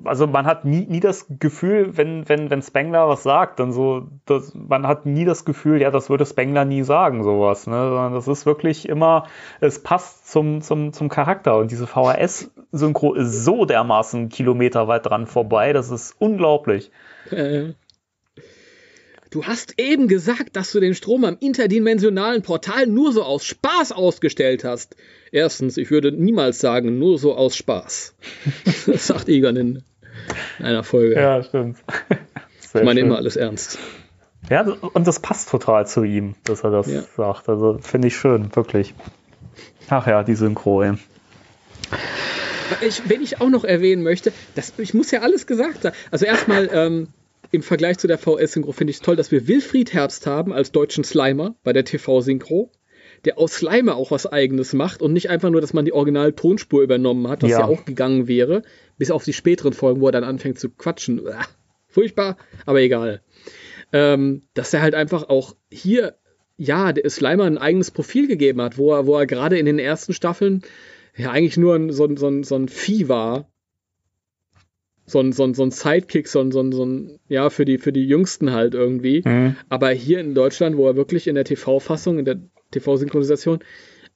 also man hat nie, nie das Gefühl, wenn, wenn, wenn Spengler was sagt, dann so, das, man hat nie das Gefühl, ja, das würde Spengler nie sagen, sowas, ne? Sondern das ist wirklich immer, es passt zum, zum, zum Charakter. Und diese VHS-Synchro ist so dermaßen kilometerweit dran vorbei, das ist unglaublich. Äh, Du hast eben gesagt, dass du den Strom am interdimensionalen Portal nur so aus Spaß ausgestellt hast. Erstens, ich würde niemals sagen, nur so aus Spaß. das sagt Egon in einer Folge. Ja, stimmt. Sehr ich meine schön. immer alles ernst. Ja, und das passt total zu ihm, dass er das ja. sagt. Also finde ich schön, wirklich. Ach ja, die Synchro. Ey. Ich, wenn ich auch noch erwähnen möchte, das, ich muss ja alles gesagt haben. Also erstmal, ähm, im Vergleich zu der VS-Synchro finde ich es toll, dass wir Wilfried Herbst haben als deutschen Slimer bei der TV-Synchro, der aus Slimer auch was Eigenes macht und nicht einfach nur, dass man die Original-Tonspur übernommen hat, was ja. ja. auch gegangen wäre, bis auf die späteren Folgen, wo er dann anfängt zu quatschen. Uah, furchtbar, aber egal. Ähm, dass er halt einfach auch hier, ja, der Slimer ein eigenes Profil gegeben hat, wo er, wo er gerade in den ersten Staffeln ja eigentlich nur ein, so, so, so ein Vieh war, so ein, so ein, so ein Sidekick, so ein, so ein, so ein, ja, für die, für die Jüngsten halt irgendwie. Mhm. Aber hier in Deutschland, wo er wirklich in der TV-Fassung, in der TV-Synchronisation,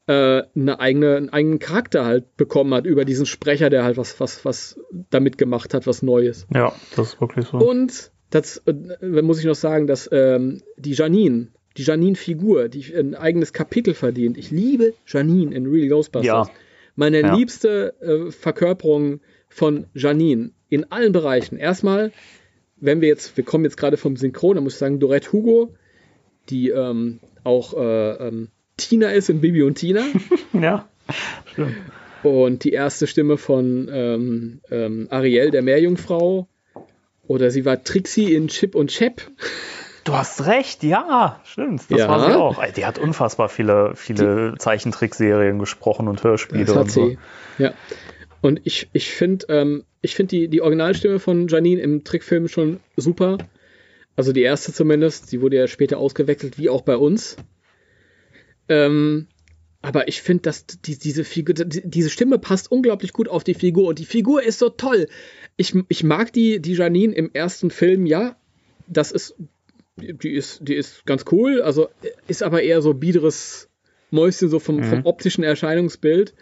äh, eine eigene, einen eigenen Charakter halt bekommen hat über diesen Sprecher, der halt was, was, was damit gemacht hat, was Neues. Ja, das ist wirklich so. Und das äh, muss ich noch sagen, dass ähm, die Janine, die Janine-Figur, die ein eigenes Kapitel verdient. Ich liebe Janine in Real Ghostbusters. Ja. Meine ja. liebste äh, Verkörperung von Janine in allen Bereichen. Erstmal, wenn wir jetzt, wir kommen jetzt gerade vom Synchron, da muss ich sagen, Dorette Hugo, die ähm, auch äh, ähm, Tina ist in Bibi und Tina. ja, stimmt. Und die erste Stimme von ähm, ähm, Ariel, der Meerjungfrau. Oder sie war Trixie in Chip und Chap. Du hast recht, ja, stimmt. Das ja. war sie auch. Die hat unfassbar viele, viele Zeichentrickserien gesprochen und Hörspiele. Das hat und so. sie. Ja. Und ich, ich finde ähm, find die, die Originalstimme von Janine im Trickfilm schon super. Also die erste zumindest. Die wurde ja später ausgewechselt, wie auch bei uns. Ähm, aber ich finde, dass die, diese Figur, die, diese Stimme passt unglaublich gut auf die Figur und die Figur ist so toll. Ich, ich mag die, die Janine im ersten Film, ja. Das ist, die ist, die ist ganz cool. Also ist aber eher so biederes Mäuschen, so vom, mhm. vom optischen Erscheinungsbild.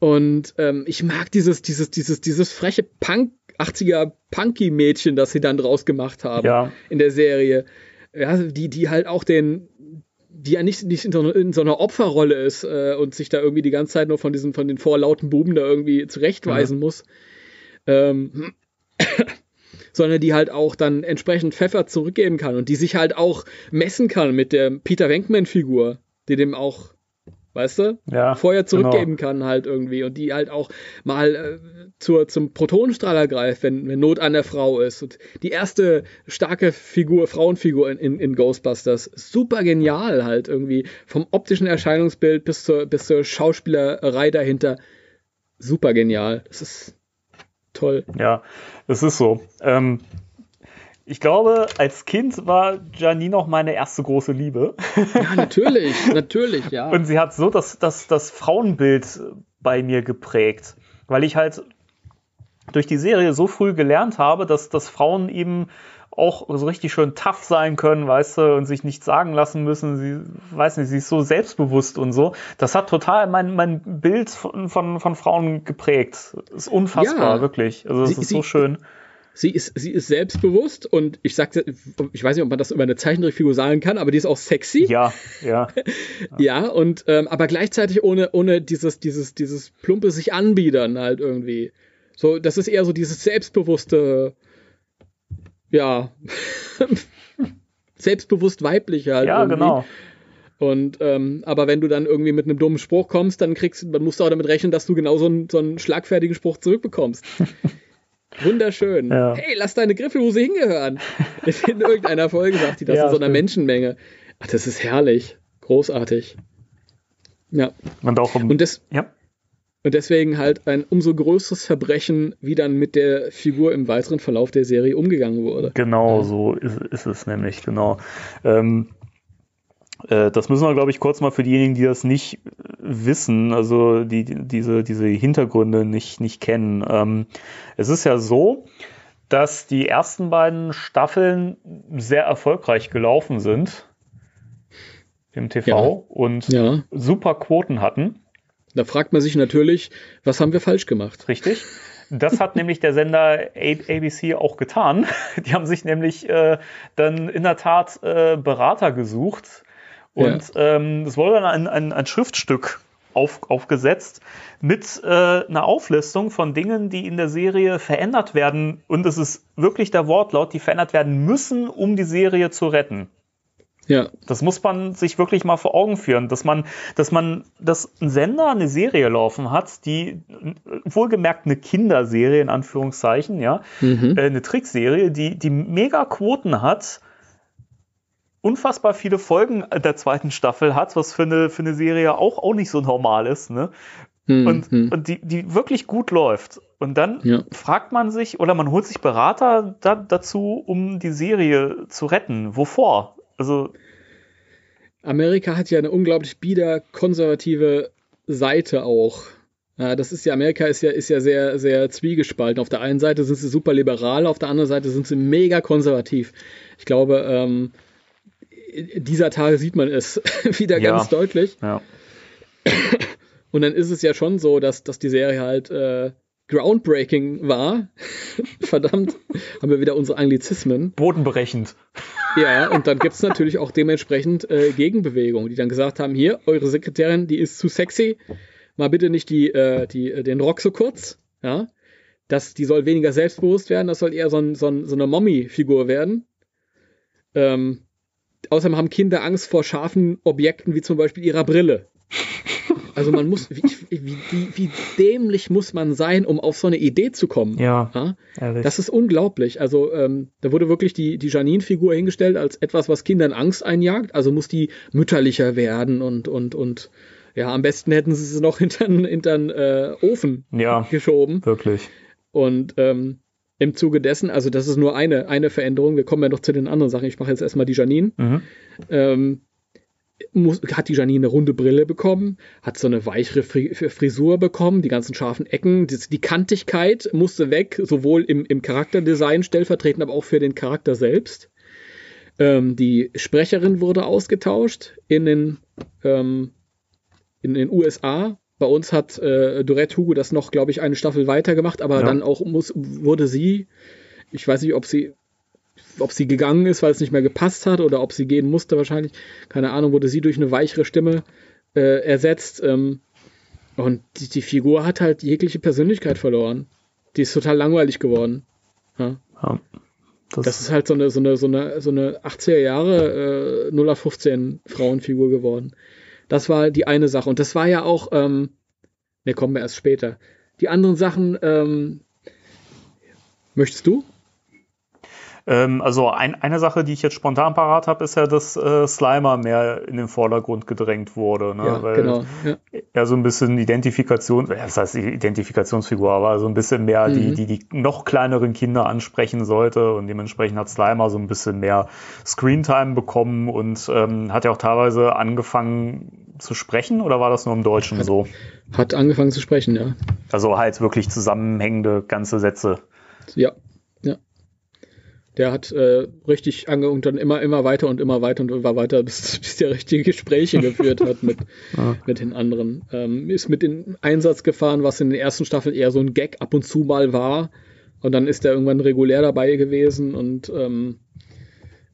Und ähm, ich mag dieses, dieses, dieses, dieses freche Punk, 80er Punky-Mädchen, das sie dann draus gemacht haben ja. in der Serie. Ja, die, die halt auch den, die ja nicht, nicht in, so, in so einer Opferrolle ist äh, und sich da irgendwie die ganze Zeit nur von diesen, von den vorlauten Buben da irgendwie zurechtweisen mhm. muss. Ähm, sondern die halt auch dann entsprechend Pfeffer zurückgeben kann und die sich halt auch messen kann mit der Peter Wenkman-Figur, die dem auch weißt du? Ja, Feuer zurückgeben genau. kann halt irgendwie und die halt auch mal äh, zur, zum Protonenstrahler greift, wenn, wenn Not an der Frau ist. Und die erste starke Figur, Frauenfigur in, in, in Ghostbusters, super genial halt irgendwie. Vom optischen Erscheinungsbild bis zur, bis zur Schauspielerei dahinter, super genial. Das ist toll. Ja, es ist so. Ähm, ich glaube, als Kind war Janine auch meine erste große Liebe. Ja, natürlich, natürlich, ja. Und sie hat so das, das, das Frauenbild bei mir geprägt, weil ich halt durch die Serie so früh gelernt habe, dass, dass Frauen eben auch so richtig schön tough sein können, weißt du, und sich nichts sagen lassen müssen. Sie, weiß nicht, sie ist so selbstbewusst und so. Das hat total mein, mein Bild von, von, von Frauen geprägt. Das ist unfassbar, ja. wirklich. Also, das sie, ist so schön sie ist, sie ist selbstbewusst und ich sagte, ich weiß nicht, ob man das über eine Zeichentrickfigur sagen kann, aber die ist auch sexy. Ja, ja. ja, und ähm, aber gleichzeitig ohne, ohne dieses, dieses, dieses plumpe sich anbiedern halt irgendwie. So, das ist eher so dieses selbstbewusste, ja, selbstbewusst weibliche halt. Ja, irgendwie. genau. Und ähm, aber wenn du dann irgendwie mit einem dummen Spruch kommst, dann kriegst dann musst du auch damit rechnen, dass du genau so einen, so einen schlagfertigen Spruch zurückbekommst. Wunderschön. Ja. Hey, lass deine Griffelhose hingehören. In irgendeiner Folge sagt die das ja, in so einer stimmt. Menschenmenge. Ach, das ist herrlich. Großartig. Ja. Und auch um, und, des, ja. und deswegen halt ein umso größeres Verbrechen, wie dann mit der Figur im weiteren Verlauf der Serie umgegangen wurde. Genau, ja. so ist, ist, es nämlich, genau. Ähm, Äh, das müssen wir, glaube ich, kurz mal für diejenigen, die das nicht wissen, also die, die diese, diese Hintergründe nicht, nicht kennen. Ähm, es ist ja so, dass die ersten beiden Staffeln sehr erfolgreich gelaufen sind im TV Ja. und Ja. super Quoten hatten. Da fragt man sich natürlich, was haben wir falsch gemacht? Richtig. Das hat nämlich der Sender ABC auch getan. Die haben sich nämlich äh, dann in der Tat äh, Berater gesucht und ähm, es wurde dann ein, ein, ein Schriftstück auf, aufgesetzt mit äh, einer Auflistung von Dingen, die in der Serie verändert werden. Und es ist wirklich der Wortlaut, die verändert werden müssen, um die Serie zu retten. Ja, Das muss man sich wirklich mal vor Augen führen, dass man, dass man, dass ein Sender eine Serie laufen hat, die wohlgemerkt eine Kinderserie in Anführungszeichen, ja, mhm. äh, eine Trickserie, die die mega Quoten hat, unfassbar viele Folgen der zweiten Staffel hat, was für eine für eine Serie auch auch nicht so normal ist, ne? Mhm. Und, Mhm. und die, die wirklich gut läuft. Und dann Ja. fragt man sich oder man holt sich Berater da, dazu, um die Serie zu retten. Wovor? Also Amerika hat ja eine unglaublich bieder konservative Seite auch. Das ist ja, Amerika ist ja, ist ja sehr, sehr zwiegespalten. Auf der einen Seite sind sie super liberal, auf der anderen Seite sind sie mega konservativ. Ich glaube, ähm, dieser Tage sieht man es wieder Ja. ganz deutlich. ja. Und dann ist es ja schon so, dass, dass die Serie halt äh, groundbreaking war. Verdammt, haben wir wieder unsere Anglizismen. bodenberechend. Ja, und dann gibt's natürlich auch dementsprechend äh, Gegenbewegungen, die dann gesagt haben, hier, eure Sekretärin, die ist zu sexy, mal bitte nicht die, äh, die, äh, den Rock so kurz, ja. Das, die soll weniger selbstbewusst werden, das soll eher so, ein, so, ein, so eine Mommy-Figur werden. Ähm, außerdem haben Kinder Angst vor scharfen Objekten, wie zum Beispiel ihrer Brille. Also man muss, wie, wie, wie, wie dämlich muss man sein, um auf so eine Idee zu kommen? Ja, ja? Das ist unglaublich. Also ähm, da wurde wirklich die, die Janine-Figur hingestellt als etwas, was Kindern Angst einjagt. Also muss die mütterlicher werden und, und, und ja, am besten hätten sie sie noch hintern, hintern äh, Ofen ja, geschoben. wirklich. Und ähm, im Zuge dessen, also das ist nur eine, eine Veränderung, wir kommen ja noch zu den anderen Sachen. Ich mache jetzt erstmal die Janine. Mhm. Ähm, muss, hat die Janine eine runde Brille bekommen, hat so eine weichere Fri Frisur bekommen, die ganzen scharfen Ecken, die, die Kantigkeit musste weg, sowohl im, im Charakterdesign stellvertretend, aber auch für den Charakter selbst. Ähm, die Sprecherin wurde ausgetauscht in den, ähm, in den USA. Bei uns hat äh, Dorette Hugo das noch, glaube ich, eine Staffel weitergemacht, aber Ja. dann auch muss, wurde sie, ich weiß nicht, ob sie ob sie gegangen ist, weil es nicht mehr gepasst hat oder ob sie gehen musste wahrscheinlich. Keine Ahnung, wurde sie durch eine weichere Stimme äh, ersetzt. Ähm, und die, die Figur hat halt jegliche Persönlichkeit verloren. Die ist total langweilig geworden. Ja. Ja. Das, Das ist halt so eine, so eine, so eine, so eine 80er Jahre äh, 0815 Frauenfigur geworden. Das war die eine Sache. Und das war ja auch, ähm, ne, kommen wir erst später. Die anderen Sachen, ähm, möchtest du? Ähm, also ein, eine Sache, die ich jetzt spontan parat habe, ist ja, dass äh, Slimer mehr in den Vordergrund gedrängt wurde. Ne? ja, Weil genau. Ja. er so ein bisschen Identifikation, das heißt Identifikationsfigur, aber so ein bisschen mehr die, Mhm. die, die noch kleineren Kinder ansprechen sollte und dementsprechend hat Slimer so ein bisschen mehr Screentime bekommen und ähm, hat ja auch teilweise angefangen zu sprechen oder war das nur im Deutschen Hat- so? Hat angefangen zu sprechen, ja. Also halt wirklich zusammenhängende ganze Sätze. Ja. Der hat äh, richtig ange und dann immer, immer weiter und immer weiter und immer weiter, bis, bis der richtige Gespräche geführt hat mit, Ja. mit den anderen. Ähm, ist mit in Einsatz gefahren, was in den ersten Staffeln eher so ein Gag ab und zu mal war. Und dann ist er irgendwann regulär dabei gewesen und ähm, äh,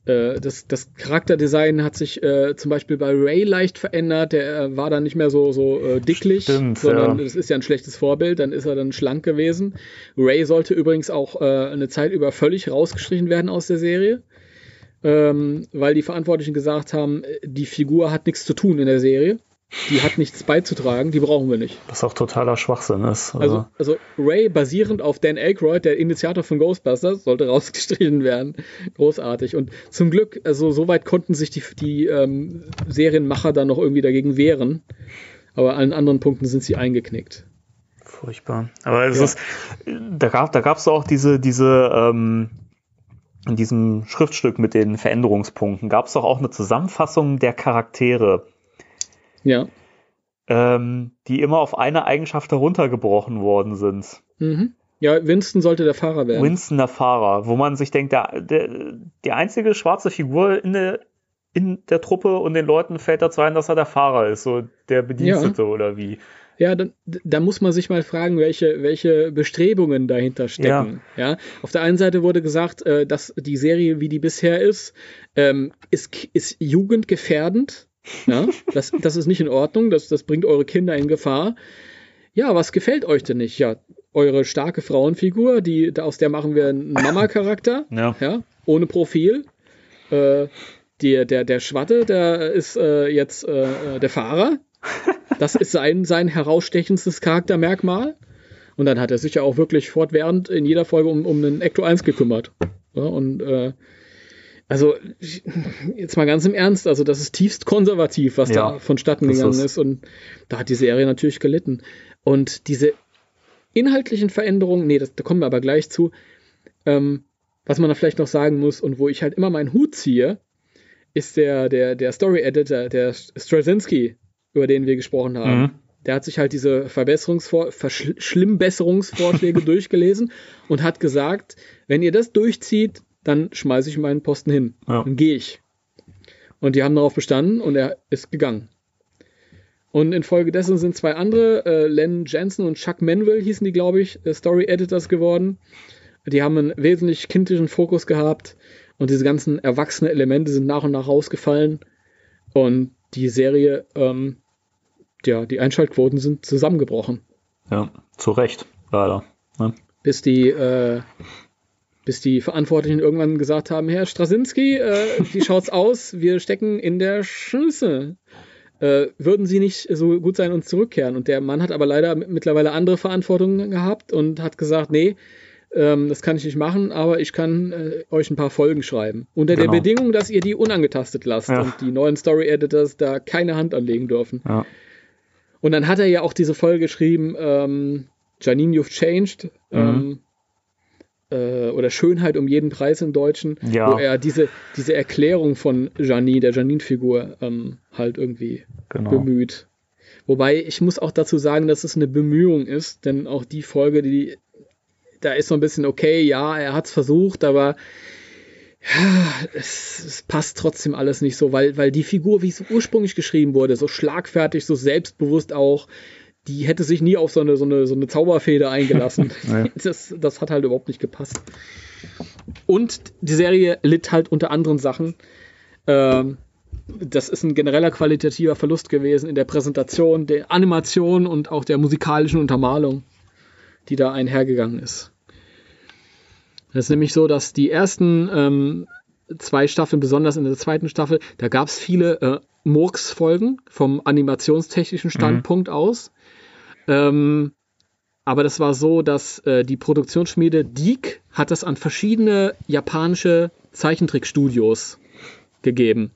das, das Charakterdesign hat sich äh, zum Beispiel bei Ray leicht verändert. Der äh, war dann nicht mehr so, so äh, dicklich, Stimmt, sondern ja. das ist ja ein schlechtes Vorbild. Dann ist er dann schlank gewesen. Ray sollte übrigens auch äh, eine Zeit über völlig rausgestrichen werden aus der Serie, ähm, weil die Verantwortlichen gesagt haben, äh, die Figur hat nichts zu tun in der Serie. Die hat nichts beizutragen, die brauchen wir nicht. Was auch totaler Schwachsinn ist. Also, also Ray basierend auf Dan Aykroyd, der Initiator von Ghostbusters, sollte rausgestrichen werden. Großartig. Und zum Glück, also soweit konnten sich die, die ähm, Serienmacher dann noch irgendwie dagegen wehren. Aber an allen anderen Punkten sind sie eingeknickt. Furchtbar. Aber es Ja. ist, da gab da gab's auch diese, diese, ähm, in diesem Schriftstück mit den Veränderungspunkten gab es doch auch eine Zusammenfassung der Charaktere. Ja. Ähm, die immer auf eine Eigenschaft heruntergebrochen worden sind. Mhm. Ja, Winston sollte der Fahrer werden. Winston der Fahrer, wo man sich denkt, der, der, die einzige schwarze Figur in der, in der Truppe und den Leuten fällt dazu ein, dass er der Fahrer ist, so der Bedienstete ja. oder wie. Ja, dann, da muss man sich mal fragen, welche, welche Bestrebungen dahinter stecken. Ja. ja. Auf der einen Seite wurde gesagt, äh, dass die Serie, wie die bisher ist, ähm, ist, ist jugendgefährdend. Ja, das, das ist nicht in Ordnung, das, das bringt eure Kinder in Gefahr. Ja, was gefällt euch denn nicht? Ja, eure starke Frauenfigur, die, aus der machen wir einen Mama-Charakter, ja. ja. ohne Profil. Äh, der, der, der Schwatte, der ist äh, jetzt äh, der Fahrer. Das ist sein, sein herausstechendstes Charaktermerkmal. Und dann hat er sich ja auch wirklich fortwährend in jeder Folge um, um einen Ecto 1 gekümmert. Ja, und äh, also jetzt mal ganz im Ernst, also das ist tiefst konservativ, was ja, da vonstatten gegangen ist. Und da hat die Serie natürlich gelitten. Und diese inhaltlichen Veränderungen, nee, das, da kommen wir aber gleich zu, ähm, was man da vielleicht noch sagen muss und wo ich halt immer meinen Hut ziehe, ist der, der, der Story Editor, der Straczynski, über den wir gesprochen haben. Mhm. Der hat sich halt diese Verbesserungsvor Verschlimmbesserungsvorschläge durchgelesen und hat gesagt, wenn ihr das durchzieht, dann schmeiße ich meinen Posten hin. Ja. Dann gehe ich. Und die haben darauf bestanden und er ist gegangen. Und infolgedessen sind zwei andere, äh, Len Jensen und Chuck Manville hießen die, glaube ich, äh, Story Editors geworden. Die haben einen wesentlich kindischen Fokus gehabt und diese ganzen erwachsenen Elemente sind nach und nach rausgefallen. Und die Serie, ähm, ja, die Einschaltquoten sind zusammengebrochen. Ja, zu Recht, leider. Ne? Bis die, äh, bis die Verantwortlichen irgendwann gesagt haben, Herr Strasinski, äh, wie schaut's aus? Wir stecken in der Schüsse. Äh, würden sie nicht so gut sein und zurückkehren? Und der Mann hat aber leider mittlerweile andere Verantwortungen gehabt und hat gesagt, nee, ähm, das kann ich nicht machen, aber ich kann äh, euch ein paar Folgen schreiben. Unter genau. der Bedingung, dass ihr die unangetastet lasst ja. und die neuen Story Editors da keine Hand anlegen dürfen. Ja. Und dann hat er ja auch diese Folge geschrieben, ähm, Janine, you've changed. Mhm. Ähm, äh, oder Schönheit um jeden Preis im Deutschen, ja. wo er diese, diese Erklärung von Janine, der Janine-Figur, ähm, halt irgendwie genau. bemüht. Wobei ich muss auch dazu sagen, dass es eine Bemühung ist, denn auch die Folge, die da ist so ein bisschen okay, ja, er hat es versucht, aber ja, es, es, passt trotzdem alles nicht so, weil, weil die Figur, wie es ursprünglich geschrieben wurde, so schlagfertig, so selbstbewusst auch, die hätte sich nie auf so eine, so eine, so eine Zauberfeder eingelassen. das, das hat halt überhaupt nicht gepasst. Und die Serie litt halt unter anderen Sachen. Ähm, das ist ein genereller qualitativer Verlust gewesen in der Präsentation, der Animation und auch der musikalischen Untermalung, die da einhergegangen ist. Das ist nämlich so, dass die ersten ähm, zwei Staffeln, besonders in der zweiten Staffel, da gab es viele äh, Murks-Folgen vom animationstechnischen mhm. Standpunkt mhm. aus. Ähm, aber das war so, dass äh, die Produktionsschmiede Deek hat das an verschiedene japanische Zeichentrickstudios gegeben.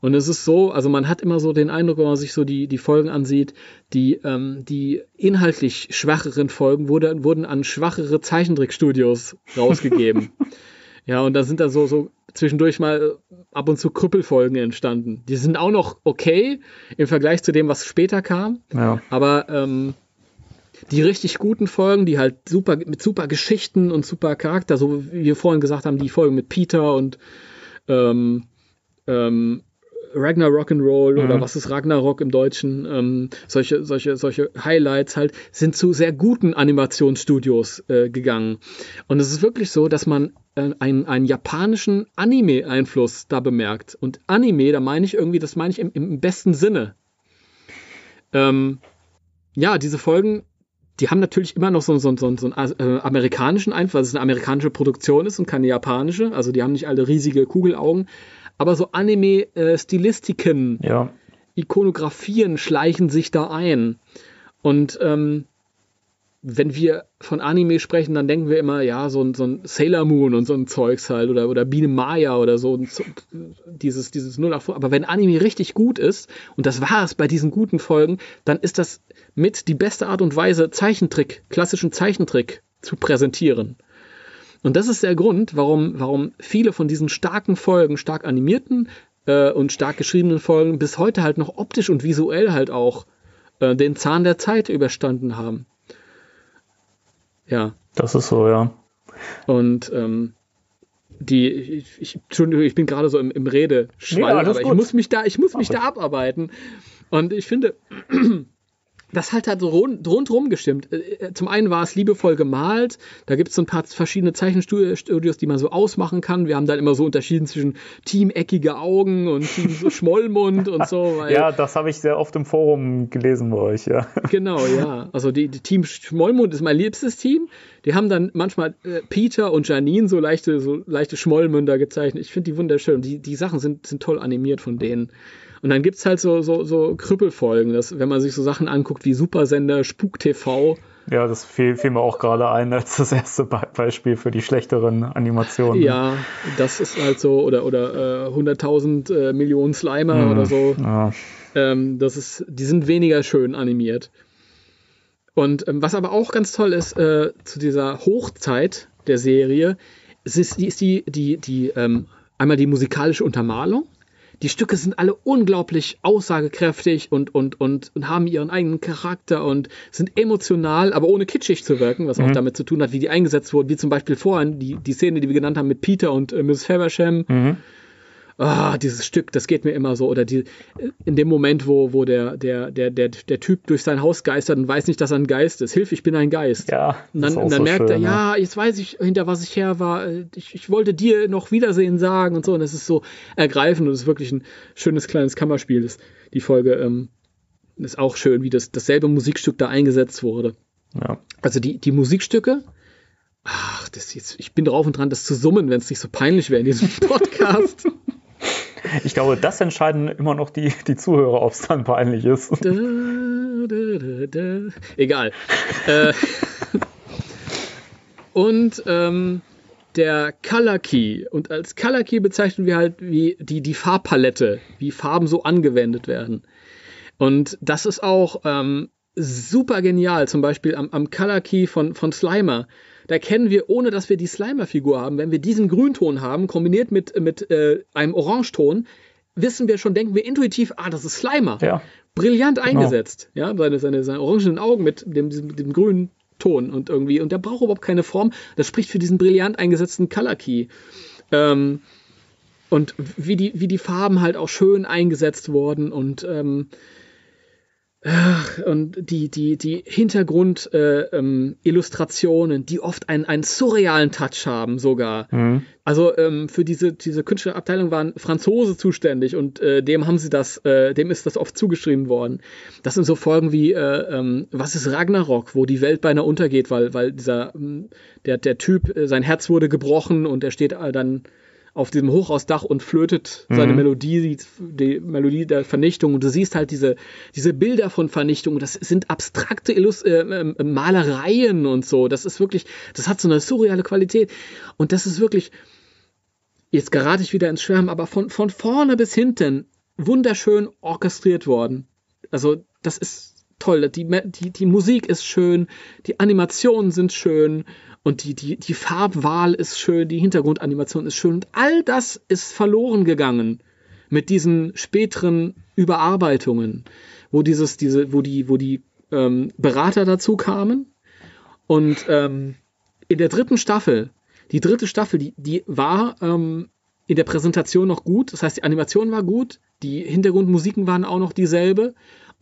Und es ist so, also man hat immer so den Eindruck, wenn man sich so die, die Folgen ansieht, die, ähm, die inhaltlich schwacheren Folgen wurde, wurden an schwachere Zeichentrickstudios rausgegeben. ja, und da sind da so, so zwischendurch mal äh, ab und zu Krüppelfolgen entstanden. Die sind auch noch okay im Vergleich zu dem, was später kam. Ja. Aber ähm, die richtig guten Folgen, die halt super mit super Geschichten und super Charakter, so wie wir vorhin gesagt haben, die Folgen mit Peter und ähm, ähm, Ragnar Rock'n'Roll mhm. oder was ist Ragnarok im Deutschen, ähm, solche, solche, solche Highlights halt, sind zu sehr guten Animationsstudios äh, gegangen. Und es ist wirklich so, dass man äh, einen, einen japanischen Anime-Einfluss da bemerkt. Und Anime, da meine ich irgendwie, das meine ich im, im besten Sinne. Ähm, ja, diese Folgen, die haben natürlich immer noch so, so, so, so einen äh, amerikanischen Einfluss, weil es eine amerikanische Produktion ist und keine japanische. Also die haben nicht alle riesige Kugelaugen aber so Anime-Stilistiken, ja. Ikonografien schleichen sich da ein. Und ähm, wenn wir von Anime sprechen, dann denken wir immer, ja, so ein, so ein Sailor Moon und so ein Zeugs halt oder, oder Biene Maya oder so, so dieses, dieses 08. Aber wenn Anime richtig gut ist, und das war es bei diesen guten Folgen, dann ist das mit die beste Art und Weise, Zeichentrick, klassischen Zeichentrick zu präsentieren. Und das ist der Grund, warum, warum viele von diesen starken Folgen, stark animierten äh, und stark geschriebenen Folgen bis heute halt noch optisch und visuell halt auch äh, den Zahn der Zeit überstanden haben. Ja. Das ist so, ja. Und ähm, die, ich, ich, Entschuldigung, ich bin gerade so im, im Redeschwall, Ja, aber ich muss mich da, ich muss mich da abarbeiten. Und ich finde, das halt hat so rund, rundrum gestimmt. Äh, Zum einen war es liebevoll gemalt, da gibt es so ein paar verschiedene Zeichenstudios, die man so ausmachen kann. Wir haben dann immer so unterschieden zwischen teameckige Augen und Team so Schmollmund und so. Ja, das habe ich sehr oft im Forum gelesen bei euch, ja. Genau, ja. Also die, die Team Schmollmund ist mein liebstes Team. Die haben dann manchmal äh, Peter und Janine so leichte, so leichte Schmollmünder gezeichnet. Ich finde die wunderschön. Die, die Sachen sind, sind toll animiert von denen. Und dann gibt's halt so, so, so Krüppelfolgen, dass, wenn man sich so Sachen anguckt wie Supersender, Spuk TV. Ja, das fiel, fiel mir auch gerade ein als das erste Be Beispiel für die schlechteren Animationen. Ja, das ist halt so, oder, oder äh, 100.000 äh, Millionen Slimer Mhm. oder so. Ja. Ähm, das ist, die sind weniger schön animiert. Und ähm, was aber auch ganz toll ist äh, zu dieser Hochzeit der Serie, es ist die, ist die, die, die ähm, einmal die musikalische Untermalung. Die Stücke sind alle unglaublich aussagekräftig und, und, und, und haben ihren eigenen Charakter und sind emotional, aber ohne kitschig zu wirken, was auch damit zu tun hat, wie die eingesetzt wurden, wie zum Beispiel vorhin die, die Szene, die wir genannt haben mit Peter und äh, Mrs. Faversham Mhm. Ah, dieses Stück, das geht mir immer so. Oder die, in dem Moment, wo, wo der, der, der, der, der Typ durch sein Haus geistert und weiß nicht, dass er ein Geist ist. Hilf, ich bin ein Geist. Ja, Und das dann, und dann so merkt er, schön, ja, jetzt weiß ich, hinter was ich her war. Ich, ich wollte dir noch Wiedersehen sagen und so. Und es ist so ergreifend und es ist wirklich ein schönes kleines Kammerspiel. Das, die Folge ähm, ist auch schön, wie das, dasselbe Musikstück da eingesetzt wurde. Ja. Also die, die Musikstücke, ach, das jetzt, ich bin drauf und dran, das zu summen, wenn es nicht so peinlich wäre in diesem Podcast. Ich glaube, das entscheiden immer noch die, die Zuhörer, ob es dann peinlich ist. Da, da, da. Egal. äh, und ähm, der Color Key. Und als Color Key bezeichnen wir halt wie die, die Farbpalette, wie Farben so angewendet werden. Und das ist auch ähm, super genial. Zum Beispiel am, am Color Key von, von Slimer. Da kennen wir, ohne dass wir die Slimer-Figur haben, wenn wir diesen Grünton haben, kombiniert mit, mit äh, einem Orangeton, wissen wir schon, denken wir intuitiv, ah, das ist Slimer Ja. brillant eingesetzt. Ja, seine, seine, seine orangenen Augen mit dem, diesem, dem grünen Ton und irgendwie, und der braucht überhaupt keine Form. Das spricht für diesen brillant eingesetzten Color Key. Ähm, und wie die, wie die Farben halt auch schön eingesetzt wurden und, ähm, und die, die, die Hintergrundillustrationen, äh, ähm, Illustrationen, die oft einen, einen surrealen Touch haben sogar. Mhm. Also ähm, für diese, diese Künstlerabteilung waren Franzose zuständig und äh, dem haben sie das, äh, dem ist das oft zugeschrieben worden. Das sind so Folgen wie äh, ähm, Was ist Ragnarok, wo die Welt beinahe untergeht, weil, weil dieser ähm, der, der Typ, äh, sein Herz wurde gebrochen und er steht äh, dann auf diesem Hochhausdach und flötet seine Mhm. Melodie, die, die Melodie der Vernichtung. Und du siehst halt diese, diese Bilder von Vernichtung. Das sind abstrakte Illus äh, äh, Malereien und so. Das ist wirklich, das hat so eine surreale Qualität. Und das ist wirklich, jetzt gerate ich wieder ins Schwärmen, aber von, von vorne bis hinten wunderschön orchestriert worden. Also, das ist toll. Die, die, die Musik ist schön, die Animationen sind schön und die, die, die Farbwahl ist schön, die Hintergrundanimation ist schön. Und all das ist verloren gegangen mit diesen späteren Überarbeitungen, wo dieses, diese, wo die, wo die ähm, Berater dazu kamen. Und ähm, in der dritten Staffel, die dritte Staffel, die, die war ähm, in der Präsentation noch gut. Das heißt, die Animation war gut, die Hintergrundmusiken waren auch noch dieselbe.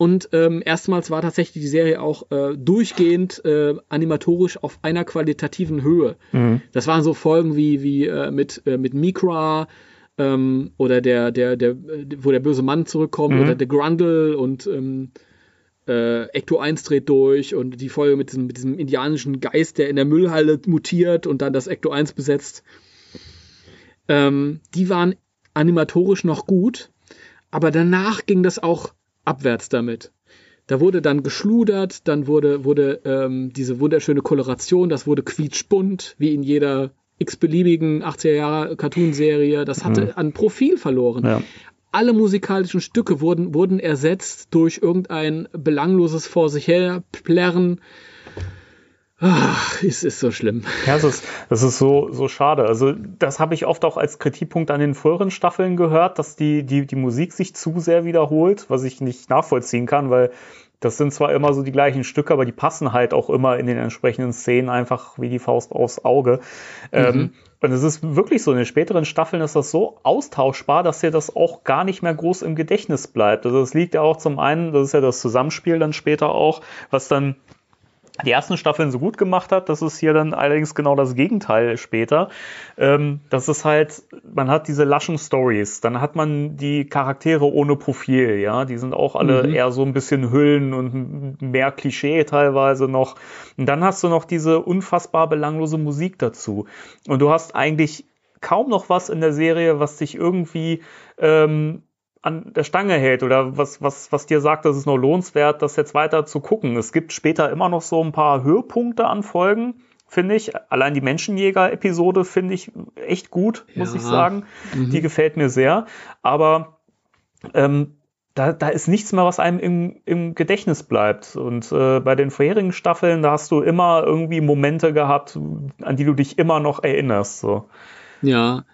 Und ähm, erstmals war tatsächlich die Serie auch äh, durchgehend äh, animatorisch auf einer qualitativen Höhe. Mhm. Das waren so Folgen wie, wie äh, mit, äh, mit Mikra ähm, oder der, der, der, wo der böse Mann zurückkommt Mhm. oder der Grundle und ähm, äh, Ecto 1 dreht durch und die Folge mit diesem, mit diesem indianischen Geist, der in der Müllhalle mutiert und dann das Ecto 1 besetzt. Ähm, die waren animatorisch noch gut, aber danach ging das auch abwärts damit. Da wurde dann geschludert, dann wurde, wurde ähm, diese wunderschöne Koloration, das wurde quietschbunt, wie in jeder x-beliebigen 80er Jahre Cartoonserie. Das hatte an Profil verloren. Ja. Alle musikalischen Stücke wurden, wurden ersetzt durch irgendein belangloses Vor sich her plärren. Ach, es ist so schlimm. Ja, das ist, das ist so, so schade. Also, das habe ich oft auch als Kritikpunkt an den früheren Staffeln gehört, dass die, die, die Musik sich zu sehr wiederholt, was ich nicht nachvollziehen kann, weil das sind zwar immer so die gleichen Stücke, aber die passen halt auch immer in den entsprechenden Szenen einfach wie die Faust aufs Auge. Ähm, mhm. Ähm, und es ist wirklich so, in den späteren Staffeln ist das so austauschbar, dass dir das auch gar nicht mehr groß im Gedächtnis bleibt. Also es liegt ja auch zum einen, das ist ja das Zusammenspiel dann später auch, was dann die ersten Staffeln so gut gemacht hat. Das ist hier dann allerdings genau das Gegenteil später. Ähm, das ist halt, man hat diese laschen Stories, dann hat man die Charaktere ohne Profil, ja, die sind auch alle mhm. eher so ein bisschen Hüllen und mehr Klischee teilweise noch. Und dann hast du noch diese unfassbar belanglose Musik dazu. Und du hast eigentlich kaum noch was in der Serie, was dich irgendwie ähm, an der Stange hält oder was, was, was dir sagt, das ist noch lohnenswert, das jetzt weiter zu gucken. Es gibt später immer noch so ein paar Höhepunkte an Folgen, finde ich. Allein die Menschenjäger-Episode finde ich echt gut, muss ja. ich sagen. Mhm. Die gefällt mir sehr. Aber ähm, da, da ist nichts mehr, was einem im, im Gedächtnis bleibt. Und äh, bei den vorherigen Staffeln, da hast du immer irgendwie Momente gehabt, an die du dich immer noch erinnerst. So. Ja,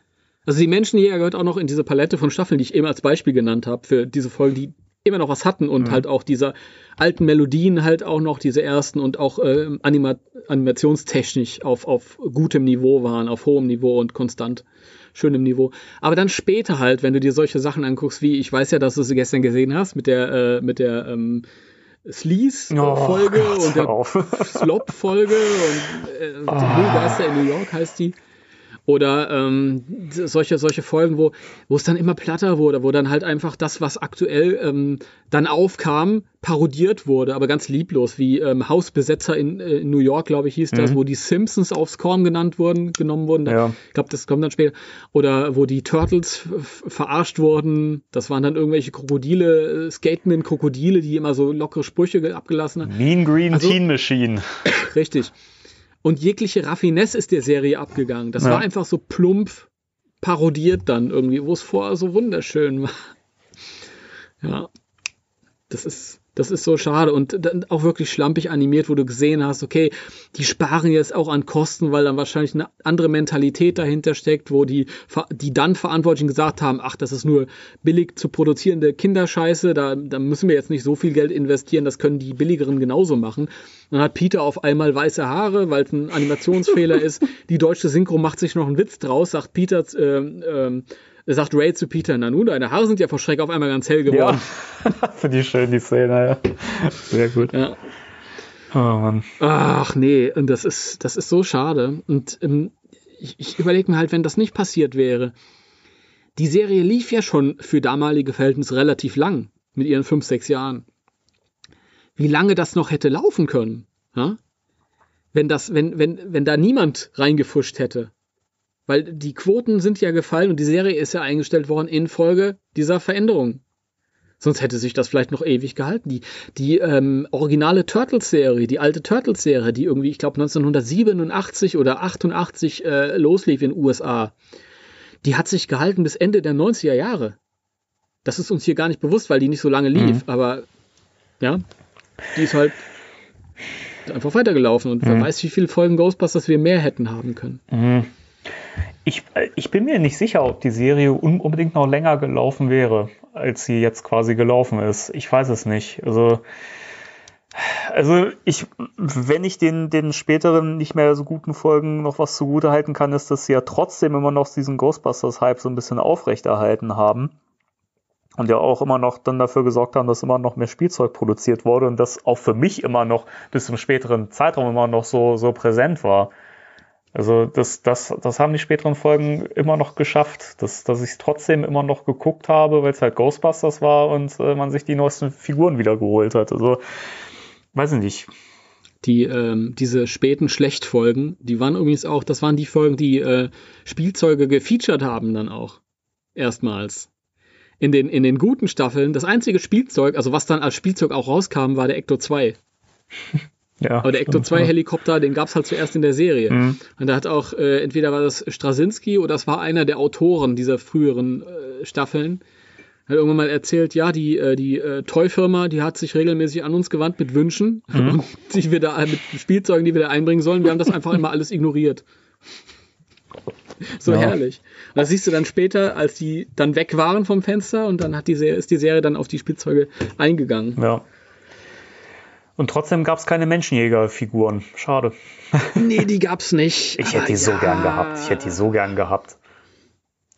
also die Menschenjäger gehört auch noch in diese Palette von Staffeln, die ich eben als Beispiel genannt habe, für diese Folgen, die immer noch was hatten und mhm. halt auch diese alten Melodien halt auch noch, diese ersten und auch äh, Anima animationstechnisch auf, auf gutem Niveau waren, auf hohem Niveau und konstant schönem Niveau. Aber dann später halt, wenn du dir solche Sachen anguckst, wie ich weiß ja, dass du sie gestern gesehen hast, mit der, äh, mit der ähm, Sleaze-Folge oh, und der Slop-Folge und äh, oh. Geister in New York heißt die. Oder ähm, solche, solche Folgen, wo, wo es dann immer platter wurde, wo dann halt einfach das, was aktuell ähm, dann aufkam, parodiert wurde, aber ganz lieblos, wie ähm, Hausbesetzer in, äh, in New York, glaube ich, hieß das, mhm. wo die Simpsons aufs Korn genannt wurden, genommen wurden. Ja. Ich glaube, das kommt dann später. Oder wo die Turtles verarscht wurden. Das waren dann irgendwelche Krokodile, äh, Skateman-Krokodile, die immer so lockere Sprüche abgelassen haben. Mean Green also, Teen Machine. Richtig. Und jegliche Raffinesse ist der Serie abgegangen. Das ja. war einfach so plump parodiert dann irgendwie, wo es vorher so wunderschön war. Ja, das ist das ist so schade und dann auch wirklich schlampig animiert, wo du gesehen hast, okay, die sparen jetzt auch an Kosten, weil dann wahrscheinlich eine andere Mentalität dahinter steckt, wo die, die dann Verantwortlichen gesagt haben, ach, das ist nur billig zu produzierende Kinderscheiße, da, da müssen wir jetzt nicht so viel Geld investieren, das können die billigeren genauso machen. Dann hat Peter auf einmal weiße Haare, weil es ein Animationsfehler ist. Die deutsche Synchro macht sich noch einen Witz draus, sagt Peter, äh, äh, sagt Ray zu Peter, na nun, deine Haare sind ja vor Schreck auf einmal ganz hell geworden. Ja, finde ich schön, die Szene, ja. Sehr gut. Ja. Oh Mann. Ach nee, und das ist, das ist so schade. Und ähm, ich, ich überlege mir halt, wenn das nicht passiert wäre. Die Serie lief ja schon für damalige Verhältnisse relativ lang, mit ihren fünf, sechs Jahren. Wie lange das noch hätte laufen können, ja? wenn, das, wenn, wenn, wenn da niemand reingefuscht hätte. Weil die Quoten sind ja gefallen und die Serie ist ja eingestellt worden infolge dieser Veränderung. Sonst hätte sich das vielleicht noch ewig gehalten. Die, die ähm, originale Turtles-Serie, die alte Turtles-Serie, die irgendwie, ich glaube, 1987 oder 88 äh, loslief in den USA, die hat sich gehalten bis Ende der 90er Jahre. Das ist uns hier gar nicht bewusst, weil die nicht so lange lief. Mhm. Aber ja, die ist halt einfach weitergelaufen. Und mhm. wer weiß, wie viele Folgen Ghostbusters wir mehr hätten haben können. Mhm. Ich, äh, ich bin mir nicht sicher, ob die Serie unbedingt noch länger gelaufen wäre, als sie jetzt quasi gelaufen ist. Ich weiß es nicht. Also, also ich, wenn ich den, den späteren, nicht mehr so guten Folgen noch was zugute halten kann, ist, dass sie ja trotzdem immer noch diesen Ghostbusters-Hype so ein bisschen aufrechterhalten haben. Und ja auch immer noch dann dafür gesorgt haben, dass immer noch mehr Spielzeug produziert wurde und das auch für mich immer noch bis zum späteren Zeitraum immer noch so, so präsent war. Also das, das, das haben die späteren Folgen immer noch geschafft, dass, dass ich es trotzdem immer noch geguckt habe, weil es halt Ghostbusters war und äh, man sich die neuesten Figuren wieder geholt hat. Also weiß ich nicht. Die, ähm, diese späten Schlechtfolgen, die waren übrigens auch, das waren die Folgen, die äh, Spielzeuge gefeatured haben dann auch. Erstmals. In den, in den guten Staffeln, das einzige Spielzeug, also was dann als Spielzeug auch rauskam, war der Ecto 2. Ja, Aber der Ecto 2 Helikopter, den gab es halt zuerst in der Serie. Mhm. Und da hat auch, äh, entweder war das Straczynski oder das war einer der Autoren dieser früheren äh, Staffeln, hat irgendwann mal erzählt, ja, die, äh, die äh, Toy-Firma, die hat sich regelmäßig an uns gewandt mit Wünschen mhm. und sich wieder mit Spielzeugen, die wir da einbringen sollen. Wir haben das einfach immer alles ignoriert. So ja. herrlich. Und das siehst du dann später, als die dann weg waren vom Fenster und dann hat die Serie, ist die Serie dann auf die Spielzeuge eingegangen. Ja. Und trotzdem gab es keine Menschenjägerfiguren. Schade. Nee, die gab's nicht. Ich hätte die ja. so gern gehabt. Ich hätte die so gern gehabt.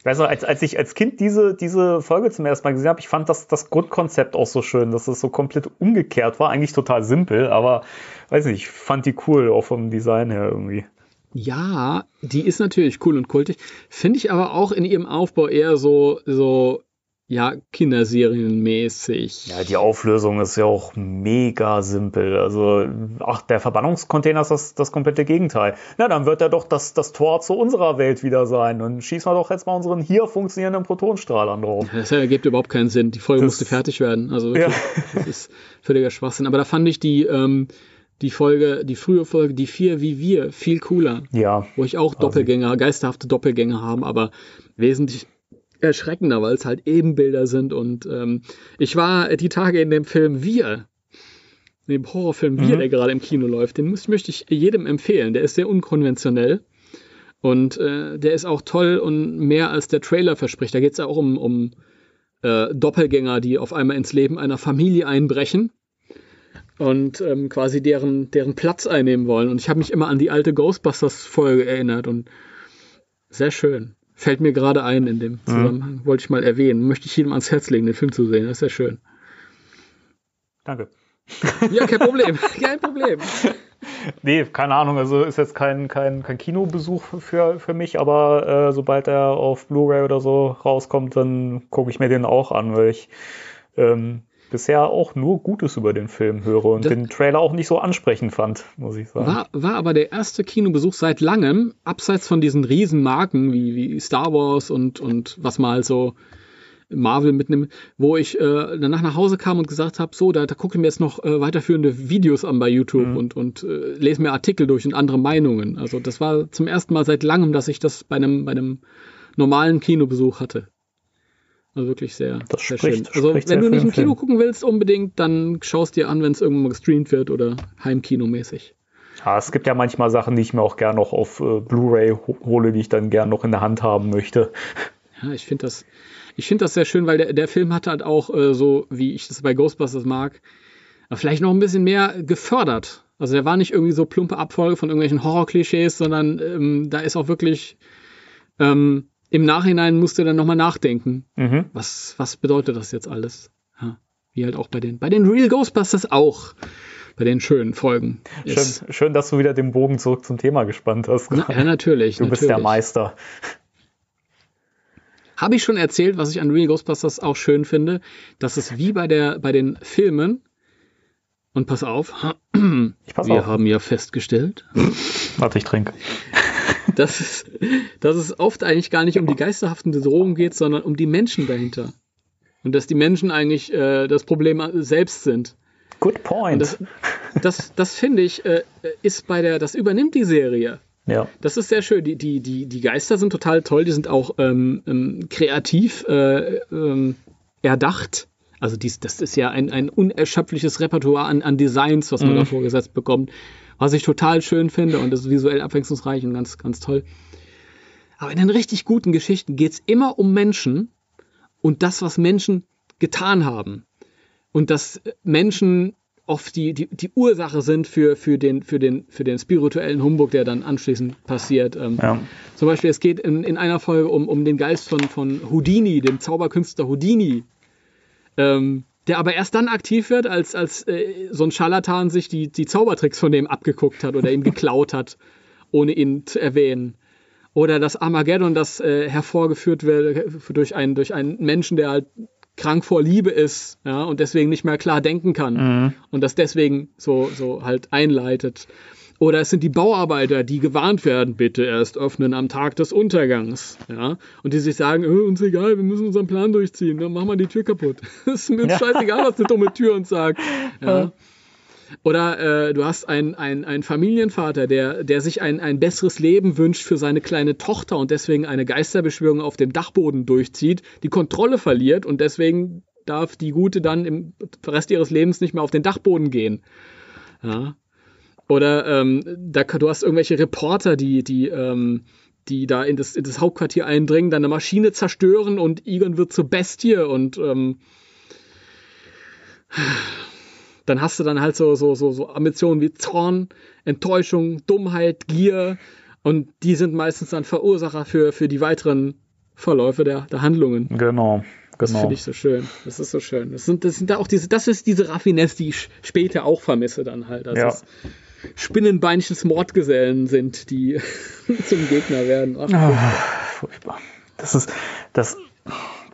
Weißt du, als, als ich als Kind diese, diese Folge zum ersten Mal gesehen habe, ich fand das, das Grundkonzept auch so schön, dass es so komplett umgekehrt war. Eigentlich total simpel, aber weiß nicht, ich fand die cool, auch vom Design her irgendwie. Ja, die ist natürlich cool und kultig. Finde ich aber auch in ihrem Aufbau eher so, so ja, Kinderserienmäßig. Ja, die Auflösung ist ja auch mega simpel. Also, ach, der Verbannungscontainer ist das, das komplette Gegenteil. Na, dann wird er doch das, das Tor zu unserer Welt wieder sein. Und schießen wir doch jetzt mal unseren hier funktionierenden Protonstrahl an drauf. Das ergibt überhaupt keinen Sinn. Die Folge das, musste fertig werden. Also, wirklich, ja. das ist völliger Schwachsinn. Aber da fand ich die, ähm, die Folge, die frühe Folge, die vier wie wir, viel cooler. Ja. Wo ich auch Doppelgänger, geisterhafte Doppelgänger haben, aber wesentlich erschreckender, weil es halt Ebenbilder sind. Und ähm, ich war die Tage in dem Film Wir, in dem Horrorfilm Wir, mhm. der gerade im Kino läuft. Den muss, möchte ich jedem empfehlen. Der ist sehr unkonventionell. Und äh, der ist auch toll und mehr als der Trailer verspricht. Da geht es ja auch um, um äh, Doppelgänger, die auf einmal ins Leben einer Familie einbrechen und ähm, quasi deren, deren Platz einnehmen wollen. Und ich habe mich immer an die alte Ghostbusters-Folge erinnert und sehr schön. Fällt mir gerade ein in dem. Zusammenhang. Mhm. Wollte ich mal erwähnen. Möchte ich jedem ans Herz legen, den Film zu sehen. Das ist sehr schön. Danke. Ja, kein Problem. kein Problem. Nee, keine Ahnung. Also ist jetzt kein, kein, kein Kinobesuch für, für mich, aber äh, sobald er auf Blu-ray oder so rauskommt, dann gucke ich mir den auch an, weil ich ähm, bisher auch nur Gutes über den Film höre und das den Trailer auch nicht so ansprechend fand, muss ich sagen. War, war aber der erste Kinobesuch seit langem, abseits von diesen Riesenmarken wie, wie Star Wars und, und was mal so Marvel mitnimmt, wo ich äh, danach nach Hause kam und gesagt habe, so, da, da gucke ich mir jetzt noch äh, weiterführende Videos an bei YouTube mhm. und, und äh, lese mir Artikel durch und andere Meinungen. Also das war zum ersten Mal seit langem, dass ich das bei einem, bei einem normalen Kinobesuch hatte. Also wirklich sehr, das sehr spricht, schön. Also wenn du nicht im Kino gucken willst unbedingt, dann schaust dir an, wenn es irgendwann mal gestreamt wird oder Heimkinomäßig. Ja, es gibt ja manchmal Sachen, die ich mir auch gerne noch auf äh, Blu-ray hole, die ich dann gerne noch in der Hand haben möchte. Ja, ich finde das, ich finde das sehr schön, weil der, der Film hat halt auch äh, so, wie ich das bei Ghostbusters mag, vielleicht noch ein bisschen mehr gefördert. Also der war nicht irgendwie so plumpe Abfolge von irgendwelchen Horror-Klischees, sondern ähm, da ist auch wirklich ähm, im Nachhinein musst du dann nochmal nachdenken. Mhm. Was, was bedeutet das jetzt alles? Ja, wie halt auch bei den, bei den Real Ghostbusters auch. Bei den schönen Folgen. Schön, schön, dass du wieder den Bogen zurück zum Thema gespannt hast. Na, ja, natürlich. Du natürlich. bist der Meister. Habe ich schon erzählt, was ich an Real Ghostbusters auch schön finde, dass es wie bei, der, bei den Filmen, und pass auf, wir auf. haben ja festgestellt. Warte, ich trinke dass es, dass es oft eigentlich gar nicht um die geisterhaften Bedrohungen geht, sondern um die Menschen dahinter. Und dass die Menschen eigentlich äh, das Problem selbst sind. Good point. das, das, das finde ich, äh, ist bei der, das übernimmt die Serie. Ja. Das ist sehr schön. Die, die, die, die Geister sind total toll, die sind auch ähm, ähm, kreativ äh, ähm, erdacht. Also dies, das ist ja ein, ein unerschöpfliches Repertoire an, an Designs, was man mhm. da vorgesetzt bekommt was ich total schön finde und das ist visuell abwechslungsreich und ganz, ganz toll. Aber in den richtig guten Geschichten geht es immer um Menschen und das, was Menschen getan haben. Und dass Menschen oft die, die, die Ursache sind für, für, den, für, den, für den spirituellen Humbug, der dann anschließend passiert. Ähm, ja. Zum Beispiel, es geht in, in einer Folge um, um den Geist von, von Houdini, dem Zauberkünstler Houdini. Ähm, der aber erst dann aktiv wird, als, als äh, so ein Scharlatan sich die, die Zaubertricks von dem abgeguckt hat oder ihm geklaut hat, ohne ihn zu erwähnen. Oder das Armageddon, das äh, hervorgeführt wird durch einen, durch einen Menschen, der halt krank vor Liebe ist, ja, und deswegen nicht mehr klar denken kann. Mhm. Und das deswegen so, so halt einleitet. Oder es sind die Bauarbeiter, die gewarnt werden, bitte erst öffnen am Tag des Untergangs. Ja? Und die sich sagen, oh, uns egal, wir müssen unseren Plan durchziehen, dann machen wir die Tür kaputt. Es ist mir ja. scheißegal, was eine dumme Tür uns sagt. Ja? Oder äh, du hast einen ein Familienvater, der, der sich ein, ein besseres Leben wünscht für seine kleine Tochter und deswegen eine Geisterbeschwörung auf dem Dachboden durchzieht, die Kontrolle verliert und deswegen darf die Gute dann im Rest ihres Lebens nicht mehr auf den Dachboden gehen. Ja. Oder ähm, da, du hast irgendwelche Reporter, die, die, ähm, die da in das, in das Hauptquartier eindringen, dann eine Maschine zerstören und Egon wird zur Bestie und ähm, dann hast du dann halt so, so, so, so Ambitionen wie Zorn, Enttäuschung, Dummheit, Gier und die sind meistens dann Verursacher für, für die weiteren Verläufe der, der Handlungen. Genau. Das genau. finde ich so schön. Das ist so schön. Das sind, das sind da auch diese, das ist diese Raffinesse, die ich später auch vermisse dann halt. Also ja. Spinnenbeinchens Mordgesellen sind, die zum Gegner werden. Ach, ah, furchtbar. Das ist, das,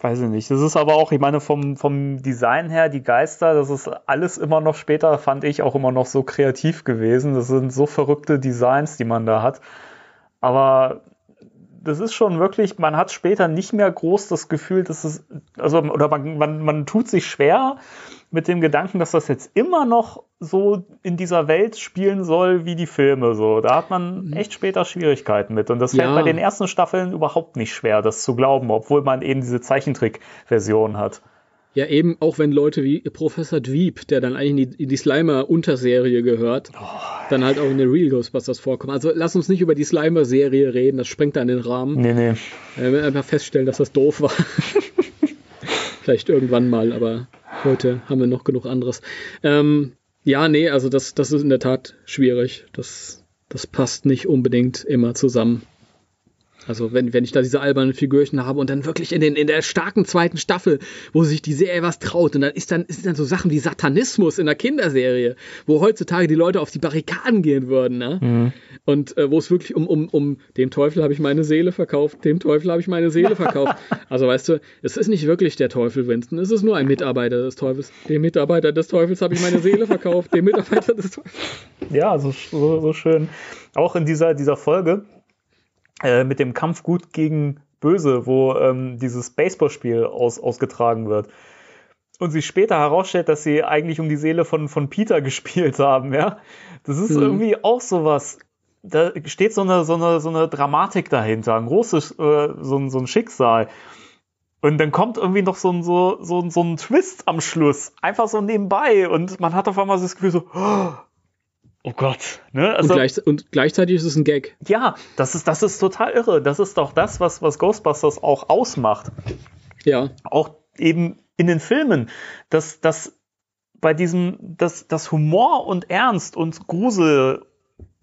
weiß ich nicht. Das ist aber auch, ich meine, vom, vom Design her, die Geister, das ist alles immer noch später, fand ich auch immer noch so kreativ gewesen. Das sind so verrückte Designs, die man da hat. Aber das ist schon wirklich, man hat später nicht mehr groß das Gefühl, dass es, also, oder man, man, man tut sich schwer mit dem Gedanken, dass das jetzt immer noch so in dieser Welt spielen soll wie die Filme. So, da hat man mhm. echt später Schwierigkeiten mit. Und das fällt ja. bei den ersten Staffeln überhaupt nicht schwer, das zu glauben, obwohl man eben diese Zeichentrick-Version hat. Ja, eben auch wenn Leute wie Professor Dweeb, der dann eigentlich in die, in die Slimer-Unterserie gehört, oh. dann halt auch in den Real Ghostbusters vorkommen. Also lass uns nicht über die Slimer-Serie reden, das sprengt dann den Rahmen. Nee, nee. Wir werden einfach feststellen, dass das doof war. Vielleicht irgendwann mal, aber heute haben wir noch genug anderes. Ähm, ja, nee, also das, das ist in der Tat schwierig. Das, das passt nicht unbedingt immer zusammen. Also wenn, wenn ich da diese albernen Figürchen habe und dann wirklich in, den, in der starken zweiten Staffel, wo sich die Serie was traut und dann ist dann, ist dann so Sachen wie Satanismus in der Kinderserie, wo heutzutage die Leute auf die Barrikaden gehen würden, ne? Mhm. Und äh, wo es wirklich um, um, um dem Teufel habe ich meine Seele verkauft, dem Teufel habe ich meine Seele verkauft. also weißt du, es ist nicht wirklich der Teufel, Winston, es ist nur ein Mitarbeiter des Teufels. Dem Mitarbeiter des Teufels habe ich meine Seele verkauft, dem Mitarbeiter des Teufels. Ja, so, so, so schön. Auch in dieser, dieser Folge äh, mit dem Kampf gut gegen böse, wo ähm, dieses Baseballspiel aus, ausgetragen wird. Und sich später herausstellt, dass sie eigentlich um die Seele von, von Peter gespielt haben, ja. Das ist mhm. irgendwie auch sowas. Da steht so eine, so eine, so eine Dramatik dahinter, ein großes, äh, so, ein, so ein Schicksal. Und dann kommt irgendwie noch so ein, so, so, so ein Twist am Schluss. Einfach so nebenbei. Und man hat auf einmal das Gefühl so, oh, Oh Gott. Ne? Also, und, gleich, und, gleichzeitig ist es ein Gag. Ja, das ist, das ist total irre. Das ist doch das, was, was Ghostbusters auch ausmacht. Ja. Auch eben in den Filmen, dass, dass bei diesem, dass, dass Humor und Ernst und Grusel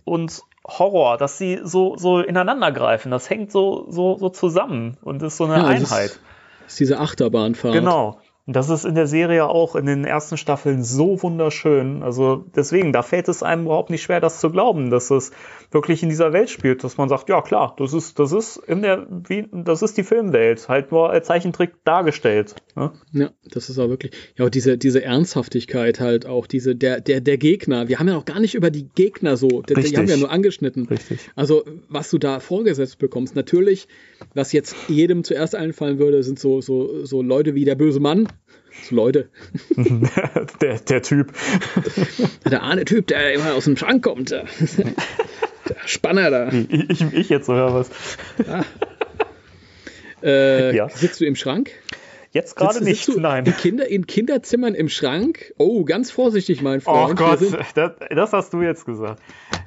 und Horror, dass sie so, so ineinander greifen. Das hängt so, so, so zusammen und ist so eine ja, Einheit. Ist, ist diese Achterbahnfahrt. Genau. Und das ist in der Serie auch in den ersten Staffeln so wunderschön. Also deswegen, da fällt es einem überhaupt nicht schwer, das zu glauben, dass es wirklich in dieser Welt spielt, dass man sagt, ja klar, das ist, das ist in der, wie, das ist die Filmwelt, halt nur als Zeichentrick dargestellt. Ne? Ja, das ist auch wirklich, ja, und diese, diese Ernsthaftigkeit halt auch, diese, der, der, der Gegner. Wir haben ja noch gar nicht über die Gegner so, die, die haben wir ja nur angeschnitten. Richtig. Also, was du da vorgesetzt bekommst, natürlich, was jetzt jedem zuerst einfallen würde, sind so, so, so Leute wie der böse Mann, so Leute. der, der Typ. Der eine Typ, der immer aus dem Schrank kommt. Der, Spanner da. Ich, ich, ich jetzt oder was? Ja. Äh, ja. Sitzt du im Schrank? Jetzt gerade nicht, nein. In, Kinder, in Kinderzimmern im Schrank? Oh, ganz vorsichtig, mein Freund. Oh Gott, das, das, hast du jetzt gesagt.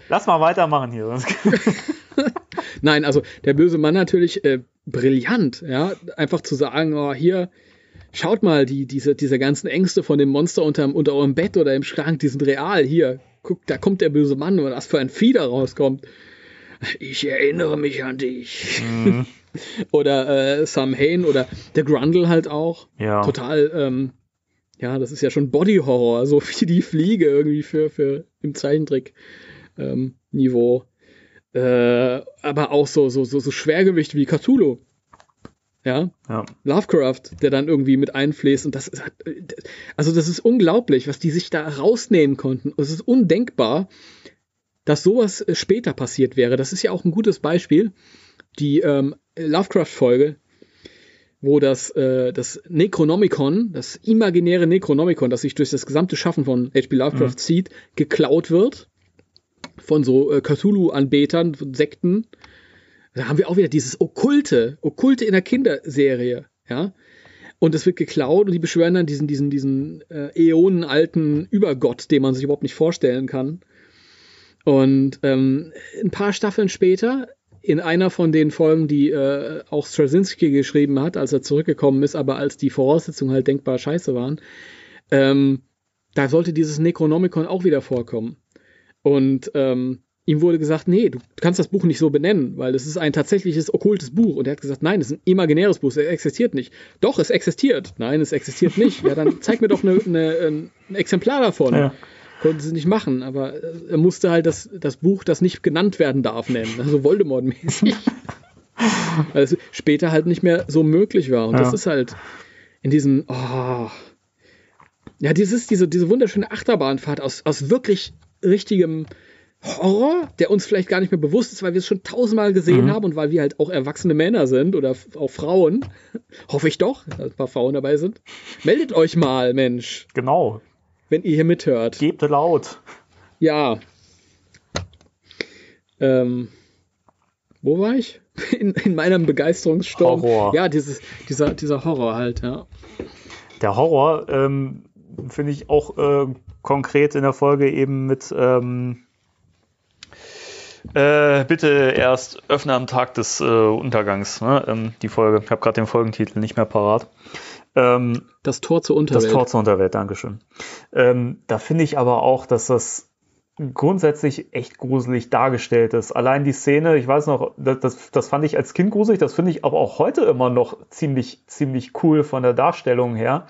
Lass mal weitermachen hier. nein, also der böse Mann natürlich äh, brillant, ja. Einfach zu sagen, oh, hier, schaut mal, die, diese, diese ganzen Ängste von dem Monster unter, unter eurem Bett oder im Schrank, die sind real. Hier, guck, da kommt der böse Mann und was für ein Vieh da rauskommt. Ich erinnere mich an dich. Mhm. Oder äh, Sam Hain oder der Grundle halt auch. Ja. Total, ähm, ja, das ist ja schon Body Horror, so wie die Fliege irgendwie für, für im Zeichentrick ähm, Niveau. Äh, aber auch so, so, so, so Schwergewicht wie Cthulhu. Ja? ja? Lovecraft, der dann irgendwie mit einfließt und das ist, also das ist unglaublich, was die sich da rausnehmen konnten. Es ist undenkbar, dass sowas später passiert wäre. Das ist ja auch ein gutes Beispiel. Die ähm, Lovecraft-Folge wo das, äh, das Necronomicon, das imaginäre Necronomicon, das sich durch das gesamte Schaffen von H.P. Lovecraft Mhm. zieht, geklaut wird von so äh, Cthulhu-Anbetern, Sekten. Da haben wir auch wieder dieses Okkulte, Okkulte in der Kinderserie, ja. Und es wird geklaut und die beschwören dann diesen, diesen, diesen äh, äonenalten Übergott, den man sich überhaupt nicht vorstellen kann. Und ähm, ein paar Staffeln später, in einer von den Folgen, die äh, auch Straczynski geschrieben hat, als er zurückgekommen ist, aber als die Voraussetzungen halt denkbar scheiße waren, ähm, da sollte dieses Necronomicon auch wieder vorkommen. Und ähm, ihm wurde gesagt, nee, du kannst das Buch nicht so benennen, weil es ist ein tatsächliches okkultes Buch. Und er hat gesagt, nein, es ist ein imaginäres Buch, es existiert nicht. Doch, es existiert. Nein, es existiert nicht. Ja, dann zeig mir doch eine, eine, ein Exemplar davon. Ja. Konnte sie nicht machen, aber äh, er musste halt das, das Buch, das nicht genannt werden darf, nennen. Also Voldemort-mäßig. Weil es später halt nicht mehr so möglich war. Und Ja. das ist halt in diesen, oh, ja, dieses, diese, diese wunderschöne Achterbahnfahrt aus, aus wirklich richtigem Horror, der uns vielleicht gar nicht mehr bewusst ist, weil wir es schon tausendmal gesehen Mhm. haben und weil wir halt auch erwachsene Männer sind oder auch Frauen. Hoffe ich doch, dass ein paar Frauen dabei sind. Meldet euch mal, Mensch, Genau. Wenn ihr hier mithört. Gebt laut. Ja. Ähm, wo war ich? In, in meinem Begeisterungssturm. Horror. Ja, dieses, dieser, dieser Horror halt, ja. Der Horror ähm, finde ich auch äh, konkret in der Folge eben mit ähm, äh, bitte erst öffne am Tag des äh, Untergangs. Ne? Ähm, die Folge. Ich habe gerade den Folgentitel nicht mehr parat. Ähm, Das Tor zur Unterwelt. das Tor zur Unterwelt, Dankeschön. Ähm, da finde ich aber auch, dass das grundsätzlich echt gruselig dargestellt ist. Allein die Szene, ich weiß noch, das, das, das fand ich als Kind gruselig, das finde ich aber auch heute immer noch ziemlich, ziemlich cool von der Darstellung her,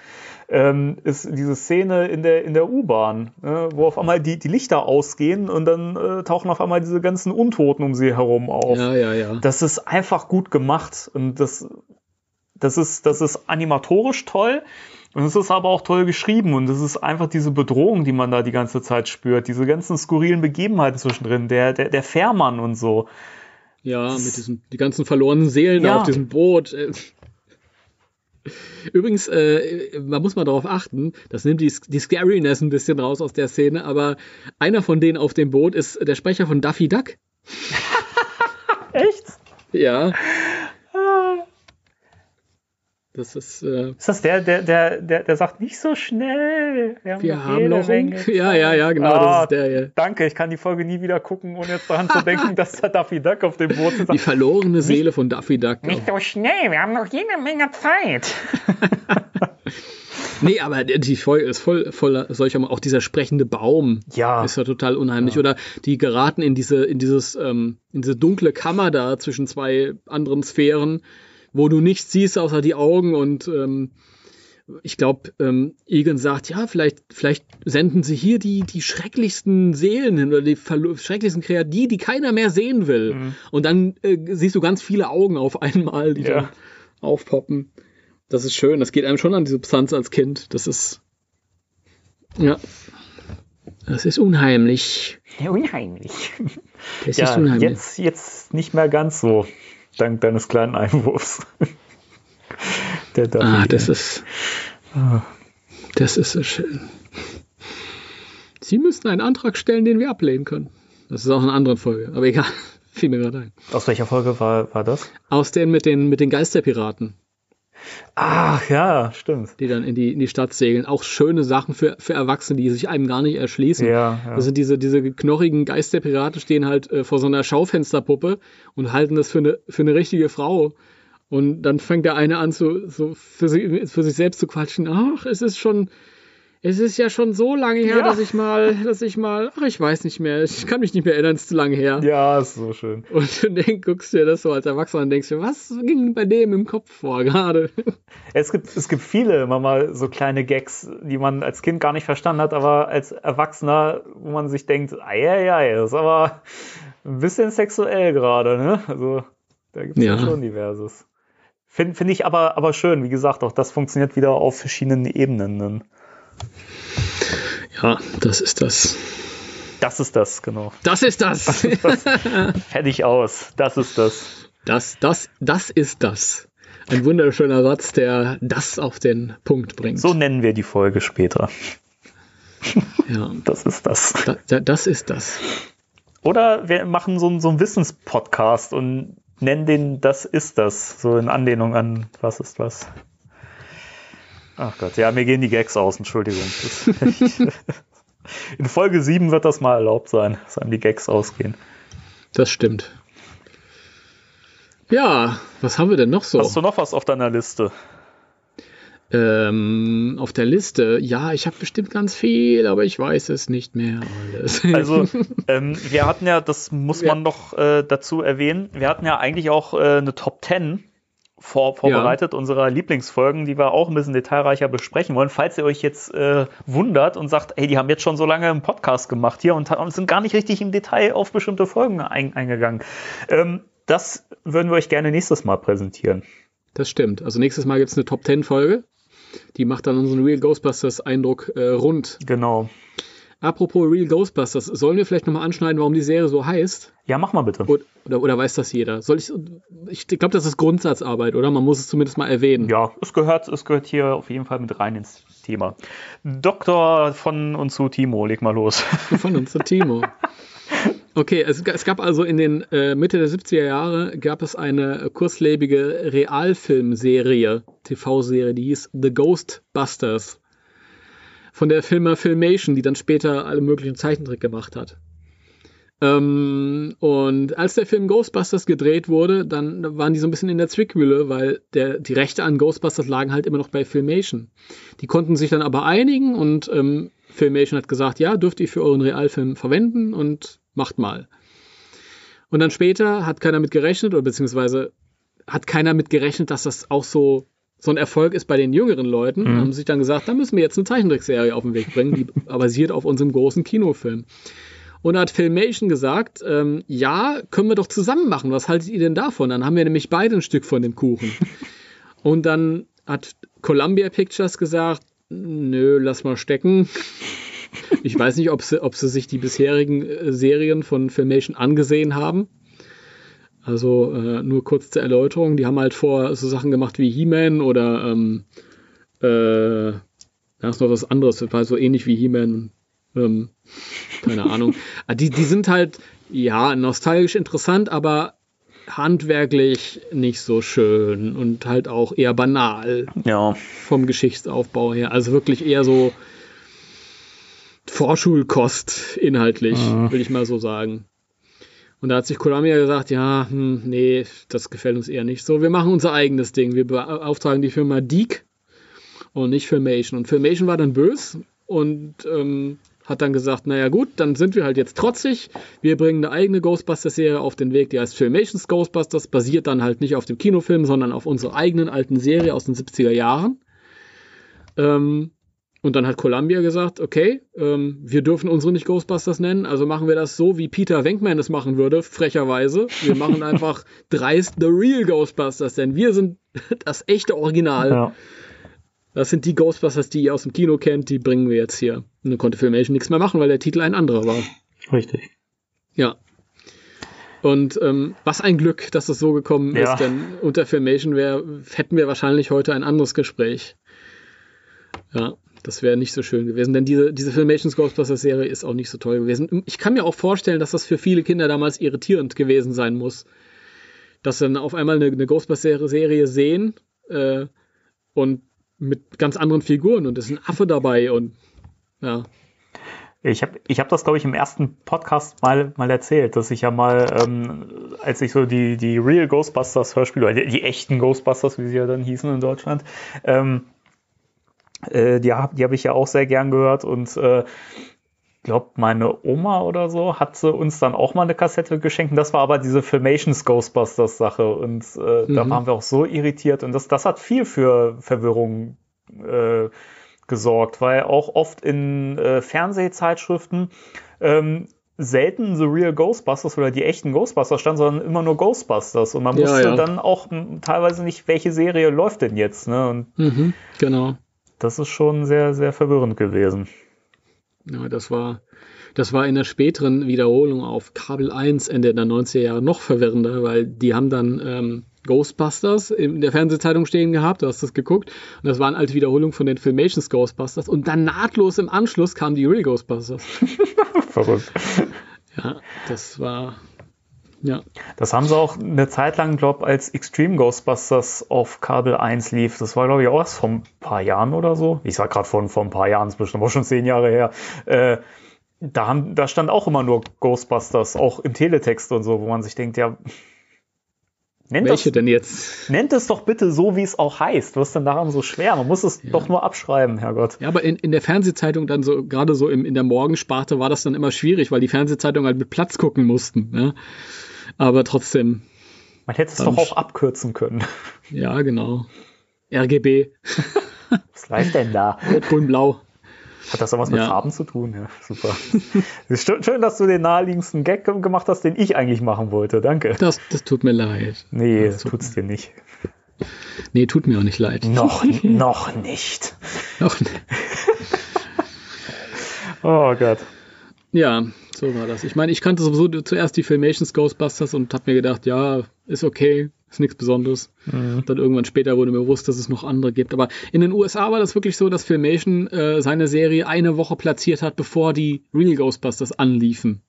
ähm, ist diese Szene in der, in der U-Bahn, äh, wo auf einmal die, die Lichter ausgehen und dann äh, tauchen auf einmal diese ganzen Untoten um sie herum auf Ja, ja, ja. das ist einfach gut gemacht und das, das ist, das ist animatorisch toll und es ist aber auch toll geschrieben und es ist einfach diese Bedrohung, die man da die ganze Zeit spürt, diese ganzen skurrilen Begebenheiten zwischendrin, der, der, der Fährmann und so. Ja, mit diesen die ganzen verlorenen Seelen Ja. auf diesem Boot. Äh. Übrigens, äh, man muss mal darauf achten, das nimmt die, die Scariness ein bisschen raus aus der Szene, aber einer von denen auf dem Boot ist der Sprecher von Daffy Duck. Echt? Ja. Das ist, äh, Ist das der, der, der, der, der sagt nicht so schnell? wir haben jede noch. Menge Ja, ja, ja, genau, Ah, das ist der hier. Danke, ich kann die Folge nie wieder gucken, ohne jetzt daran zu denken, dass da Daffy Duck auf dem Boot ist. Die verlorene Seele von Daffy Duck. Nicht so schnell, wir haben noch jede Menge Zeit. Nee, aber die Folge ist voll voller solcher, auch dieser sprechende Baum. Ja. Ist ja total unheimlich. Oder die geraten in diese, in dieses, ähm, in diese dunkle Kammer da zwischen zwei anderen Sphären, wo du nichts siehst außer die Augen und ähm, ich glaube, ähm, Egan sagt, ja, vielleicht, vielleicht senden sie hier die, die schrecklichsten Seelen hin oder die schrecklichsten Kreaturen, die, die keiner mehr sehen will. Und dann äh, siehst du ganz viele Augen auf einmal, die Ja. dann aufpoppen. Das ist schön. Das geht einem schon an die Substanz als Kind. Das ist. Ja. Das ist unheimlich. Unheimlich. Das Ja, ist unheimlich. jetzt, jetzt nicht mehr ganz so, dank deines kleinen Einwurfs. Der ah, das ist. Das ist so schön. Sie müssen einen Antrag stellen, den wir ablehnen können. Das ist auch eine andere Folge, aber egal. Fiel mir gerade ein. Aus welcher Folge war, war das? Aus den mit den, mit den Geisterpiraten, Ach ja, stimmt. die dann in die, in die Stadt segeln. Auch schöne Sachen für, für Erwachsene, die sich einem gar nicht erschließen. Ja, ja. Also diese, diese knorrigen Geisterpiraten stehen halt äh, vor so einer Schaufensterpuppe und halten das für eine, für eine richtige Frau. Und dann fängt der eine an, so, so für, sich, für sich selbst zu quatschen. Ach, es ist schon, es ist ja schon so lange her, Ja. dass ich mal, dass ich mal, ach, ich weiß nicht mehr, ich kann mich nicht mehr erinnern, es ist zu lange her. Ja, ist so schön. Und du denk, guckst dir das so als Erwachsener und denkst dir, was ging bei dem im Kopf vor gerade? Es gibt, es gibt viele immer mal so kleine Gags, die man als Kind gar nicht verstanden hat, aber als Erwachsener, wo man sich denkt, ei, das ist aber ein bisschen sexuell gerade, ne? Also da gibt es ja. Ja. schon diverses. Finde find ich aber, aber schön, wie gesagt, auch das funktioniert wieder auf verschiedenen Ebenen. Dann. Ja, das ist das. Das ist das, genau. Das ist das. Das, fertig aus. Das ist das. Das, das, das ist das. ein wunderschöner Satz, der das auf den Punkt bringt. So nennen wir die Folge später. ja. Das ist das. Da, da, das ist das. Oder wir machen so, so einen Wissenspodcast und nennen den Das ist das. So in Anlehnung an Was ist was. Ach Gott, ja, mir gehen die Gags aus, Entschuldigung. in Folge 7 wird das mal erlaubt sein, dass einem die Gags ausgehen. Das stimmt. Ja, was haben wir denn noch so? Hast du noch was auf deiner Liste? Ähm, auf der Liste, ja, ich habe bestimmt ganz viel, aber ich weiß es nicht mehr alles. Also, ähm, wir hatten ja, das muss man noch äh, dazu erwähnen, wir hatten ja eigentlich auch äh, eine Top 10 vor, vorbereitet, ja. unserer Lieblingsfolgen, die wir auch ein bisschen detailreicher besprechen wollen. Falls ihr euch jetzt äh, wundert und sagt, hey, die haben jetzt schon so lange einen Podcast gemacht hier und, und sind gar nicht richtig im Detail auf bestimmte Folgen ein, eingegangen. Ähm, das würden wir euch gerne nächstes Mal präsentieren. Das stimmt. Also nächstes Mal gibt es eine Top 10 Folge. Die macht dann unseren Real Ghostbusters Eindruck äh, rund. Genau. Apropos Real Ghostbusters, sollen wir vielleicht nochmal anschneiden, warum die Serie so heißt? Ja, mach mal bitte. Oder, oder, oder weiß das jeder? Soll ich, ich glaube, das ist Grundsatzarbeit, oder? Man muss es zumindest mal erwähnen. Ja, es gehört, es gehört hier auf jeden Fall mit rein ins Thema. Doktor von und zu Timo, leg mal los. Von uns zu Timo. Okay, es, es, gab also in den äh, Mitte der 70er Jahre gab es eine kurzlebige Realfilmserie, TV-Serie, die hieß The Ghostbusters von der Firma Filmation, die dann später alle möglichen Zeichentrick gemacht hat. Ähm, und als der Film Ghostbusters gedreht wurde, dann waren die so ein bisschen in der Zwickmühle, weil der, die Rechte an Ghostbusters lagen halt immer noch bei Filmation. Die konnten sich dann aber einigen und ähm, Filmation hat gesagt, ja, dürft ihr für euren Realfilm verwenden und macht mal. Und dann später hat keiner mit gerechnet, oder beziehungsweise hat keiner mit gerechnet, dass das auch so so ein Erfolg ist bei den jüngeren Leuten, mhm. haben sich dann gesagt, da müssen wir jetzt eine Zeichentrickserie auf den Weg bringen, die basiert auf unserem großen Kinofilm. Und da hat Filmation gesagt, ähm, ja, können wir doch zusammen machen. Was haltet ihr denn davon? Dann haben wir nämlich beide ein Stück von dem Kuchen. Und dann hat Columbia Pictures gesagt, nö, lass mal stecken. Ich weiß nicht, ob sie, ob sie sich die bisherigen äh, Serien von Filmation angesehen haben. Also äh, nur kurz zur Erläuterung, die haben halt vor so Sachen gemacht wie He-Man oder ähm, äh, da ist noch was anderes, das war so ähnlich wie He-Man. Ähm, keine Ahnung. Ah, die, die sind halt, ja, nostalgisch interessant, aber handwerklich nicht so schön und halt auch eher banal. Ja. Vom Geschichtsaufbau her. Also wirklich eher so Vorschulkost inhaltlich, mhm. will ich mal so sagen. Und da hat sich Columbia gesagt, ja, hm, nee, das gefällt uns eher nicht so. Wir machen unser eigenes Ding. Wir beauftragen die Firma Deek und nicht Filmation. Und Filmation war dann böse und ähm, hat dann gesagt, naja gut, dann sind wir halt jetzt trotzig. Wir bringen eine eigene Ghostbusters-Serie auf den Weg, die heißt Filmations Ghostbusters, basiert dann halt nicht auf dem Kinofilm, sondern auf unserer eigenen alten Serie aus den 70er Jahren. Ähm, und dann hat Columbia gesagt, okay, ähm, wir dürfen unsere nicht Ghostbusters nennen, also machen wir das so, wie Peter Wenkman es machen würde, frecherweise. Wir machen einfach dreist The Real Ghostbusters, denn wir sind das echte Original. Ja. Das sind die Ghostbusters, die ihr aus dem Kino kennt, die bringen wir jetzt hier. Und dann konnte Filmation nichts mehr machen, weil der Titel ein anderer war. Richtig. Ja. Und ähm, was ein Glück, dass es so gekommen ja. ist, denn unter Filmation wär, hätten wir wahrscheinlich heute ein anderes Gespräch. Ja. Das wäre nicht so schön gewesen, denn diese, diese Filmations Ghostbusters Serie ist auch nicht so toll gewesen. Ich kann mir auch vorstellen, dass das für viele Kinder damals irritierend gewesen sein muss. Dass sie dann auf einmal eine, eine Ghostbusters Serie sehen äh, und mit ganz anderen Figuren und es ist ein Affe dabei und ja. Ich habe ich hab das, glaube ich, im ersten Podcast mal, mal erzählt, dass ich ja mal, ähm, als ich so die, die Real Ghostbusters Hörspiele, die, die echten Ghostbusters, wie sie ja dann hießen in Deutschland, ähm, äh, die habe ich ja auch sehr gern gehört und äh, glaube, meine Oma oder so hat sie uns dann auch mal eine Kassette geschenkt. Und das war aber diese Filmations Ghostbusters Sache. Und äh, mhm. da waren wir auch so irritiert. Und das, das hat viel für Verwirrung äh, gesorgt, weil auch oft in äh, Fernsehzeitschriften ähm, selten The Real Ghostbusters oder die echten Ghostbusters stand, sondern immer nur Ghostbusters. Und man wusste ja, ja. dann auch teilweise nicht, welche Serie läuft denn jetzt. Ne? Und mhm, genau das ist schon sehr, sehr verwirrend gewesen. Ja, das war, das war in der späteren Wiederholung auf Kabel 1 Ende der 90er Jahre noch verwirrender, weil die haben dann ähm, Ghostbusters in der Fernsehzeitung stehen gehabt, du hast das geguckt und das war eine alte Wiederholung von den Filmations Ghostbusters und dann nahtlos im Anschluss kamen die Real Ghostbusters. Verrückt. Ja, das war ja. Das haben sie auch eine Zeit lang, glaube ich, als Extreme Ghostbusters auf Kabel 1 lief. Das war, glaube ich, auch erst vor ein paar Jahren oder so. Ich sag gerade von vor ein paar Jahren, ist bestimmt auch schon zehn Jahre her. Äh, da, haben, da stand auch immer nur Ghostbusters, auch im Teletext und so, wo man sich denkt, ja. Nennt Welche das, denn jetzt? Nennt es doch bitte so, wie es auch heißt. Was ist denn daran so schwer? Man muss es ja. doch nur abschreiben, Herrgott. Ja, aber in, in der Fernsehzeitung dann so, gerade so im, in der Morgensparte war das dann immer schwierig, weil die Fernsehzeitungen halt mit Platz gucken mussten. Ja? Aber trotzdem. Man hätte es doch auch abkürzen können. Ja, genau. RGB. Was läuft denn da? Rot, Grün, Blau. Hat das auch was mit ja. Farben zu tun? Ja, super. Schön, dass du den naheliegendsten Gag gemacht hast, den ich eigentlich machen wollte. Danke. Das, das tut mir leid. Nee, das, das tut's dir nicht. Nee, tut mir auch nicht leid. Noch, noch nicht. Noch nicht. oh Gott. Ja, so war das. Ich meine, ich kannte sowieso zuerst die Filmations Ghostbusters und habe mir gedacht, ja, ist okay, ist nichts Besonderes. Mhm. Dann irgendwann später wurde mir bewusst, dass es noch andere gibt. Aber in den USA war das wirklich so, dass Filmation äh, seine Serie eine Woche platziert hat, bevor die Real Ghostbusters anliefen.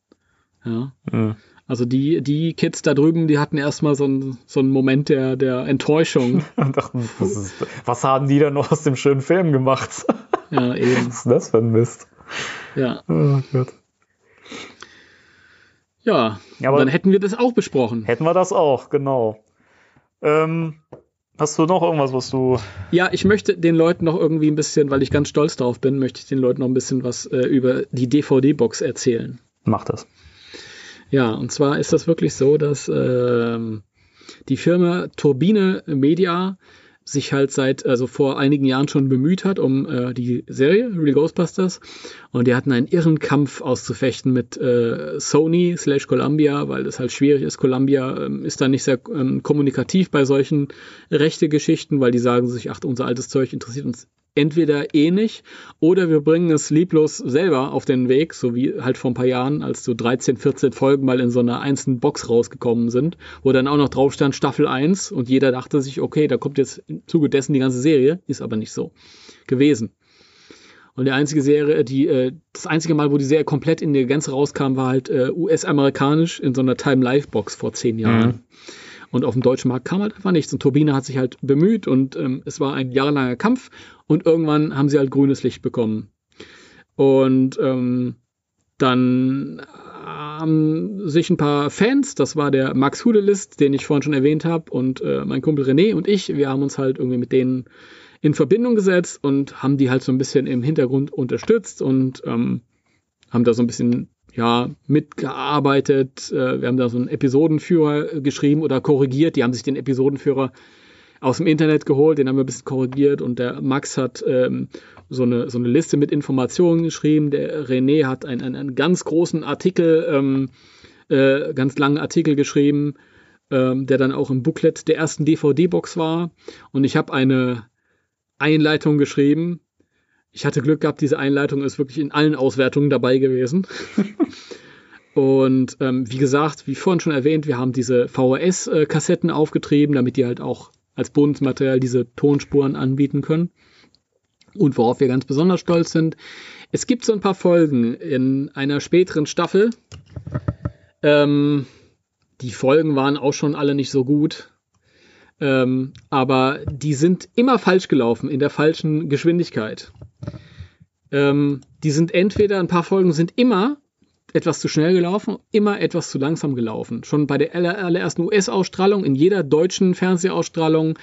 Ja. Mhm. Also die, die Kids da drüben, die hatten erstmal so, ein, so einen Moment der, der Enttäuschung. dachten, was, ist, was haben die denn noch aus dem schönen Film gemacht? ja, eben. Was ist das für ein Mist? Ja. Oh Gott. Ja, aber dann hätten wir das auch besprochen. Hätten wir das auch, genau. Ähm, hast du noch irgendwas, was du. Ja, ich möchte den Leuten noch irgendwie ein bisschen, weil ich ganz stolz darauf bin, möchte ich den Leuten noch ein bisschen was äh, über die DVD-Box erzählen. Mach das. Ja, und zwar ist das wirklich so, dass äh, die Firma Turbine Media sich halt seit, also vor einigen Jahren schon bemüht hat um äh, die Serie Real Ghostbusters. Und die hatten einen irren Kampf auszufechten mit äh, Sony slash Columbia, weil das halt schwierig ist. Columbia ähm, ist da nicht sehr ähm, kommunikativ bei solchen rechte Geschichten, weil die sagen sich, ach, unser altes Zeug interessiert uns entweder eh nicht oder wir bringen es lieblos selber auf den Weg, so wie halt vor ein paar Jahren, als so 13, 14 Folgen mal in so einer einzelnen Box rausgekommen sind, wo dann auch noch drauf stand Staffel 1 und jeder dachte sich, okay, da kommt jetzt im Zuge dessen die ganze Serie, ist aber nicht so gewesen. Und die einzige Serie, die, äh, das einzige Mal, wo die Serie komplett in der Gänze rauskam, war halt äh, US-amerikanisch in so einer Time-Life-Box vor zehn Jahren. Mhm. Und auf dem deutschen Markt kam halt einfach nichts. Und Turbine hat sich halt bemüht und ähm, es war ein jahrelanger Kampf. Und irgendwann haben sie halt grünes Licht bekommen. Und ähm, dann haben sich ein paar Fans, das war der Max Hudelist, den ich vorhin schon erwähnt habe, und äh, mein Kumpel René und ich, wir haben uns halt irgendwie mit denen in Verbindung gesetzt und haben die halt so ein bisschen im Hintergrund unterstützt und ähm, haben da so ein bisschen ja, mitgearbeitet. Äh, wir haben da so einen Episodenführer geschrieben oder korrigiert. Die haben sich den Episodenführer aus dem Internet geholt, den haben wir ein bisschen korrigiert und der Max hat ähm, so, eine, so eine Liste mit Informationen geschrieben. Der René hat einen, einen, einen ganz großen Artikel, ähm, äh, ganz langen Artikel geschrieben, ähm, der dann auch im Booklet der ersten DVD-Box war. Und ich habe eine Einleitung geschrieben, ich hatte Glück gehabt, diese Einleitung ist wirklich in allen Auswertungen dabei gewesen. Und ähm, wie gesagt, wie vorhin schon erwähnt, wir haben diese VHS-Kassetten aufgetrieben, damit die halt auch als Bonusmaterial diese Tonspuren anbieten können. Und worauf wir ganz besonders stolz sind, es gibt so ein paar Folgen in einer späteren Staffel. Ähm, die Folgen waren auch schon alle nicht so gut. Ähm, aber die sind immer falsch gelaufen, in der falschen Geschwindigkeit. Ähm, die sind entweder, ein paar Folgen sind immer etwas zu schnell gelaufen, immer etwas zu langsam gelaufen. Schon bei der allerersten US-Ausstrahlung, in jeder deutschen Fernsehausstrahlung,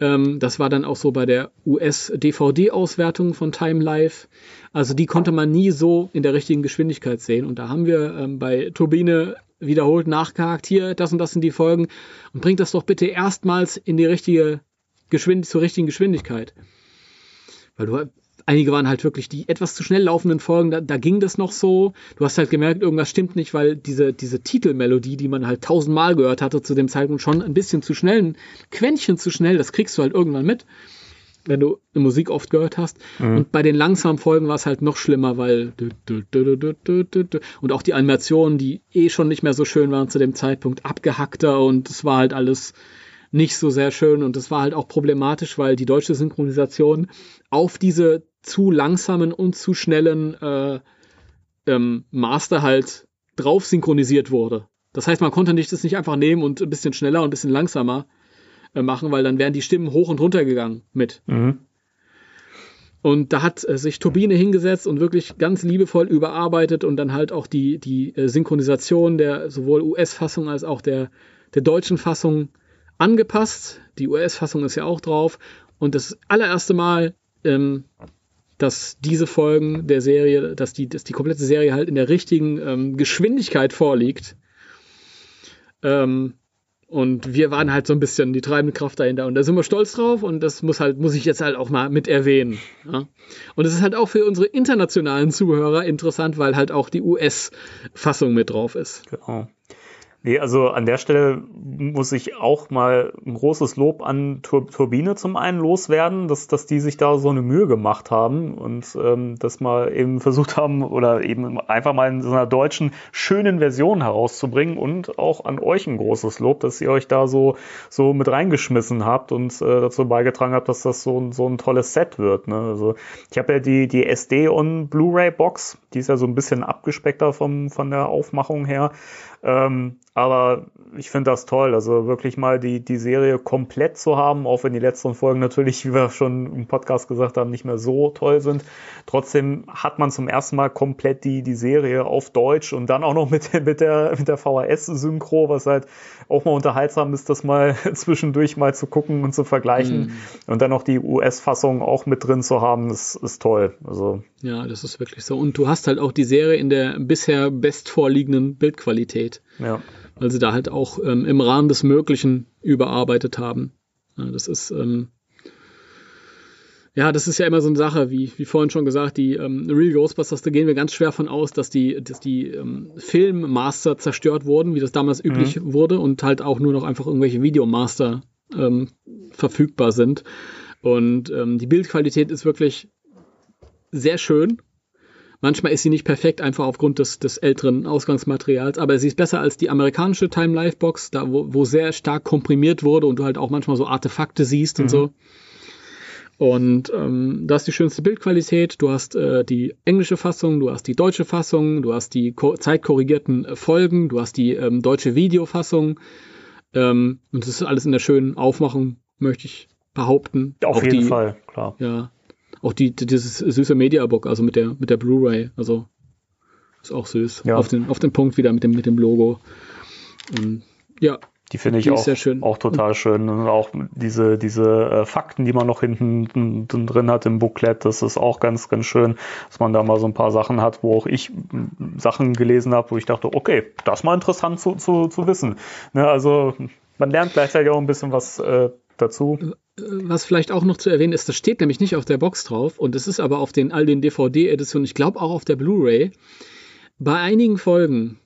ähm, das war dann auch so bei der US-DVD-Auswertung von Time Life. Also die konnte man nie so in der richtigen Geschwindigkeit sehen. Und da haben wir ähm, bei Turbine wiederholt nachgehakt, hier, das und das sind die Folgen und bringt das doch bitte erstmals in die richtige Geschwind zur richtigen Geschwindigkeit. Weil du einige waren halt wirklich die etwas zu schnell laufenden Folgen, da, da, ging das noch so. Du hast halt gemerkt, irgendwas stimmt nicht, weil diese, diese Titelmelodie, die man halt tausendmal gehört hatte zu dem Zeitpunkt, schon ein bisschen zu schnell, ein Quäntchen zu schnell, das kriegst du halt irgendwann mit, wenn du Musik oft gehört hast. Mhm. Und bei den langsamen Folgen war es halt noch schlimmer, weil und auch die Animationen, die eh schon nicht mehr so schön waren zu dem Zeitpunkt, abgehackter und es war halt alles nicht so sehr schön und das war halt auch problematisch, weil die deutsche Synchronisation auf diese zu langsamen und zu schnellen äh, ähm, Master halt drauf synchronisiert wurde. Das heißt, man konnte nicht das nicht einfach nehmen und ein bisschen schneller und ein bisschen langsamer äh, machen, weil dann wären die Stimmen hoch und runter gegangen mit. Mhm. Und da hat äh, sich Turbine hingesetzt und wirklich ganz liebevoll überarbeitet und dann halt auch die, die äh, Synchronisation der sowohl US-Fassung als auch der, der deutschen Fassung angepasst. Die US-Fassung ist ja auch drauf. Und das allererste Mal, ähm, dass diese Folgen der Serie, dass die, dass die komplette Serie halt in der richtigen ähm, Geschwindigkeit vorliegt. Ähm, und wir waren halt so ein bisschen die treibende Kraft dahinter. Und da sind wir stolz drauf und das muss halt, muss ich jetzt halt auch mal mit erwähnen. Ja? Und es ist halt auch für unsere internationalen Zuhörer interessant, weil halt auch die US-Fassung mit drauf ist. Genau. Nee, also an der Stelle muss ich auch mal ein großes Lob an Tur Turbine zum einen loswerden, dass, dass die sich da so eine Mühe gemacht haben und ähm, das mal eben versucht haben oder eben einfach mal in so einer deutschen schönen Version herauszubringen und auch an euch ein großes Lob, dass ihr euch da so, so mit reingeschmissen habt und äh, dazu beigetragen habt, dass das so, so ein tolles Set wird. Ne? Also ich habe ja die, die SD on Blu-ray Box, die ist ja so ein bisschen abgespeckter vom, von der Aufmachung her. Ähm, aber ich finde das toll, also wirklich mal die, die Serie komplett zu haben, auch wenn die letzten Folgen natürlich, wie wir schon im Podcast gesagt haben, nicht mehr so toll sind. Trotzdem hat man zum ersten Mal komplett die, die Serie auf Deutsch und dann auch noch mit, mit der, mit der VHS-Synchro, was halt auch mal unterhaltsam ist, das mal zwischendurch mal zu gucken und zu vergleichen. Mhm. Und dann noch die US-Fassung auch mit drin zu haben, das ist toll. Also. Ja, das ist wirklich so. Und du hast halt auch die Serie in der bisher best vorliegenden Bildqualität. Ja weil sie da halt auch ähm, im Rahmen des Möglichen überarbeitet haben. Ja, das ist ähm, ja, das ist ja immer so eine Sache, wie, wie vorhin schon gesagt, die ähm, Real Ghostbusters, da gehen wir ganz schwer von aus, dass die, dass die ähm, Filmmaster zerstört wurden, wie das damals mhm. üblich wurde und halt auch nur noch einfach irgendwelche Videomaster ähm, verfügbar sind. Und ähm, die Bildqualität ist wirklich sehr schön. Manchmal ist sie nicht perfekt, einfach aufgrund des, des älteren Ausgangsmaterials, aber sie ist besser als die amerikanische Time Life Box, da wo, wo sehr stark komprimiert wurde und du halt auch manchmal so Artefakte siehst mhm. und so. Und ähm, da ist die schönste Bildqualität. Du hast äh, die englische Fassung, du hast die deutsche Fassung, du hast die zeitkorrigierten äh, Folgen, du hast die ähm, deutsche Videofassung. Ähm, und das ist alles in der schönen Aufmachung, möchte ich behaupten. Auf Auch jeden die, Fall, klar. Ja, auch die, dieses süße Mediabook, also mit der, mit der Blu-ray, also ist auch süß. Ja. Auf, den, auf den Punkt wieder mit dem, mit dem Logo. Und, ja. Die finde ich die auch, auch total schön. Und auch diese, diese äh, Fakten, die man noch hinten drin hat im Booklet, das ist auch ganz, ganz schön, dass man da mal so ein paar Sachen hat, wo auch ich Sachen gelesen habe, wo ich dachte, okay, das ist mal interessant zu, zu, zu wissen. Ne, also man lernt gleichzeitig auch ein bisschen was äh, dazu was vielleicht auch noch zu erwähnen ist, das steht nämlich nicht auf der Box drauf und es ist aber auf den all den DVD-Editionen, ich glaube auch auf der Blu-ray. Bei einigen Folgen,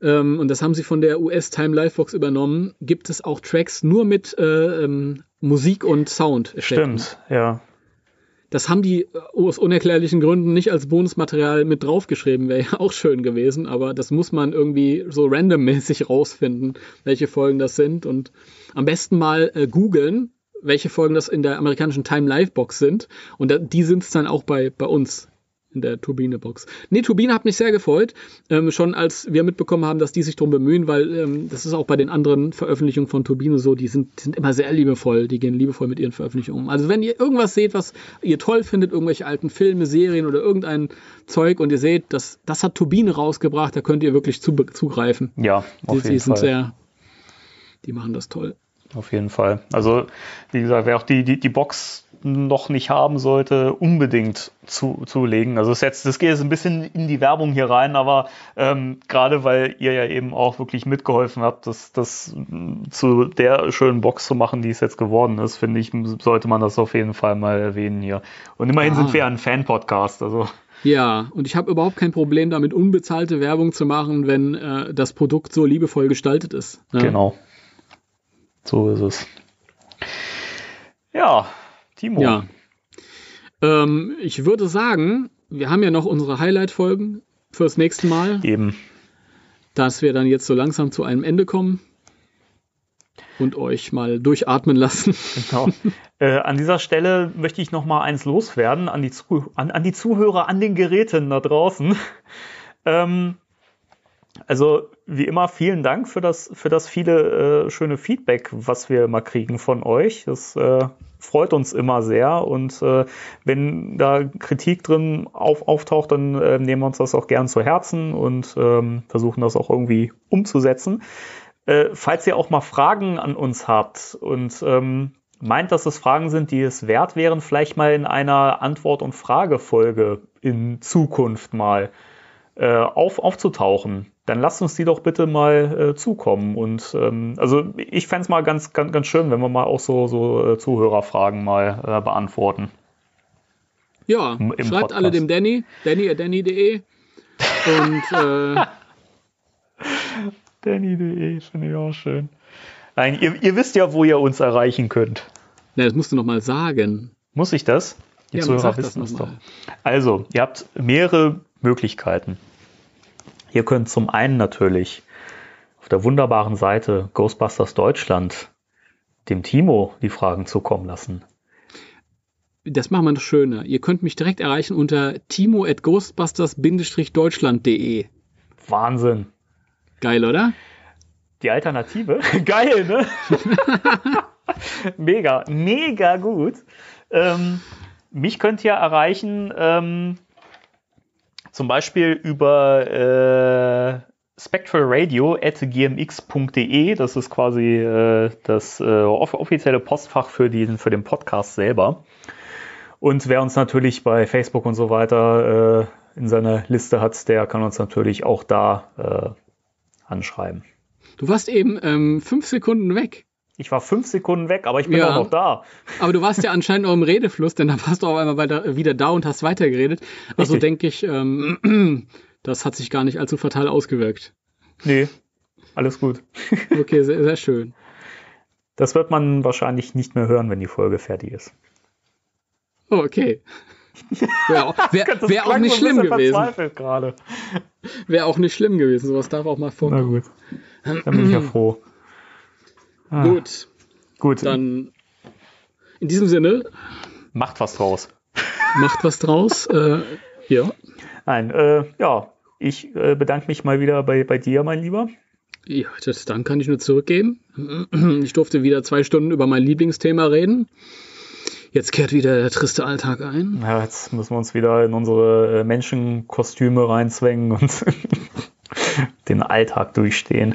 ähm, und das haben sie von der US Time Live Box übernommen, gibt es auch Tracks nur mit äh, ähm, Musik und Sound. Stimmt, ja. Das haben die aus unerklärlichen Gründen nicht als Bonusmaterial mit draufgeschrieben, wäre ja auch schön gewesen, aber das muss man irgendwie so randommäßig rausfinden, welche Folgen das sind und am besten mal äh, googeln, welche Folgen das in der amerikanischen Time Live Box sind. Und da, die sind es dann auch bei, bei uns in der Turbine-Box. Nee, Turbine hat mich sehr gefreut, ähm, schon als wir mitbekommen haben, dass die sich darum bemühen, weil ähm, das ist auch bei den anderen Veröffentlichungen von Turbine so, die sind, sind immer sehr liebevoll, die gehen liebevoll mit ihren Veröffentlichungen um. Also wenn ihr irgendwas seht, was ihr toll findet, irgendwelche alten Filme, Serien oder irgendein Zeug und ihr seht, das, das hat Turbine rausgebracht, da könnt ihr wirklich zu, zugreifen. Ja, auf die, jeden die sind Fall. sehr, die machen das toll auf jeden Fall. Also, wie gesagt, wer auch die, die, die Box noch nicht haben sollte, unbedingt zu, zulegen. Also das, jetzt, das geht jetzt ein bisschen in die Werbung hier rein, aber ähm, gerade weil ihr ja eben auch wirklich mitgeholfen habt, das, das zu der schönen Box zu machen, die es jetzt geworden ist, finde ich, sollte man das auf jeden Fall mal erwähnen hier. Und immerhin ah. sind wir ein Fan-Podcast, also. Ja, und ich habe überhaupt kein Problem damit, unbezahlte Werbung zu machen, wenn äh, das Produkt so liebevoll gestaltet ist. Ne? Genau. So ist es. Ja, Timo. Ja. Ähm, ich würde sagen, wir haben ja noch unsere Highlight-Folgen fürs nächste Mal. Eben. Dass wir dann jetzt so langsam zu einem Ende kommen. und euch mal durchatmen lassen. Genau. äh, an dieser Stelle möchte ich noch mal eins loswerden an die, Zuh an, an die Zuhörer an den Geräten da draußen. ähm, also wie immer vielen Dank für das für das viele äh, schöne Feedback, was wir immer kriegen von euch. Das äh, freut uns immer sehr und äh, wenn da Kritik drin auf, auftaucht, dann äh, nehmen wir uns das auch gern zu Herzen und ähm, versuchen das auch irgendwie umzusetzen. Äh, falls ihr auch mal Fragen an uns habt und ähm, meint, dass es Fragen sind, die es wert wären, vielleicht mal in einer Antwort- und Fragefolge in Zukunft mal äh, auf, aufzutauchen, dann lasst uns die doch bitte mal äh, zukommen. Und ähm, also ich fände es mal ganz, ganz, ganz schön, wenn wir mal auch so, so äh, Zuhörerfragen mal äh, beantworten. Ja, Im, im schreibt Podcast. alle dem Danny, danny.danny.de und äh, Danny.de finde ich auch schön. Nein, ihr, ihr, wisst ja, wo ihr uns erreichen könnt. Ja, das musst du noch mal sagen. Muss ich das? Die ja, Zuhörer wissen es doch. Also, ihr habt mehrere Möglichkeiten. Ihr könnt zum einen natürlich auf der wunderbaren Seite Ghostbusters Deutschland dem Timo die Fragen zukommen lassen. Das machen wir noch schöner. Ihr könnt mich direkt erreichen unter timo at ghostbusters-deutschland.de. Wahnsinn. Geil, oder? Die Alternative? Geil, ne? mega, mega gut. Ähm, mich könnt ihr erreichen ähm, zum Beispiel über äh, spectralradio.gmx.de. Das ist quasi äh, das äh, offizielle Postfach für, den, für den Podcast selber. Und wer uns natürlich bei Facebook und so weiter äh, in seiner Liste hat, der kann uns natürlich auch da äh, anschreiben. Du warst eben ähm, fünf Sekunden weg. Ich war fünf Sekunden weg, aber ich bin ja, auch noch da. Aber du warst ja anscheinend auch im Redefluss, denn da warst du auch einmal weiter, wieder da und hast weitergeredet. Also denke ich, ähm, das hat sich gar nicht allzu fatal ausgewirkt. Nee, alles gut. okay, sehr, sehr schön. Das wird man wahrscheinlich nicht mehr hören, wenn die Folge fertig ist. Oh, okay. Wäre auch, wär, wär auch nicht schlimm gewesen. Wäre auch nicht schlimm gewesen. Sowas darf auch mal vorkommen. Na gut. Dann bin ich ja froh. Ah. Gut. Gut. Dann in diesem Sinne. Macht was draus. Macht was draus. äh, ja. Nein, äh, ja. Ich äh, bedanke mich mal wieder bei, bei dir, mein Lieber. Ja, das Dank kann ich nur zurückgeben. Ich durfte wieder zwei Stunden über mein Lieblingsthema reden. Jetzt kehrt wieder der triste Alltag ein. Ja, jetzt müssen wir uns wieder in unsere äh, Menschenkostüme reinzwängen und den Alltag durchstehen.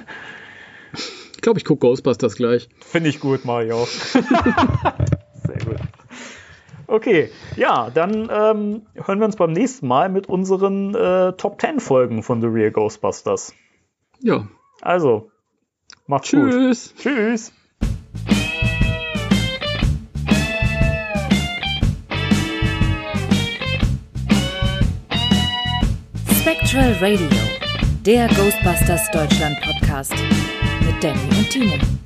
Ich glaube, ich gucke Ghostbusters gleich. Finde ich gut, Mario. Sehr gut. Okay, ja, dann ähm, hören wir uns beim nächsten Mal mit unseren äh, Top 10 Folgen von The Real Ghostbusters. Ja. Also, macht's Tschüss. gut. Tschüss. Spectral Radio, der Ghostbusters Deutschland Podcast. Danny und Timo.